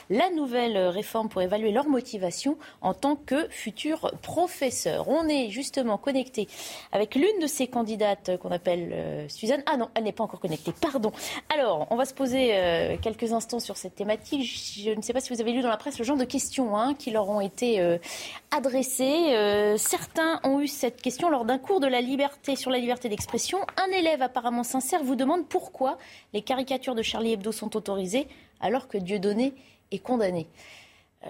la nouvelle réforme pour évaluer leur motivation en tant que futurs professeurs. On est justement connecté avec l'une de ces candidates qu'on appelle Suzanne. Ah non, elle n'est pas encore connectée, pardon. Alors, on va se poser quelques instants sur cette thématique je ne sais pas si vous avez lu dans la presse le genre de questions hein, qui leur ont été euh, adressées. Euh, certains ont eu cette question lors d'un cours de la liberté sur la liberté d'expression. Un élève apparemment sincère vous demande pourquoi les caricatures de Charlie Hebdo sont autorisées alors que Dieudonné est condamné. Euh,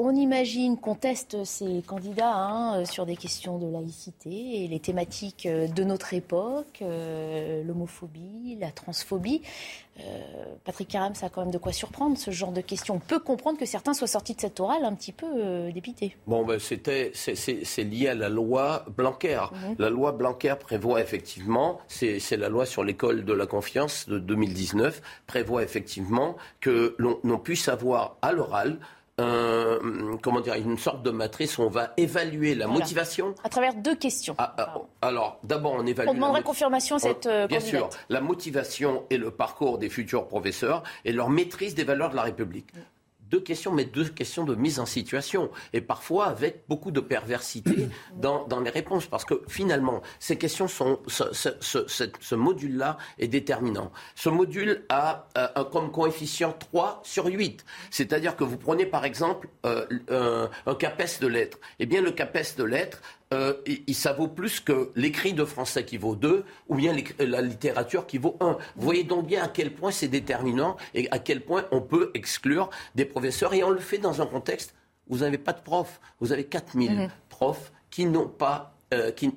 on imagine qu'on teste ces candidats hein, sur des questions de laïcité et les thématiques de notre époque, l'homophobie, la transphobie. Euh, Patrick Caram, ça a quand même de quoi surprendre ce genre de questions. On peut comprendre que certains soient sortis de cette orale un petit peu euh, dépités. Bon, ben, c'était, c'est, lié à la loi Blanquer. Mhm. La loi Blanquer prévoit effectivement, c'est, la loi sur l'école de la confiance de 2019, prévoit effectivement que l'on, puisse avoir à l'oral comment dire, une sorte de matrice où on va évaluer la motivation. À travers deux questions. Ah, ah, alors, d'abord, on évalue. On demanderait confirmation à cette on, Bien sûr, la motivation et le parcours des futurs professeurs et leur maîtrise des valeurs de la République deux questions, mais deux questions de mise en situation. Et parfois avec beaucoup de perversité dans, dans les réponses. Parce que finalement, ces questions sont. Ce, ce, ce, module-là est déterminant. Ce module a euh, comme coefficient 3 sur 8. C'est-à-dire que vous prenez par exemple euh, un, un CAPES de lettres. Eh bien, le CAPES de lettres euh, ça vaut plus que l'écrit de français qui vaut 2 ou bien la littérature qui vaut 1. Vous voyez donc bien à quel point c'est déterminant et à quel point on peut exclure des professeurs. Et on le fait dans un contexte où vous n'avez pas de profs. Vous avez 4000 mhm. profs qui n'ont pas euh, qui,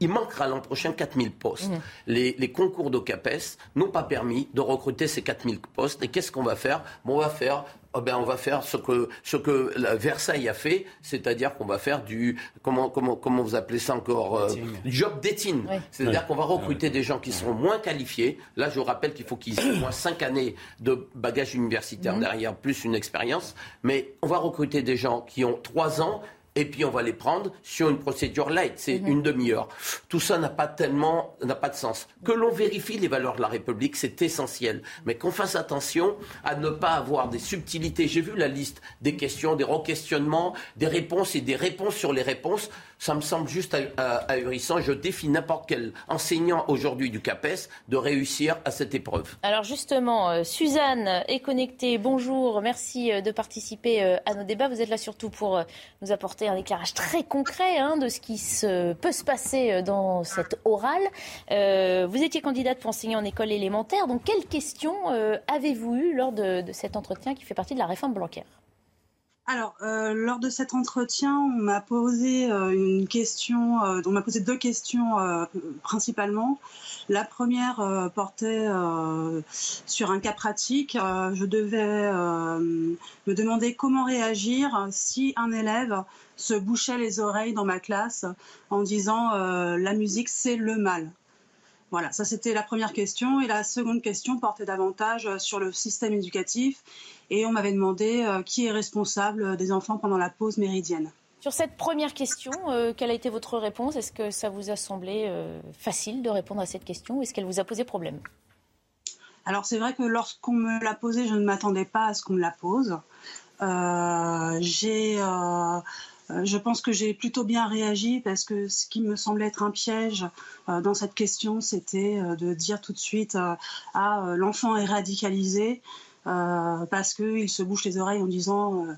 il manquera l'an prochain 4000 postes. Mhm. Les, les, concours d'OCAPES n'ont pas permis de recruter ces 4000 postes. Et qu'est-ce qu'on va faire? Bon, On va faire oh ben, on va faire ce que, ce que la Versailles a fait, c'est-à-dire qu'on va faire du, comment, comment, comment vous appelez ça encore, euh, job d'étine. C'est-à-dire qu'on va recruter des gens qui seront moins qualifiés. Là, je vous rappelle qu'il faut qu'ils aient au moins cinq années de bagage universitaire mhm. derrière, plus une expérience. Mais on va recruter des gens qui ont trois ans et puis on va les prendre sur une procédure light, c'est mhm. une demi-heure. Tout ça n'a pas tellement, n'a pas de sens. Que l'on vérifie les valeurs de la République, c'est essentiel, mais qu'on fasse attention à ne pas avoir des subtilités. J'ai vu la liste des questions, des re-questionnements, des réponses et des réponses sur les réponses ça me semble juste ahurissant. Je défie n'importe quel enseignant aujourd'hui du CAPES de réussir à cette épreuve. Alors justement, euh, Suzanne est connectée. Bonjour, merci euh, de participer euh, à nos débats. Vous êtes là surtout pour nous apporter un éclairage très concret hein, de ce qui peut se passer dans cette orale. vous étiez candidate pour enseigner en école élémentaire. Donc, quelles questions avez-vous eues lors de, de cet entretien qui fait partie de la réforme bancaire alors, euh, lors de cet entretien, on m'a posé euh, une question, euh, on m'a posé deux questions principalement. La première portait sur un cas pratique. je devais me demander comment réagir si un élève se bouchait les oreilles dans ma classe en disant la musique c'est le mal. Voilà, ça c'était la première question. Et la seconde question portait davantage sur le système éducatif et on m'avait demandé euh, qui est responsable des enfants pendant la pause méridienne. Sur cette première question, euh, quelle a été votre réponse? Est-ce que ça vous a semblé euh, facile de répondre à cette question ou est-ce qu'elle vous a posé problème? Alors c'est vrai que lorsqu'on me l'a posée, je ne m'attendais pas à ce qu'on me la pose. j'ai je pense que j'ai plutôt bien réagi parce que ce qui me semblait être un piège dans cette question, c'était de dire tout de suite ah l'enfant est radicalisé. Euh, parce qu'il se bouche les oreilles en disant euh,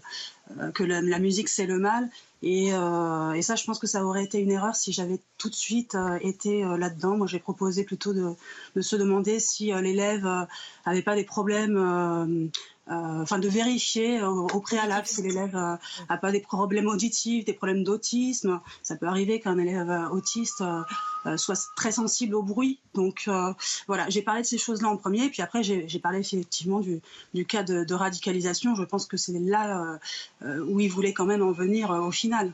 euh, que la, musique c'est le mal. Et, ça, je pense que ça aurait été une erreur si j'avais tout de suite été là-dedans. Moi, j'ai proposé plutôt de, de, se demander si l'élève n'avait pas des problèmes enfin de vérifier au, préalable si l'élève n'a euh, pas des problèmes auditifs, des problèmes d'autisme. Ça peut arriver qu'un élève euh, autiste soit très sensible au bruit. Donc voilà, j'ai parlé de ces choses-là en premier, puis après j'ai parlé effectivement du, cas de, radicalisation. Je pense que c'est là où il voulait quand même en venir au final.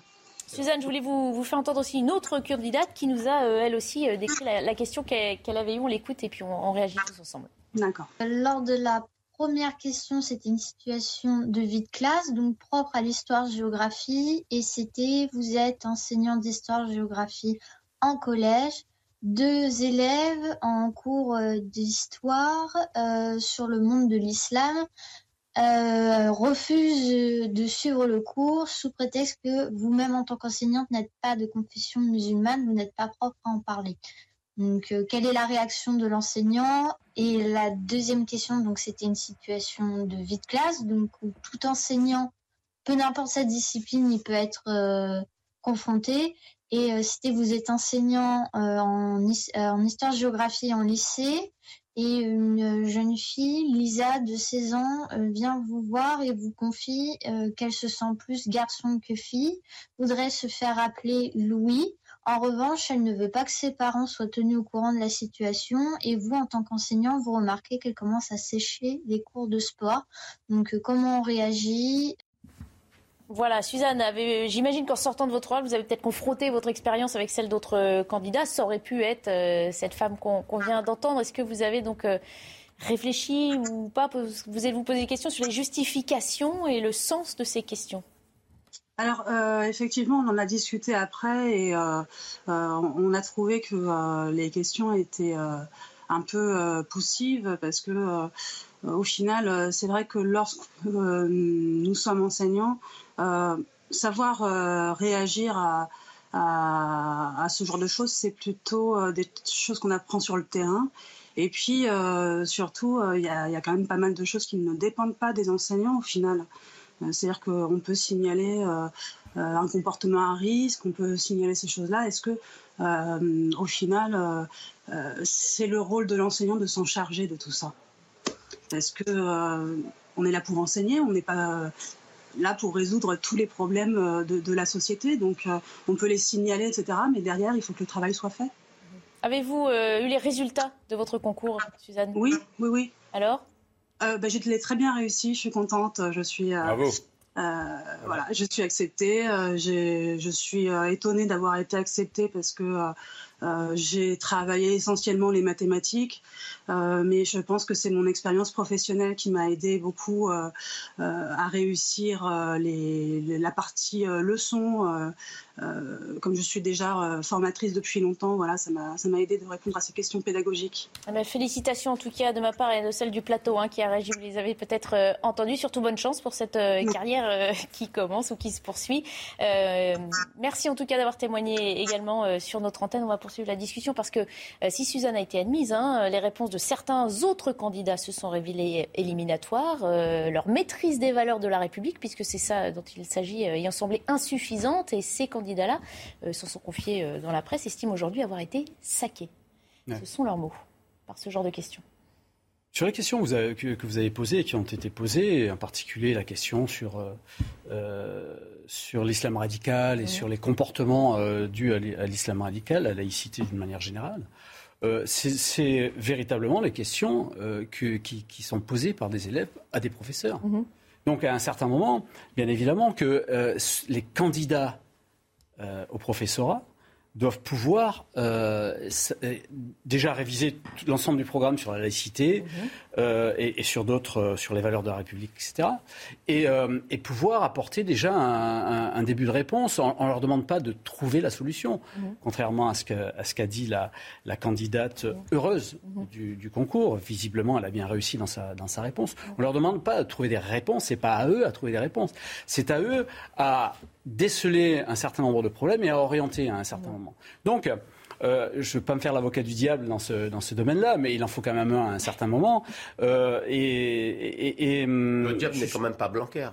Suzanne, je voulais vous, faire entendre aussi une autre candidate qui nous a, elle aussi, décrit la, question qu'elle avait eue. On l'écoute et puis on, on réagit tous ensemble. D'accord. Lors de la première question, c'était une situation de vie de classe, donc propre à l'histoire-géographie. Et c'était, vous êtes enseignant d'histoire-géographie en collège, deux élèves en cours euh, d'histoire euh, sur le monde de l'islam euh, refusent de suivre le cours sous prétexte que vous-même en tant qu'enseignante n'êtes pas de confession musulmane, vous n'êtes pas propre à en parler. Donc, euh, quelle est la réaction de l'enseignant? Et la deuxième question, donc, c'était une situation de vie de classe, donc tout enseignant, peu n'importe sa discipline, il peut être euh, confronté. Et euh, c'était vous êtes enseignant en, en histoire-géographie en lycée, et une jeune fille, Lisa, de 16 ans, vient vous voir et vous confie qu'elle se sent plus garçon que fille, voudrait se faire appeler Louis. En revanche, elle ne veut pas que ses parents soient tenus au courant de la situation et vous, en tant qu'enseignant, vous remarquez qu'elle commence à sécher les cours de sport. Donc, euh, comment on réagit? Voilà, Suzanne, j'imagine qu'en sortant de votre rôle, vous avez peut-être confronté votre expérience avec celle d'autres euh, candidats. Ça aurait pu être euh, cette femme qu'on vient d'entendre. Est-ce que vous avez donc réfléchi ou pas? Vous allez vous poser des questions sur les justifications et le sens de ces questions? Alors euh, effectivement, on en a discuté après et euh, on a trouvé que les questions étaient un peu poussives parce que au final, c'est vrai que lorsque nous sommes enseignants, savoir réagir à, à, ce genre de choses, c'est plutôt euh, des choses qu'on apprend sur le terrain. Et puis, euh, surtout, euh, il y, a quand même pas mal de choses qui ne dépendent pas des enseignants au final. C'est-à-dire qu'on peut signaler un comportement à risque, on peut signaler ces choses-là. Est-ce que, au final, c'est le rôle de l'enseignant de s'en charger de tout ça? Est-ce que on est là pour enseigner, on n'est pas là pour résoudre tous les problèmes euh, de, la société? Donc euh, on peut les signaler, etc. Mais derrière, il faut que le travail soit fait. Avez-vous euh, eu les résultats de votre concours, Suzanne? Oui, oui, oui. Alors? Euh, bah, J'ai très bien réussi, je suis contente. Je suis, Bravo. voilà, je suis acceptée. je suis étonnée d'avoir été acceptée parce que j'ai travaillé essentiellement les mathématiques. Euh, mais je pense que c'est mon expérience professionnelle qui m'a aidé beaucoup euh, euh, à réussir les, la partie leçon. Comme je suis déjà formatrice depuis longtemps, voilà, ça m'a aidé de répondre à ces questions pédagogiques. Ah ben, félicitations en tout cas de ma part et de celle du plateau hein, qui a réagi. Vous les avez peut-être entendus. Surtout bonne chance pour cette carrière qui commence ou qui se poursuit. merci en tout cas d'avoir témoigné également sur notre antenne. On va poursuivre la discussion parce que si Suzanne a été admise, hein, les réponses de certains autres candidats se sont révélés éliminatoires. Euh, leur maîtrise des valeurs de la République, puisque c'est ça dont il s'agit, euh, ayant semblé insuffisante. Et ces candidats-là euh, se sont confiés dans la presse, estiment aujourd'hui avoir été saqués. Ce sont leurs mots par ce genre de questions. Sur les questions que, vous avez posées et qui ont été posées, en particulier la question sur, sur l'islam radical et sur les comportements dus à l'islam radical, à la laïcité d'une manière générale, euh, c'est véritablement les questions euh, qui, sont posées par des élèves à des professeurs. Mhm. Donc à un certain moment, bien évidemment que euh, les candidats au professorat doivent pouvoir euh, euh, déjà réviser l'ensemble du programme sur la laïcité mhm. Euh, et, sur d'autres, sur les valeurs de la République, etc. Et, pouvoir apporter déjà un, début de réponse. On ne leur demande pas de trouver la solution, mhm. contrairement à ce, qu'a dit la, candidate mhm. heureuse du, concours. Visiblement, elle a bien réussi dans sa, dans sa réponse. On ne leur demande pas de trouver des réponses, c'est pas à eux à trouver des réponses. C'est à eux à déceler un certain nombre de problèmes et à orienter à un certain moment. Donc, euh, je ne veux pas me faire l'avocat du diable dans ce, dans ce domaine-là, mais il en faut quand même un à un certain moment. Euh, et, et, Le diable n'est quand même pas Blanquer.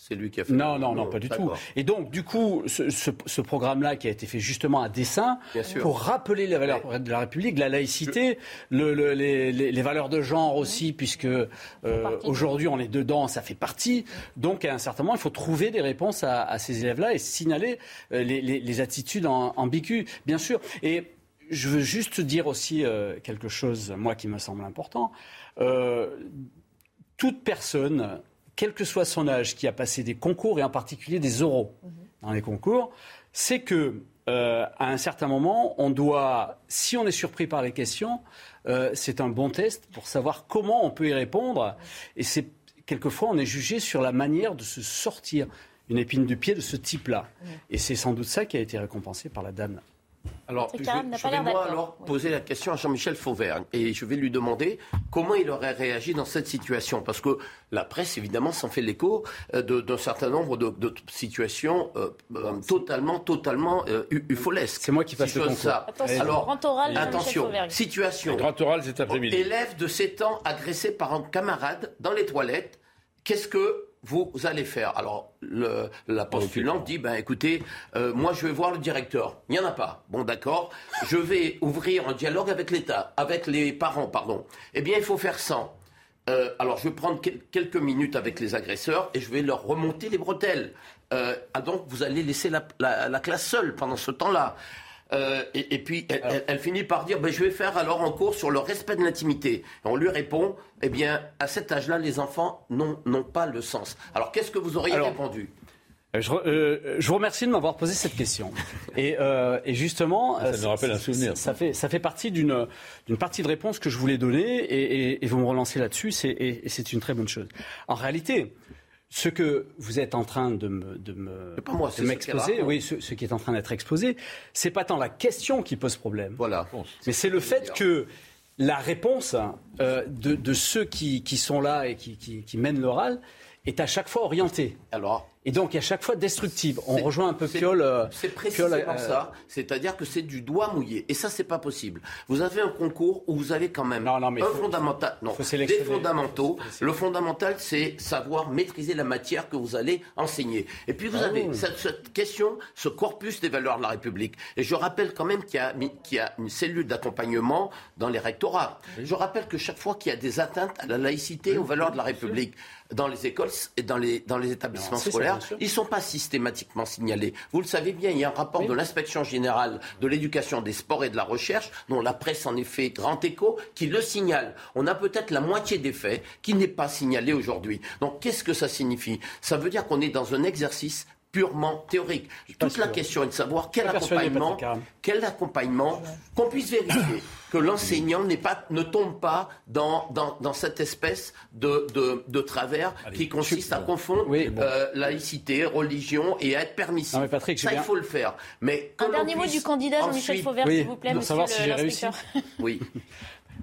C'est lui qui a fait. Non, non, non, pas du tout. Et donc, du coup, ce, programme-là qui a été fait justement à dessein pour rappeler les valeurs de la République, la laïcité, les, valeurs de genre aussi, puisque euh, aujourd'hui on est dedans, ça fait partie. Donc, à un certain moment, il faut trouver des réponses à, ces élèves-là et signaler euh, les, attitudes ambiguës, bien sûr. Et je veux juste dire aussi euh, quelque chose, moi, qui me semble important. toute personne quel que soit son âge, qui a passé des concours et en particulier des oraux mhm. dans les concours, c'est que euh, à un certain moment, on doit, si on est surpris par les questions, euh, c'est un bon test pour savoir comment on peut y répondre. Et c'est quelquefois on est jugé sur la manière de se sortir une épine du pied de ce type-là. Et c'est sans doute ça qui a été récompensé par la dame alors, je, vais moi alors poser la question à Jean-Michel Fauvergne et je vais lui demander comment il aurait réagi dans cette situation. Parce que la presse, évidemment, s'en fait l'écho euh, d'un certain nombre de, situations euh, euh, totalement, totalement ufolesques. C'est moi qui passe le ça. Attention, alors, grand oral, attention, situation. grand oral, c'est après-midi. Élève de 7 ans agressé par un camarade dans les toilettes. Qu'est-ce que vous allez faire Alors, le, la postulante dit, ben écoutez, euh, moi je vais voir le directeur. Il n'y en a pas. Bon, d'accord. Je vais ouvrir un dialogue avec l'État, avec les parents, pardon. Eh bien, il faut faire 100. Euh, alors, je vais prendre quelques minutes avec les agresseurs et je vais leur remonter les bretelles. Euh, ah, donc, vous allez laisser la classe seule pendant ce temps-là. Euh, et, puis elle, finit par dire ben, je vais faire alors un cours sur le respect de l'intimité. On lui répond eh bien, à cet âge-là, les enfants n'ont pas le sens. Alors qu'est-ce que vous auriez répondu? Euh, euh, je, vous remercie de m'avoir posé cette question. Et, euh, justement, ça nous rappelle un souvenir. Ça, fait, ça fait partie d'une partie de réponse que je voulais donner, et, vous me relancez là-dessus, et c'est une très bonne chose. En réalité, ce que vous êtes en train de me, de m'exposer, oui, ce, qui est en train d'être exposé, c'est pas tant la question qui pose problème. Voilà. Mais c'est le fait que la réponse de, ceux qui, sont là et qui, qui mènent l'oral est à chaque fois orientée. Alors et donc à chaque fois destructive. On rejoint un peu Piolle. Euh, c'est précisément euh, ça. C'est-à-dire que c'est du doigt mouillé. Et ça, c'est pas possible. Vous avez un concours où vous avez quand même un fondamental, non, des fondamentaux. Le fondamental, c'est savoir maîtriser la matière que vous allez enseigner. Et puis vous ah avez cette, question, ce corpus des valeurs de la République. Et je rappelle quand même qu'il y, y, a une cellule d'accompagnement dans les rectorats. Je rappelle que chaque fois qu'il y a des atteintes à la laïcité et aux valeurs de la République, dans les écoles et dans les, dans les établissements scolaires, ils ne sont pas systématiquement signalés. Vous le savez bien, il y a un rapport de l'inspection générale de l'éducation, des sports et de la recherche, dont la presse en est fait grand écho, qui le signale. On a peut-être la moitié des faits qui n'est pas signalé aujourd'hui. Donc qu'est-ce que ça signifie? Ça veut dire qu'on est dans un exercice purement théorique. Toute la question est de savoir quel accompagnement, quel accompagnement, qu'on puisse vérifier que l'enseignant pas, ne tombe pas dans, dans, cette espèce de, de, travers qui consiste à confondre euh, laïcité, religion et à être permissif. Ça, il faut le faire. Mais Un dernier mot du candidat Jean-Michel Fauvert, s'il vous plaît, monsieur l'inspecteur. Oui.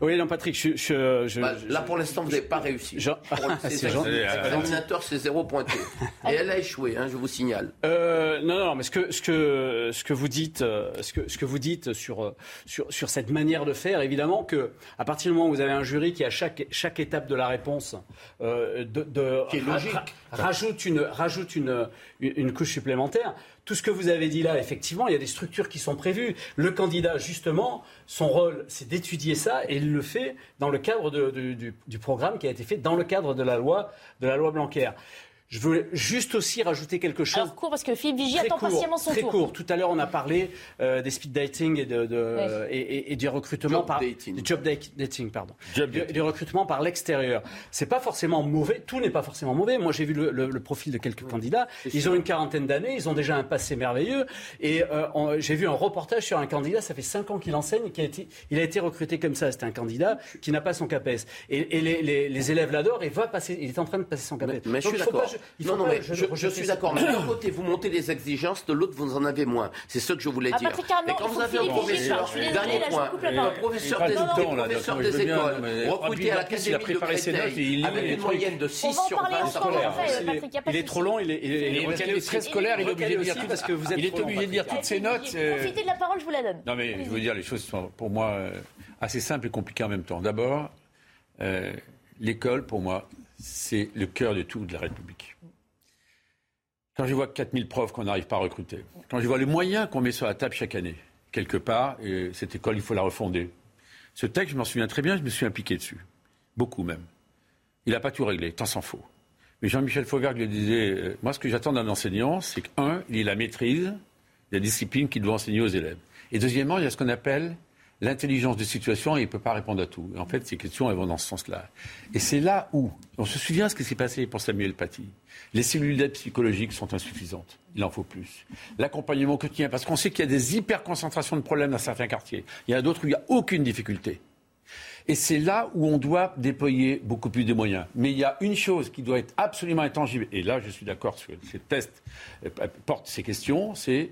Oui, non, Patrick, je. je, bah, là, pour l'instant, vous n'avez pas réussi. L'examinateur, c'est zéro pointé. Et elle a échoué, hein, je vous signale. Euh, non, non, mais ce que, ce que, ce que vous dites, euh, ce que, ce que vous dites sur, sur, sur cette manière de faire, évidemment, que à partir du moment où vous avez un jury qui, à chaque, chaque étape de la réponse, euh, de, de, qui est logique, rajoute une, couche supplémentaire tout ce que vous avez dit là, effectivement, il y a des structures qui sont prévues. Le candidat, justement, son rôle, c'est d'étudier ça et il le fait dans le cadre du, programme qui a été fait dans le cadre de la loi, de. Je veux juste aussi rajouter quelque chose. Alors court, parce que Philippe Vigie attend patiemment son très tour. court. Tout à l'heure, on a parlé euh, des speed dating et, de, de et, et, du recrutement job par dating. job dating, pardon. du, recrutement par l'extérieur. C'est pas forcément mauvais. Tout n'est pas forcément mauvais. Moi, j'ai vu le, le, profil de quelques candidats. Ils ont une quarantaine d'années. Ils ont déjà un passé merveilleux. Et euh, j'ai vu un reportage sur un candidat. Ça fait cinq ans qu'il enseigne. Qui a été, il a été recruté comme ça. C'est un candidat qui n'a pas son CAPES. Et, les, les, les, élèves l'adorent. Et va passer. Il est en train de passer son CAPES. Mais, je suis d'accord non, non, mais je, suis d'accord. Mais d'un côté, vous montez les exigences, de l'autre, vous en avez moins. C'est ce que je voulais ah, dire. Et quand vous avez un professeur, dernier point, un professeur des, professeurs des écoles, recruté à l'Académie de Créteil, avec une moyenne de 6 sur 20 Il est trop long, il est très scolaire, il est obligé de dire parce que vous êtes Il est obligé de dire toutes ses notes. Profitez de la parole, je vous la donne. Non, mais je veux dire, les choses sont pour moi assez simples et compliquées en même temps. D'abord, l'école, pour moi, c'est le cœur de tout de la République. Quand je vois 4000 profs qu'on n'arrive pas à recruter, quand je vois les moyens qu'on met sur la table chaque année, quelque part, et cette école, il faut la refonder. Ce texte, je m'en souviens très bien, je me suis impliqué dessus. Beaucoup même. Il n'a pas tout réglé, tant s'en faut. Mais Jean-Michel Fauvergue le disait, euh, moi ce que j'attends d'un enseignant, c'est qu'un, il ait la maîtrise de la discipline qu'il doit enseigner aux élèves. Et deuxièmement, il y a ce qu'on appelle l'intelligence de situation et il ne peut pas répondre à tout. en fait, ces questions, elles vont dans ce sens-là. Et c'est là où, on se souvient ce qui s'est passé pour Samuel Paty. Les cellules d'aide psychologiques sont insuffisantes. Il en faut plus. L'accompagnement quotidien, parce qu'on sait qu'il y a des hyperconcentrations de problèmes dans certains quartiers. Il y en a d'autres où il n'y a aucune difficulté. Et c'est là où on doit déployer beaucoup plus de moyens. Mais il y a une chose qui doit être absolument intangible, et là je suis d'accord sur ces tests euh, portent ces questions, c'est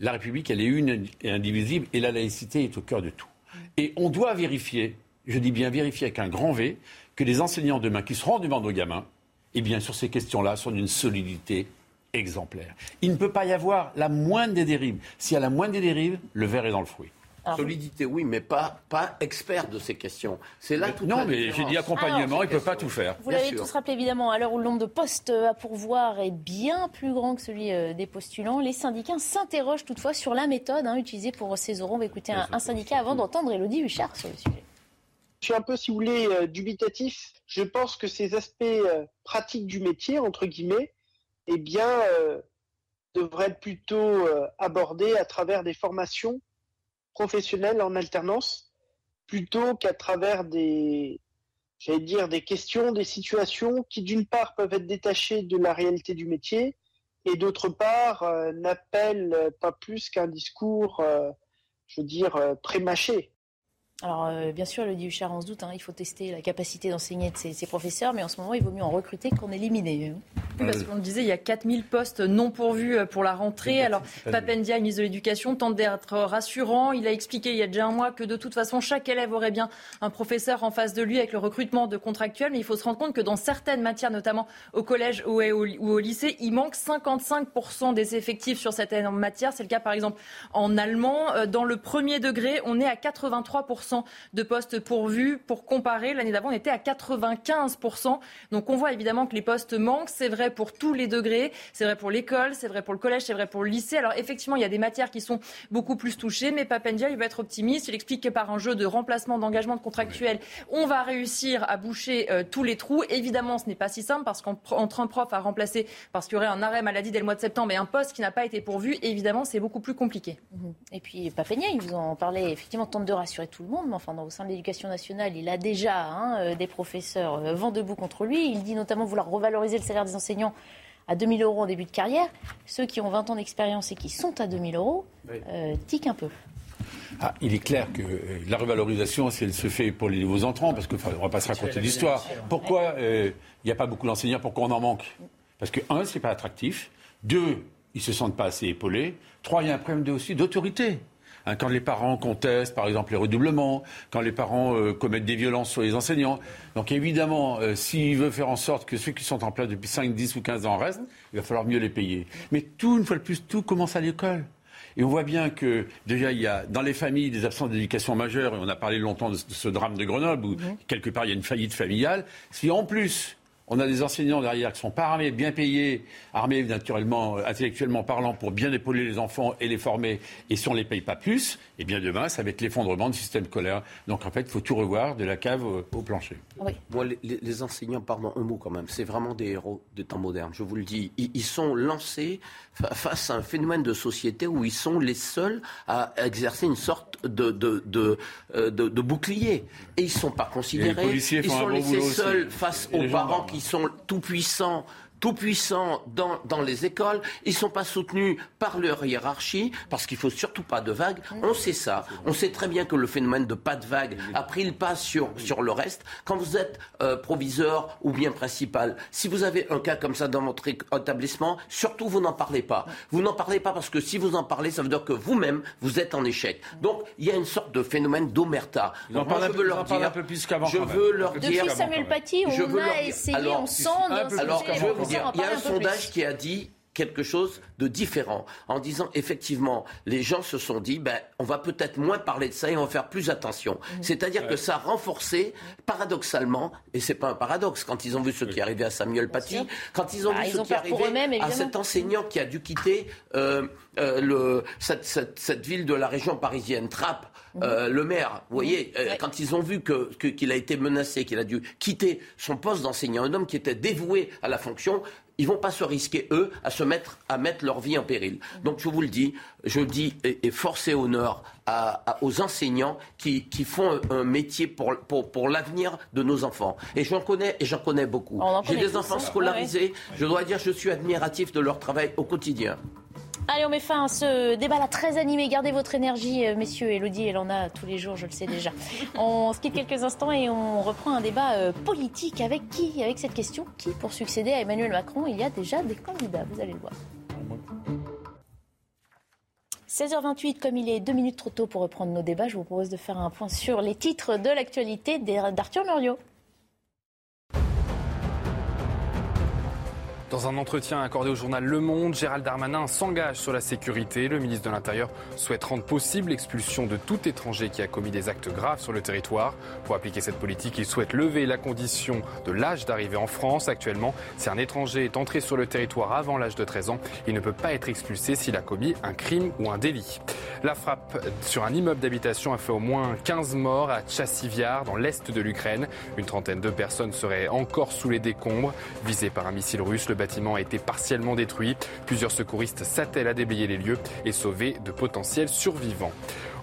la République, elle est une et indivisible, et la laïcité est au cœur de tout. Et on doit vérifier, je dis bien vérifier avec un grand V, que les enseignants demain qui seront devant nos gamins, eh bien, sur ces questions-là, sont d'une solidité exemplaire. Il ne peut pas y avoir la moindre des dérives. S'il y a la moindre des dérives, le verre est dans le fruit. Solidité, oui, mais pas, pas expert de ces questions. C'est là tout Non, mais j'ai dit accompagnement, il ne peut pas tout faire. Vous l'avez tous rappelé évidemment, à l'heure où le nombre de postes à pourvoir est bien plus grand que celui euh, des postulants, les syndicats s'interrogent toutefois sur la méthode hein, utilisée pour ces euros. On va écouter un, syndicat avant d'entendre Elodie Huchard sur le sujet. Je suis un peu, si vous voulez, euh, dubitatif. Je pense que ces aspects euh, pratiques du métier, entre guillemets, eh bien, devraient être plutôt abordés à travers des formations professionnels en alternance plutôt qu'à travers des, j'allais dire, des questions, des situations qui d'une part peuvent être détachées de la réalité du métier et d'autre part n'appelle pas plus qu'un discours, je veux dire, prémâché. Alors, euh, bien sûr, le dit Huchard, on se doute, hein, il faut tester la capacité d'enseigner de ses, professeurs, mais en ce moment, il vaut mieux en recruter qu'en éliminer. Hein. parce qu'on le disait, il y a 4000 postes non pourvus euh, pour la rentrée. Alors, Papendia, ministre de l'Éducation, tente d'être rassurant. Il a expliqué il y a déjà un mois que de toute façon, chaque élève aurait bien un professeur en face de lui avec le recrutement de contractuels. Mais il faut se rendre compte que dans certaines matières, notamment au collège ou au, lycée, il manque 55% des effectifs sur certaines matières. C'est le cas, par exemple, en allemand. Euh, dans le premier degré, on est à 83% de postes pourvus. Pour comparer, l'année d'avant, on était à 95%. Donc on voit évidemment que les postes manquent. C'est vrai pour tous les degrés. C'est vrai pour l'école, c'est vrai pour le collège, c'est vrai pour le lycée. Alors effectivement, il y a des matières qui sont beaucoup plus touchées. Mais Papendia, il va être optimiste. Il explique que par un jeu de remplacement d'engagement de contractuel, on va réussir à boucher euh, tous les trous. Évidemment, ce n'est pas si simple parce qu'entre un prof à remplacer, parce qu'il y aurait un arrêt maladie dès le mois de septembre et un poste qui n'a pas été pourvu, évidemment, c'est beaucoup plus compliqué. Et puis Papendia, il vous en parlait, effectivement, tente de rassurer tout le monde mais enfin, au sein de l'éducation nationale, il a déjà hein, euh, des professeurs euh, vent debout contre lui. Il dit notamment vouloir revaloriser le salaire des enseignants à 2000 euros en début de carrière. Ceux qui ont 20 ans d'expérience et qui sont à 2000 euros euh, tiquent un peu. Ah, il est clair que la revalorisation, si elle se fait pour les nouveaux entrants, parce qu'on ne va pas se raconter l'histoire. Pourquoi il n'y a pas beaucoup d'enseignants Pourquoi on en manque? Parce que, un, ce n'est pas attractif. Deux, ils ne se sentent pas assez épaulés. Trois, il y a un problème aussi d'autorité. Hein, quand les parents contestent, par exemple, les redoublements, quand les parents euh, commettent des violences sur les enseignants. Donc évidemment, euh, s'il veut faire en sorte que ceux qui sont en place depuis 5, 10 ou 15 ans restent, il va falloir mieux les payer. Mais tout, une fois de plus, tout commence à l'école. Et on voit bien que déjà il y a dans les familles des absences d'éducation majeures, et on a parlé longtemps de ce drame de Grenoble où quelque part il y a une faillite familiale. Si en plus on a des enseignants derrière qui sont pas armés, bien payés, armés naturellement, euh, intellectuellement parlant, pour bien épauler les enfants et les former. Et si on ne les paye pas plus, eh bien demain, ça va être l'effondrement du système scolaire. Donc en fait, il faut tout revoir de la cave au, plancher. Oui. les, enseignants, pardon, un mot quand même, c'est vraiment des héros des temps modernes. Je vous le dis, ils, sont lancés face à un phénomène de société où ils sont les seuls à exercer une sorte de, de, de, euh, bouclier. Et ils ne sont pas considérés. ils sont laissés seuls face aux parents qui sont tout puissants tout-puissants dans, dans, les écoles. Ils ne sont pas soutenus par leur hiérarchie, parce qu'il ne faut surtout pas de vagues. On sait ça. On sait très bien que le phénomène de pas de vagues a pris le pas sur, sur le reste. Quand vous êtes euh, proviseur ou bien principal, si vous avez un cas comme ça dans votre établissement, surtout vous n'en parlez pas. Vous n'en parlez pas parce que si vous en parlez, ça veut dire que vous-même, vous êtes en échec. Donc, il y a une sorte de phénomène d'omerta. Je veux leur dire... Un peu plus qu'avant. Je veux leur dire... Depuis Samuel Paty, on a essayé, on sent... Alors, je vous il y a un, sondage qui a dit quelque chose de différent, en disant effectivement, les gens se sont dit, ben, on va peut-être moins parler de ça et on va faire plus attention. Mmh. C'est-à-dire que ça a renforcé, paradoxalement, et c'est pas un paradoxe, quand ils ont vu ce qui est arrivé à Samuel Paty, quand ils ont bah, vu ce qui est arrivé à cet enseignant qui a dû quitter euh, euh, le, cette, cette, cette, ville de la région parisienne, Trappes, euh, le maire, vous voyez, euh, quand ils ont vu que, qu'il a été menacé, qu'il a dû quitter son poste d'enseignant, un homme qui était dévoué à la fonction, ils vont pas se risquer, eux, à se mettre, à mettre leur vie en péril. Donc, je vous le dis, je dis, et, force et honneur aux enseignants qui, qui, font un, métier pour, pour, pour l'avenir de nos enfants. Et j'en connais, et j'en connais beaucoup. J'ai des enfants hein. scolarisés. Je dois dire, je suis admiratif de leur travail au quotidien. Allez, on met fin à ce débat là très animé. Gardez votre énergie, euh, messieurs. Elodie, elle en a tous les jours, je le sais déjà. On se quitte quelques instants et on reprend un débat euh, politique. Avec qui? Avec cette question qui, pour succéder à Emmanuel Macron, il y a déjà des candidats? Vous allez le voir. 16h28, comme il est deux minutes trop tôt pour reprendre nos débats, je vous propose de faire un point sur les titres de l'actualité d'Arthur Muriot. Dans un entretien accordé au journal Le Monde, Gérald Darmanin s'engage sur la sécurité. Le ministre de l'Intérieur souhaite rendre possible l'expulsion de tout étranger qui a commis des actes graves sur le territoire. Pour appliquer cette politique, il souhaite lever la condition de l'âge d'arrivée en France. Actuellement, si un étranger est entré sur le territoire avant l'âge de 13 ans, il ne peut pas être expulsé s'il a commis un crime ou un délit. La frappe sur un immeuble d'habitation a fait au moins 15 morts à Tchassiviar, dans l'est de l'Ukraine. Une trentaine de personnes seraient encore sous les décombres, visées par un missile russe. Le bâtiment a été partiellement détruit. Plusieurs secouristes s'attellent à déblayer les lieux et sauver de potentiels survivants.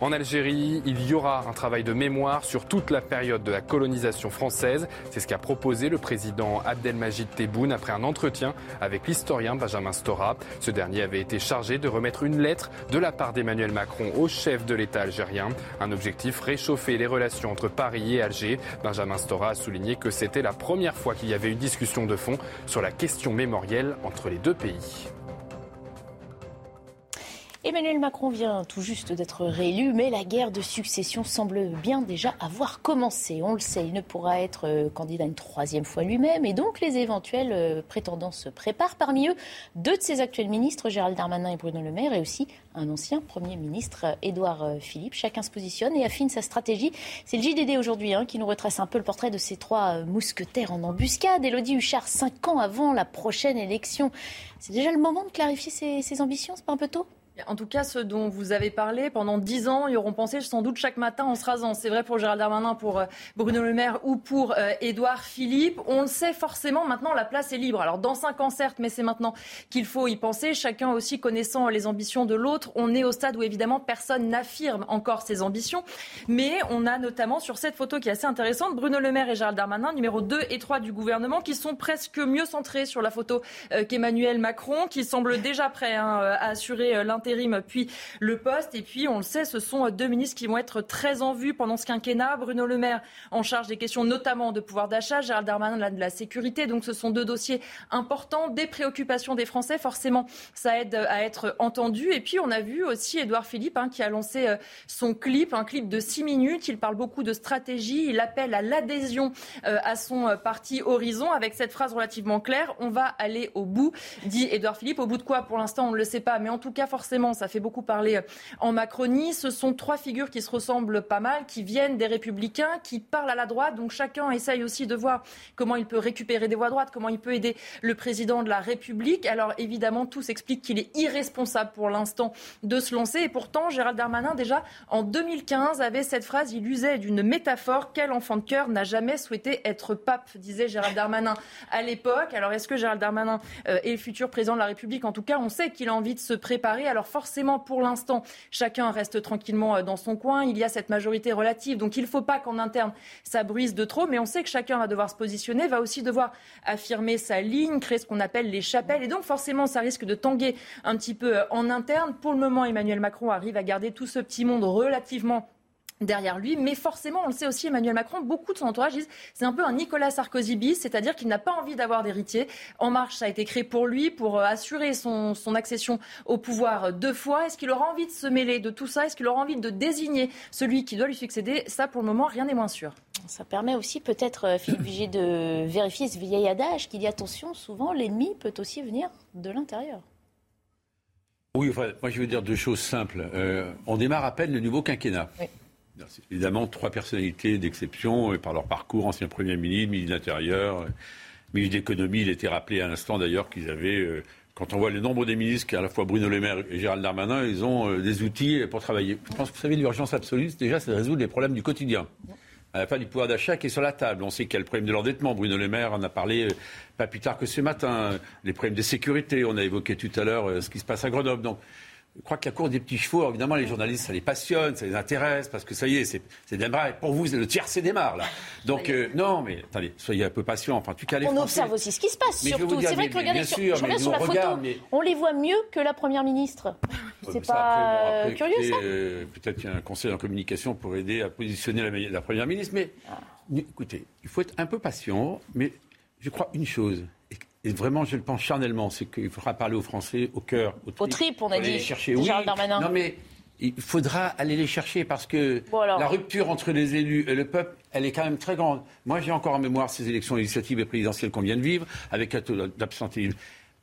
En Algérie, il y aura un travail de mémoire sur toute la période de la colonisation française. C'est ce qu'a proposé le président Abdelmajid Tebboune après un entretien avec l'historien Benjamin Stora. Ce dernier avait été chargé de remettre une lettre de la part d'Emmanuel Macron au chef de l'État algérien. Un objectif réchauffer les relations entre Paris et Alger. Benjamin Stora a souligné que c'était la première fois qu'il y avait une discussion de fond sur la question mémorielle entre les deux pays. Emmanuel Macron vient tout juste d'être réélu, mais la guerre de succession semble bien déjà avoir commencé. On le sait, il ne pourra être euh, candidat une troisième fois lui-même, et donc les éventuels euh, prétendants se préparent. Parmi eux, deux de ses actuels ministres, Gérald Darmanin et Bruno Le Maire, et aussi un ancien Premier ministre, Édouard euh, Philippe. Chacun se positionne et affine sa stratégie. C'est le JDD aujourd'hui hein, qui nous retrace un peu le portrait de ces trois mousquetaires en embuscade. Élodie Huchard, cinq ans avant la prochaine élection. C'est déjà le moment de clarifier ses, ses ambitions, c'est pas un peu tôt? En tout cas, ceux dont vous avez parlé, pendant dix ans, ils auront pensé sans doute chaque matin en se rasant. C'est vrai pour Gérald Darmanin, pour euh, Bruno Le Maire ou pour euh, Édouard Philippe. On le sait forcément, maintenant, la place est libre. Alors, dans cinq ans, certes, mais c'est maintenant qu'il faut y penser. Chacun aussi connaissant les ambitions de l'autre. On est au stade où, évidemment, personne n'affirme encore ses ambitions. Mais on a notamment, sur cette photo qui est assez intéressante, Bruno Le Maire et Gérald Darmanin, numéro 2 et 3 du gouvernement, qui sont presque mieux centrés sur la photo euh, qu'Emmanuel Macron, qui semble déjà prêt hein, à assurer l'intérêt puis le poste. Et puis, on le sait, ce sont deux ministres qui vont être très en vue pendant ce quinquennat. Bruno Le Maire en charge des questions notamment de pouvoir d'achat, Gérald Darmanin de la sécurité. Donc, ce sont deux dossiers importants, des préoccupations des Français. Forcément, ça aide à être entendu. Et puis, on a vu aussi Édouard Philippe hein, qui a lancé euh, son clip, un clip de six minutes. Il parle beaucoup de stratégie. Il appelle à l'adhésion euh, à son euh, parti Horizon avec cette phrase relativement claire. On va aller au bout, dit Édouard Philippe. Au bout de quoi, pour l'instant, on ne le sait pas. Mais en tout cas, forcément, ça fait beaucoup parler euh, en Macronie. Ce sont trois figures qui se ressemblent pas mal, qui viennent des Républicains, qui parlent à la droite. Donc chacun essaye aussi de voir comment il peut récupérer des voix droites, comment il peut aider le président de la République. Alors évidemment, tout s'explique qu'il est irresponsable pour l'instant de se lancer. Et pourtant, Gérald Darmanin, déjà en 2015, avait cette phrase, il usait d'une métaphore. Quel enfant de cœur n'a jamais souhaité être pape disait Gérald Darmanin à l'époque. Alors est-ce que Gérald Darmanin euh, est le futur président de la République? En tout cas, on sait qu'il a envie de se préparer. Forcément, pour l'instant, chacun reste tranquillement euh, dans son coin. Il y a cette majorité relative. Donc il ne faut pas qu'en interne, ça bruise de trop. Mais on sait que chacun va devoir se positionner, va aussi devoir affirmer sa ligne, créer ce qu'on appelle les chapelles. Et donc forcément, ça risque de tanguer un petit peu euh, en interne. Pour le moment, Emmanuel Macron arrive à garder tout ce petit monde relativement derrière lui. Mais forcément, on le sait aussi, Emmanuel Macron, beaucoup de son entourage disent c'est un peu un Nicolas Sarkozy bis, c'est-à-dire qu'il n'a pas envie d'avoir d'héritier. En Marche, ça a été créé pour lui, pour euh, assurer son, son accession au pouvoir deux fois. Est-ce qu'il aura envie de se mêler de tout ça? Est-ce qu'il aura envie de désigner celui qui doit lui succéder? Ça, pour le moment, rien n'est moins sûr. Ça permet aussi peut-être, euh, Philippe Vigier, de vérifier ce vieil adage qui dit attention, souvent l'ennemi peut aussi venir de l'intérieur. Oui, enfin, moi je veux dire deux choses simples. Euh, on démarre à peine le nouveau quinquennat. Oui. Évidemment, trois personnalités d'exception euh, par leur parcours, ancien Premier ministre, ministre de l'Intérieur, euh, ministre d'économie. Il était rappelé à l'instant d'ailleurs qu'ils avaient, euh, quand on voit le nombre des ministres, qu'à la fois Bruno Le Maire et Gérald Darmanin, ils ont des outils pour travailler. Je pense que vous savez, l'urgence absolue, déjà, c'est de résoudre les problèmes du quotidien. À la fin du pouvoir d'achat qui est sur la table. On sait qu'il y a le problème de l'endettement. Bruno Le Maire en a parlé pas plus tard que ce matin. Les problèmes de sécurité. On a évoqué tout à l'heure ce qui se passe à Grenoble. Je crois que la cour des petits chevaux, évidemment, les journalistes, ça les passionne, ça les intéresse, parce que ça y est, c'est, démarré. Pour vous, le tiers, c'est démarre, là. Donc, euh, non, mais attendez, soyez un peu patient. Enfin, en tout cas, les On observe aussi ce qui se passe, surtout. c'est vrai que, regardez, sur, je regarde sur la photo, on les voit mieux que la Première ministre. C'est pas euh, curieux, ça euh, Peut-être qu'il y a un conseil en communication pour aider à positionner la, la Première ministre, mais ah. écoutez, il faut être un peu patient, mais je crois une chose, et vraiment, je le pense charnellement, c'est qu'il faudra parler aux Français, au cœur, au trip. Au trip, on a dit. Les chercher. Oui, non, mais il faudra aller les chercher parce que la rupture entre les élus et le peuple, elle est quand même très grande. Moi, j'ai encore en mémoire ces élections législatives et présidentielles qu'on vient de vivre, avec un taux d'absentéisme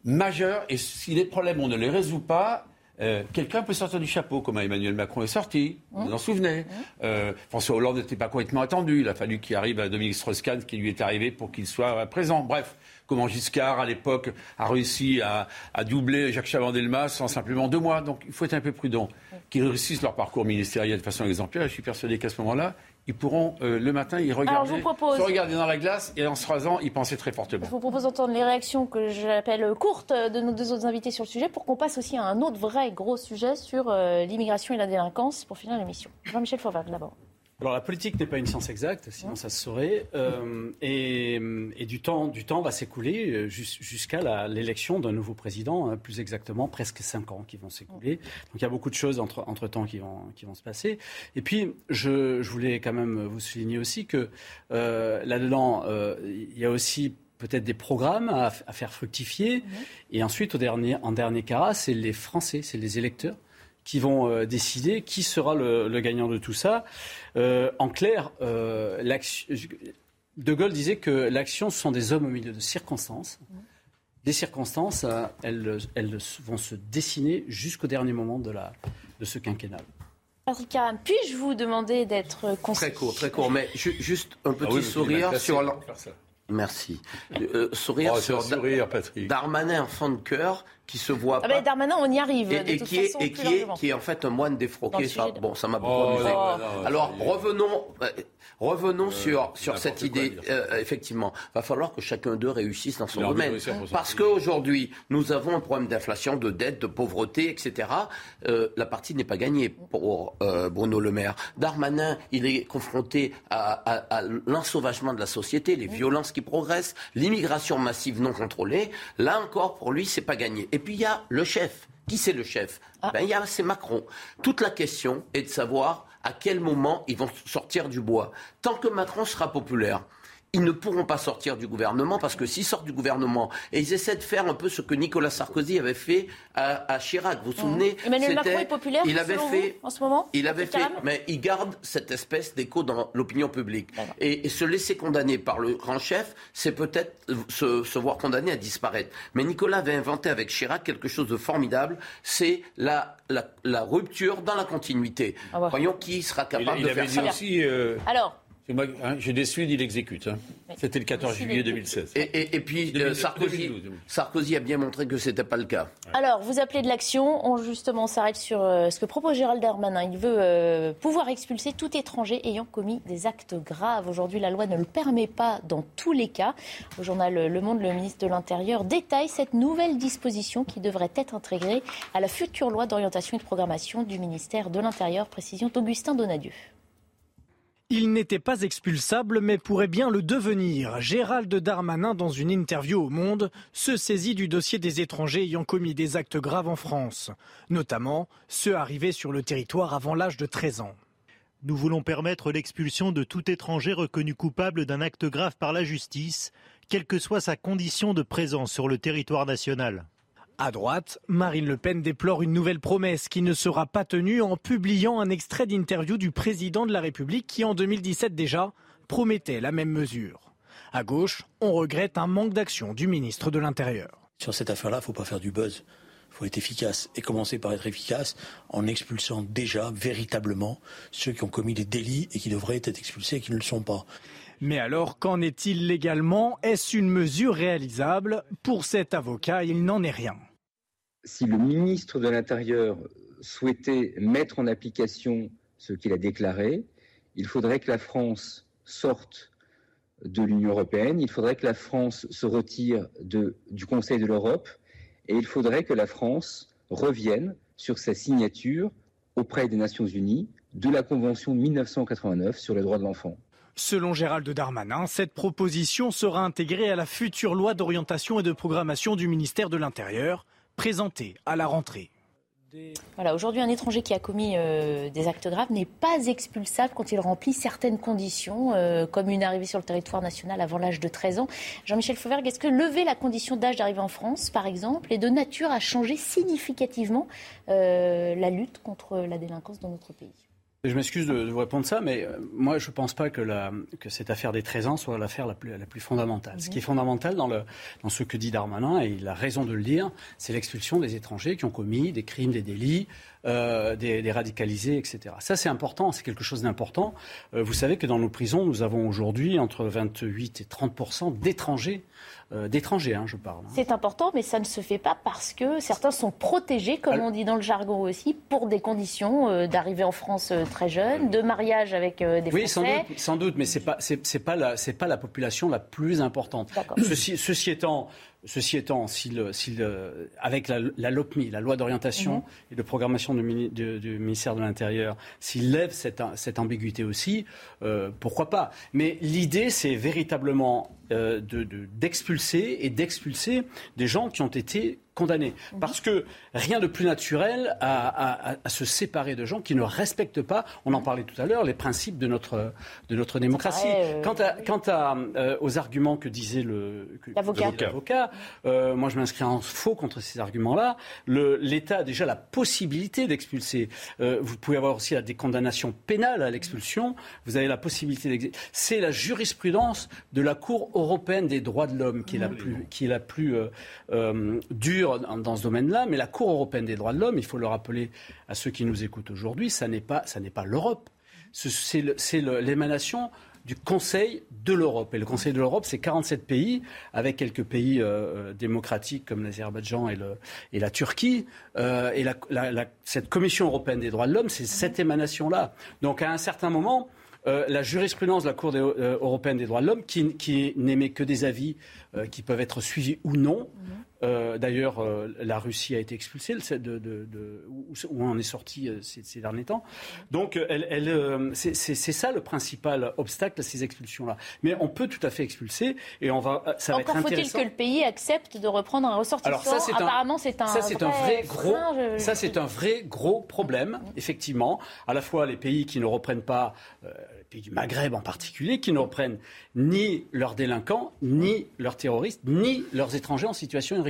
majeur. Et si les problèmes, on ne les résout pas, euh, quelqu'un peut sortir du chapeau, comme Emmanuel Macron est sorti, vous vous en souvenez. Euh, François Hollande n'était pas complètement attendu, il a fallu qu'il arrive à Dominique Strauss-Kahn, qui lui est arrivé pour qu'il soit présent. Bref, comment Giscard, à l'époque, a réussi à, doubler Jacques Chaban-Delmas en simplement deux mois. Donc il faut être un peu prudent. Qu'ils réussissent leur parcours ministériel de façon exemplaire, je suis persuadé qu'à ce moment-là, ils pourront euh, le matin y regarder, Alors, je vous propose- se regarder dans la glace et en se rasant, y penser très fortement. Je vous propose d'entendre les réactions que j'appelle courtes de nos deux autres invités sur le sujet pour qu'on passe aussi à un autre vrai gros sujet sur euh, l'immigration et la délinquance pour finir l'émission. Jean-Michel Fauvergue d'abord. Alors la politique n'est pas une science exacte, sinon ça se saurait. Euh, et, et du, temps, du temps va s'écouler euh, jus- jusqu'à l'élection d'un nouveau président, hein, plus exactement presque cinq ans qui vont s'écouler. Donc il y a beaucoup de choses entre, entre temps qui vont, qui vont se passer. Et puis je, je voulais quand même vous souligner aussi que euh, là-dedans, euh, il y a aussi peut-être des programmes à, à faire fructifier. Et ensuite, au dernier, en dernier cas, c'est les Français, c'est les électeurs qui vont euh, décider qui sera le, le gagnant de tout ça. Euh, en clair, euh, De Gaulle disait que l'action, ce sont des hommes au milieu de circonstances. Les circonstances, elles, elles vont se dessiner jusqu'au dernier moment de, la, de ce quinquennat. Patrick puis-je vous demander d'être concis Très court, très court, mais ju- juste un petit Ah oui, tu sourire sur ça. Merci. Euh, sourire Oh, sur un sourire, Patrick. Darmanin, enfant de cœur, qui se voit Ah pas. ben, Darmanin, on y arrive. et, de et toute qui, est, façon, et plus qui, est, largement. qui est en fait un moine défroqué. Ça, bon, ça m'a beaucoup Oh, amusé. Alors revenons, euh, revenons sur, cette quoi idée. dire. Euh, effectivement, va falloir que chacun d'eux réussisse dans son domaine. Parce qu'aujourd'hui, nous avons un problème d'inflation, de dette, de pauvreté, etc. Euh, la partie n'est pas gagnée pour euh, Bruno Le Maire. Darmanin, il est confronté à, à- à l'ensauvagement de la société, les violences qui progressent, l'immigration massive non contrôlée. Là encore, pour lui, c'est pas gagné. Et puis il y a le chef. Qui c'est le chef ben, il y a- C'est Macron. Toute la question est de savoir à quel moment ils vont sortir du bois. Tant que Macron sera populaire, ils ne pourront pas sortir du gouvernement parce que s'ils sortent du gouvernement et ils essaient de faire un peu ce que Nicolas Sarkozy avait fait à, à Chirac, vous vous souvenez Mmh. Emmanuel Macron est populaire Il avait selon fait vous, en ce moment il avait fait, mais il garde cette espèce d'écho dans l'opinion publique. Et, et se laisser condamner par le grand chef, c'est peut-être se, se voir condamné à disparaître. Mais Nicolas avait inventé avec Chirac quelque chose de formidable, c'est la, la, la rupture dans la continuité. Ah bah. Voyons qui sera capable il de faire dit ça. aussi, euh, Alors, moi- hein, j'ai des suites, il exécute. hein. C'était le 14 Décide, juillet il 2016. Et, et- et puis euh, 2012, Sarkozy, 2012. Sarkozy a bien montré que c'était pas le cas. Alors, vous appelez de l'action. On justement s'arrête sur euh, ce que propose Gérald Darmanin. Il veut euh, pouvoir expulser tout étranger ayant commis des actes graves. Aujourd'hui, la loi ne le permet pas dans tous les cas. Au journal Le Monde, le ministre de l'Intérieur détaille cette nouvelle disposition qui devrait être intégrée à la future loi d'orientation et de programmation du ministère de l'Intérieur. Précision d'Augustin Donadieu. Il n'était pas expulsable, mais pourrait bien le devenir. Gérald Darmanin, dans une interview au Monde, se saisit du dossier des étrangers ayant commis des actes graves en France, notamment ceux arrivés sur le territoire avant l'âge de 13 ans. Nous voulons permettre l'expulsion de tout étranger reconnu coupable d'un acte grave par la justice, quelle que soit sa condition de présence sur le territoire national. À droite, Marine Le Pen déplore une nouvelle promesse qui ne sera pas tenue en publiant un extrait d'interview du président de la République qui, en 2017 déjà, promettait la même mesure. À gauche, on regrette un manque d'action du ministre de l'Intérieur. Sur cette affaire-là, il ne faut pas faire du buzz. Il faut être efficace. Et commencer par être efficace en expulsant déjà, véritablement, ceux qui ont commis des délits et qui devraient être expulsés et qui ne le sont pas. Mais alors, qu'en est-il légalement? Est-ce une mesure réalisable? Pour cet avocat, il n'en est rien. Si le ministre de l'Intérieur souhaitait mettre en application ce qu'il a déclaré, il faudrait que la France sorte de l'Union européenne, il faudrait que la France se retire du Conseil de l'Europe et il faudrait que la France revienne sur sa signature auprès des Nations Unies de la Convention de 1989 sur les droits de l'enfant. Selon Gérald Darmanin, cette proposition sera intégrée à la future loi d'orientation et de programmation du ministère de l'Intérieur, présentée à la rentrée. Voilà, aujourd'hui, un étranger qui a commis euh, des actes graves n'est pas expulsable quand il remplit certaines conditions, euh, comme une arrivée sur le territoire national avant l'âge de 13 ans. Jean-Michel Fauvergue, est-ce que lever la condition d'âge d'arrivée en France, par exemple, est de nature à changer significativement euh, la lutte contre la délinquance dans notre pays? Je m'excuse de, de vous répondre ça, mais euh, moi je ne pense pas que, la, que cette affaire des 13 ans soit l'affaire la plus, la plus fondamentale. Ce qui est fondamental dans, le, dans ce que dit Darmanin, et il a raison de le dire, c'est l'expulsion des étrangers qui ont commis des crimes, des délits euh, des, radicalisés, etc. Ça, c'est important, c'est quelque chose d'important. Euh, vous savez que dans nos prisons, nous avons aujourd'hui entre 28 et 30 d'étrangers d'étrangers, hein, je parle. Hein. C'est important, mais ça ne se fait pas parce que certains sont protégés, comme on dit dans le jargon aussi, pour des conditions euh, d'arrivée en France euh, très jeune, de mariage avec des Français. Oui, sans doute, sans doute mais c'est pas c'est pas la c'est pas la population la plus importante. Ceci, ceci étant, Ceci étant, avec la, LOPMI, la loi d'orientation mhm. et de programmation du, ministère de l'Intérieur, s'il lève cette, ambiguïté aussi, pourquoi pas Mais l'idée, c'est véritablement euh, d'expulser et d'expulser des gens qui ont été condamnés. Mhm. Parce que rien de plus naturel à, se séparer de gens qui ne respectent pas, on en parlait tout à l'heure, les principes de notre, de notre démocratie. Quant, à, quant à, euh, aux arguments que disait l'avocat, euh, moi je m'inscris en faux contre ces arguments-là. L'État a déjà la possibilité d'expulser. Euh, vous pouvez avoir aussi des condamnations pénales à l'expulsion. Vous avez la possibilité d'expulser. C'est la jurisprudence de la Cour européenne des droits de l'homme qui est la plus, qui est la plus dure dans, ce domaine-là, mais la Cour européenne des droits de l'homme, il faut le rappeler à ceux qui nous écoutent aujourd'hui, ça n'est pas, ça n'est pas l'Europe. C'est l'émanation du Conseil de l'Europe. Et le Conseil de l'Europe, c'est 47 pays, avec quelques pays euh, euh, démocratiques comme l'Azerbaïdjan et, et, la Turquie. Euh, et cette Commission européenne des droits de l'homme, c'est cette émanation-là. Donc à un certain moment, la jurisprudence de la Cour européenne des droits de l'homme, qui, n'émet que des avis qui peuvent être suivis ou non, euh, d'ailleurs, euh, la Russie a été expulsée de, de, où on est sorti euh, ces, derniers temps. Donc, elle, c'est ça le principal obstacle à ces expulsions-là. Mais on peut tout à fait expulser et on va. Ça va Encore faut-il que le pays accepte de reprendre un ressortissant Alors ça, Apparemment, c'est un, ça, c'est un vrai gros. Ça, c'est un vrai gros problème, effectivement. À la fois les pays qui ne reprennent pas pays du Maghreb en particulier, qui ne reprennent ni leurs délinquants, ni leurs terroristes, ni leurs étrangers en situation irrégulière.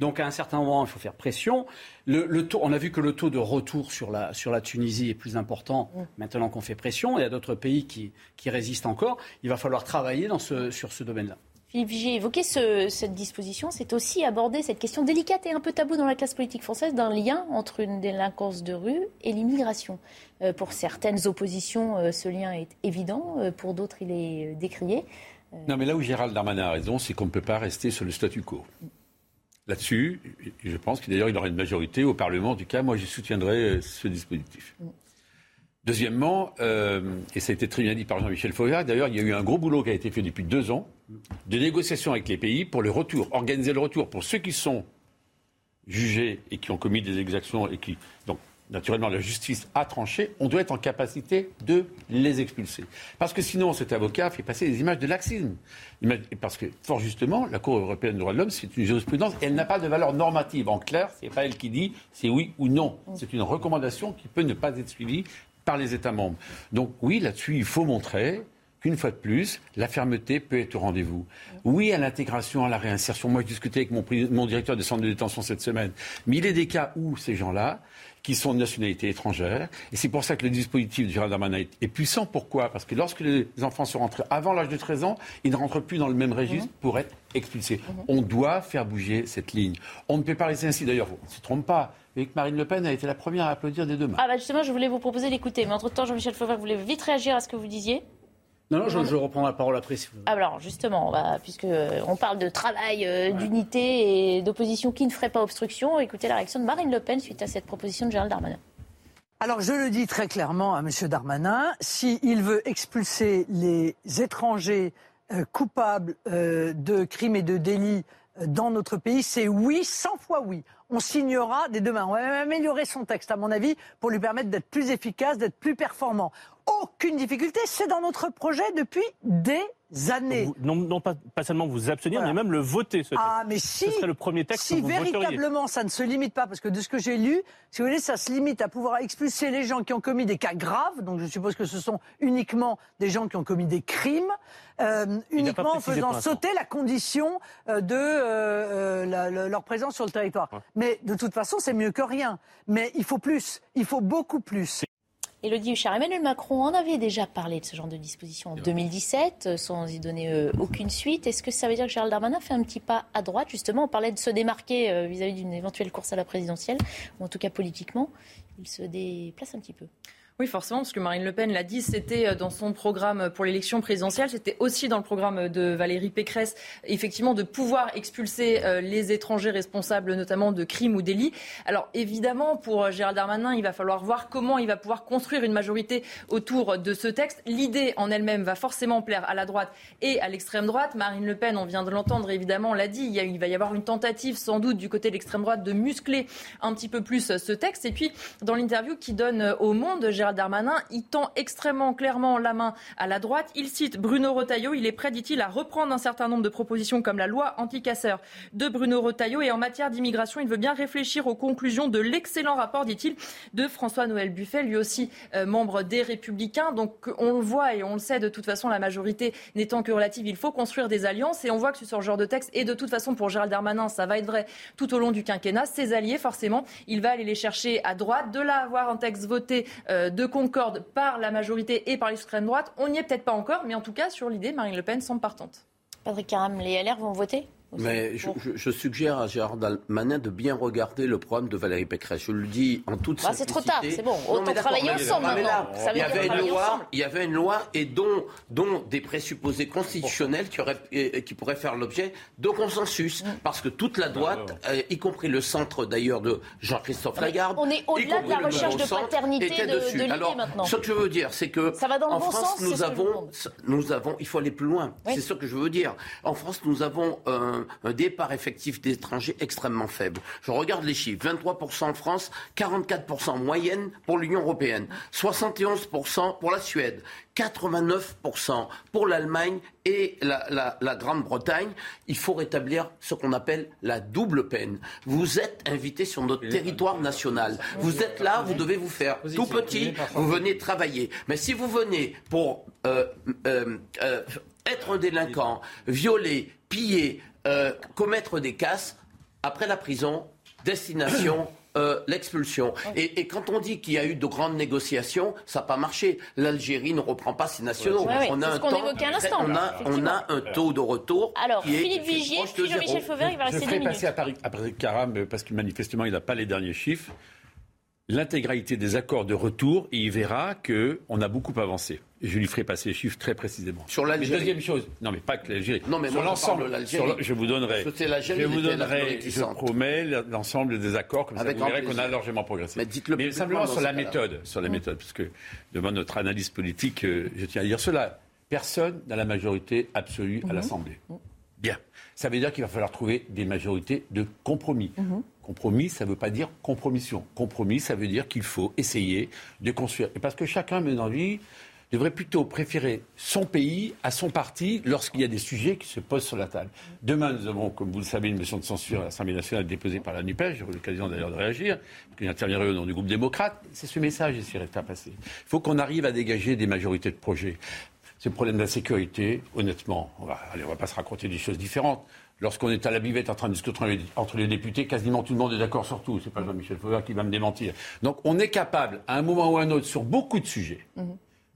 Donc à un certain moment, il faut faire pression. Le, taux, on a vu que le taux de retour sur la, sur la Tunisie est plus important mm. maintenant qu'on fait pression. Il y a d'autres pays qui, qui, résistent encore. Il va falloir travailler dans ce, sur ce domaine-là. Philippe Vigier, évoqué cette disposition, c'est aussi aborder cette question délicate et un peu tabou dans la classe politique française d'un lien entre une délinquance de rue et l'immigration. Euh, pour certaines oppositions, euh, ce lien est évident, euh, pour d'autres, il est décrié. Non, mais là où Gérald Darmanin a raison, c'est qu'on ne peut pas rester sur le statu quo. Là-dessus, je pense qu'il d'ailleurs il aura une majorité au Parlement. En tout cas, moi, je soutiendrai ce dispositif. Mm. Deuxièmement, et ça a été très bien dit par Jean-Michel Fauvergue, d'ailleurs, il y a eu un gros boulot qui a été fait depuis deux ans de négociation avec les pays pour le retour, organiser le retour pour ceux qui sont jugés et qui ont commis des exactions et qui. Donc, naturellement, la justice a tranché, on doit être en capacité de les expulser. Parce que sinon, cet avocat fait passer des images de laxisme. Parce que, fort justement, la Cour européenne des droits de l'homme, c'est une jurisprudence elle n'a pas de valeur normative. En clair, ce n'est pas elle qui dit c'est oui ou non. C'est une recommandation qui peut ne pas être suivie par les États membres. Donc oui, là-dessus, il faut montrer qu'une fois de plus, la fermeté peut être au rendez-vous. Oui à l'intégration, à la réinsertion. Moi, je discutais avec mon, mon directeur des centres de détention cette semaine. Mais il est des cas où ces gens-là, qui sont de nationalité étrangère. Et c'est pour ça que le dispositif Gérald Darmanin est puissant. Pourquoi? Parce que lorsque les enfants sont rentrés avant l'âge de 13 ans, ils ne rentrent plus dans le même registre mhm. pour être expulsés. Mhm. On doit faire bouger cette ligne. On ne peut pas rester ainsi. D'ailleurs, on ne se trompe pas. Mais que Marine Le Pen a été la première à applaudir des deux mains. Ah bah justement, je voulais vous proposer d'écouter. Mais entre-temps, Jean-Michel Fauvert, vous voulez vite réagir à ce que vous disiez non, non, je, reprends la parole après. Si vous... Alors, justement, puisqu'on on parle de travail, euh, d'unité et d'opposition qui ne ferait pas obstruction, écoutez la réaction de Marine Le Pen suite à cette proposition de Gérald Darmanin. Alors, je le dis très clairement à M. Darmanin, s'il veut expulser les étrangers euh, coupables euh, de crimes et de délits dans notre pays, c'est oui, 100 fois oui on signera des demain. On va même améliorer son texte, à mon avis, pour lui permettre d'être plus efficace, d'être plus performant. Aucune difficulté, c'est dans notre projet depuis des années. non, pas, seulement vous abstenir, mais même le voter. Ce ah, mais si, ce serait le premier texte si que vous véritablement ça ne se limite pas, parce que de ce que j'ai lu, si vous voulez, ça se limite à pouvoir expulser les gens qui ont commis des cas graves, donc je suppose que ce sont uniquement des gens qui ont commis des crimes, euh, uniquement en faisant sauter la condition euh, de euh, leur présence sur le territoire. Mais de toute façon, c'est mieux que rien. Mais il faut plus, il faut beaucoup plus. Elodie Huchard, Emmanuel Macron en avait déjà parlé de ce genre de disposition en 2017, euh, sans y donner euh, aucune suite. Est-ce que ça veut dire que Gérald Darmanin fait un petit pas à droite? Justement, on parlait de se démarquer euh, vis-à-vis d'une éventuelle course à la présidentielle, ou en tout cas politiquement. Il se déplace un petit peu. Oui, forcément, parce que Marine Le Pen l'a dit, c'était euh, dans son programme pour l'élection présidentielle, c'était aussi dans le programme de Valérie Pécresse, effectivement, de pouvoir expulser euh, les étrangers responsables notamment de crimes ou délits. Alors évidemment, pour euh, Gérald Darmanin, il va falloir voir comment il va pouvoir construire une majorité autour de ce texte. L'idée en elle-même va forcément plaire à la droite et à l'extrême droite. Marine Le Pen, on vient de l'entendre, évidemment, l'a dit, il, va y avoir une tentative sans doute du côté de l'extrême droite de muscler un petit peu plus ce texte. Et puis, dans l'interview qui donne au Monde, Gérald Darmanin, il tend extrêmement clairement la main à la droite. Il cite Bruno Retailleau. Il est prêt, dit-il, à reprendre un certain nombre de propositions comme la loi anti-casseurs de Bruno Retailleau. Et en matière d'immigration, il veut bien réfléchir aux conclusions de l'excellent rapport, dit-il, de François-Noël Buffet, lui aussi euh, membre des Républicains. Donc on le voit et on le sait, de toute façon, la majorité n'étant que relative, il faut construire des alliances. Et on voit que ce genre de texte, et de toute façon pour Gérald Darmanin, ça va être vrai tout au long du quinquennat, ses alliés, forcément, il va aller les chercher à droite. De là avoir un texte voté euh, de concorde par la majorité et par l'extrême droite, on n'y est peut-être pas encore, mais en tout cas, sur l'idée, Marine Le Pen semble partante. Patrick Caram, les LR vont voter? Mais je, je, je, suggère à Gérard Darmanin de bien regarder le programme de Valérie Pécresse. Je le dis en toute bah, C'est trop tard, c'est bon. Autant travailler ensemble maintenant. Ça il, y avait une loi, il y avait une loi et dont, dont des présupposés constitutionnels qui, auraient, qui pourraient faire l'objet de consensus. Mm. Parce que toute la droite, euh, y compris le centre d'ailleurs de Jean-Christophe Lagarde, on est au-delà de la recherche de paternité de, de l'idée maintenant. Ce que je veux dire, c'est que Ça va dans le en bon France, sens, nous avons, nous avons, il faut aller plus loin. Oui. C'est ce que je veux dire. En France, nous avons un, un départ effectif d'étrangers extrêmement faible. Je regarde les chiffres 23% en France, 44% en moyenne pour l'Union européenne, 71% pour la Suède, 89% pour l'Allemagne et la, la- la Grande-Bretagne. Il faut rétablir ce qu'on appelle la double peine. Vous êtes invité sur notre territoire national. Vous êtes là, vous devez vous faire tout petit, vous venez travailler. Mais si vous venez pour euh, euh, euh, être un délinquant, violer, piller, euh, commettre des casses, après la prison, destination. euh, l'expulsion. Et, et quand on dit qu'il y a eu de grandes négociations, ça n'a pas marché. L'Algérie ne reprend pas ses nationaux. Ouais, ouais, on c'est a ce un qu'on temps- évoquait à l'instant, on a, on a un taux de retour. Alors, qui Philippe est Vigier, puis Jean-Michel. Fauvert, il va Je rester deux ferai minutes. passer à Paris, à Patrick Caram, parce que manifestement, il n'a pas les derniers chiffres, l'intégralité des accords de retour, et il verra qu'on a beaucoup avancé. Je lui ferai passer les chiffres très précisément. Sur l'Algérie. Mais Deuxième chose, non mais pas que l'Algérie. Non, mais sur l'ensemble, l'Algérie. je vous donnerai, je vous donnerai, je promets l'ensemble des accords, comme Avec ça vous verrez qu'on a largement progressé. Mais dites-le plus simplement sur la méthode, sur la méthode, parce que devant notre analyse politique, euh, je tiens à dire cela. Personne n'a la majorité absolue à l'Assemblée. Bien. Ça veut dire qu'il va falloir trouver des majorités de compromis. Compromis, ça ne veut pas dire compromission. Compromis, ça veut dire qu'il faut essayer de construire. Et parce que chacun, mais dans la vie, devrait plutôt préférer son pays à son parti lorsqu'il y a des sujets qui se posent sur la table. Demain, nous avons, comme vous le savez, une motion de censure à l'Assemblée nationale déposée par la NUPES. J'aurai l'occasion d'ailleurs de réagir, parce interviendrait au nom du groupe démocrate. C'est ce message qui serait à passer. Il faut qu'on arrive à dégager des majorités de projets. Le problème de la sécurité, honnêtement. On va, allez, on va pas se raconter des choses différentes. Lorsqu'on est à la buvette en train de discuter entre les, entre les députés, quasiment tout le monde est d'accord sur tout. C'est pas Jean-Michel Fauvert qui va me démentir. Donc on est capable, à un moment ou à un autre, sur beaucoup de sujets,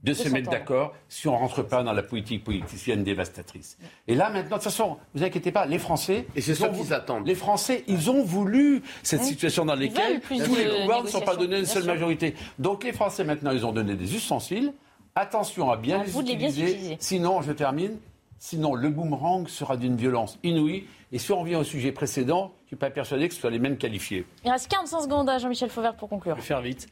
de se mettre d'accord si on rentre pas dans la politique politicienne dévastatrice. Et là, maintenant, de toute façon, vous inquiétez pas, les Français. Et c'est ils ça ont qu'ils attendent. Les Français, ils ont voulu cette Oui. situation dans laquelle tous les pouvoirs ne sont pas donnés à une seule sûr. majorité. Donc les Français, maintenant, ils ont donné des ustensiles. Attention à bien les vous de les bien utiliser. utiliser. Sinon, je termine. Sinon, le boomerang sera d'une violence inouïe. Et si on revient au sujet précédent, je ne suis pas persuadé que ce soit les mêmes qualifiés. Il reste 45 secondes à Jean-Michel Fauvert pour conclure. Je vais faire vite.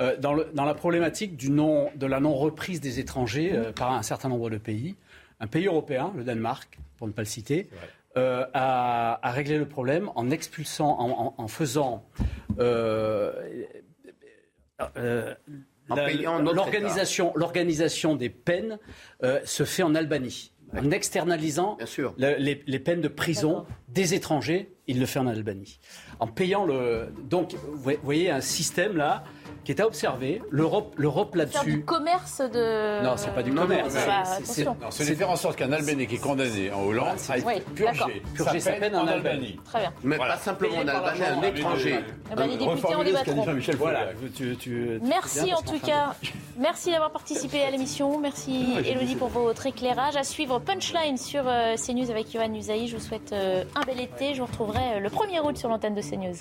Euh, dans, le- dans la problématique du non, de la non-reprise des étrangers euh, par un certain nombre de pays, un pays européen, le Danemark, pour ne pas le citer, euh, a, a réglé le problème en expulsant, en, en- en faisant euh, euh, l'organisation, l'organisation des peines euh, se fait en Albanie. En externalisant le- les, les peines de prison des étrangers, il le fait en Albanie. En payant le. Donc, vous voyez un système là qui est à observer. L'Europe, là-dessus. du commerce de. Non, c'est pas du Non, commerce. non, C'est- c'est- c'est- c'est de faire en sorte qu'un Albanais qui est condamné en Hollande aille Oui, purger, Purger sa peine en Albanie. Très bien. Mais Voilà. pas simplement par Albanais, un étranger. Eh ben, en qu'a dit débattront. Jean-Michel Voilà. Tu- tu- Merci en tout cas. Merci d'avoir participé à l'émission. Merci Elodie pour votre éclairage. À suivre Punchline sur euh, CNews avec Johan Usaï. Je vous souhaite euh, un bel été. Je vous retrouverai euh, le 1er août sur l'antenne de CNews.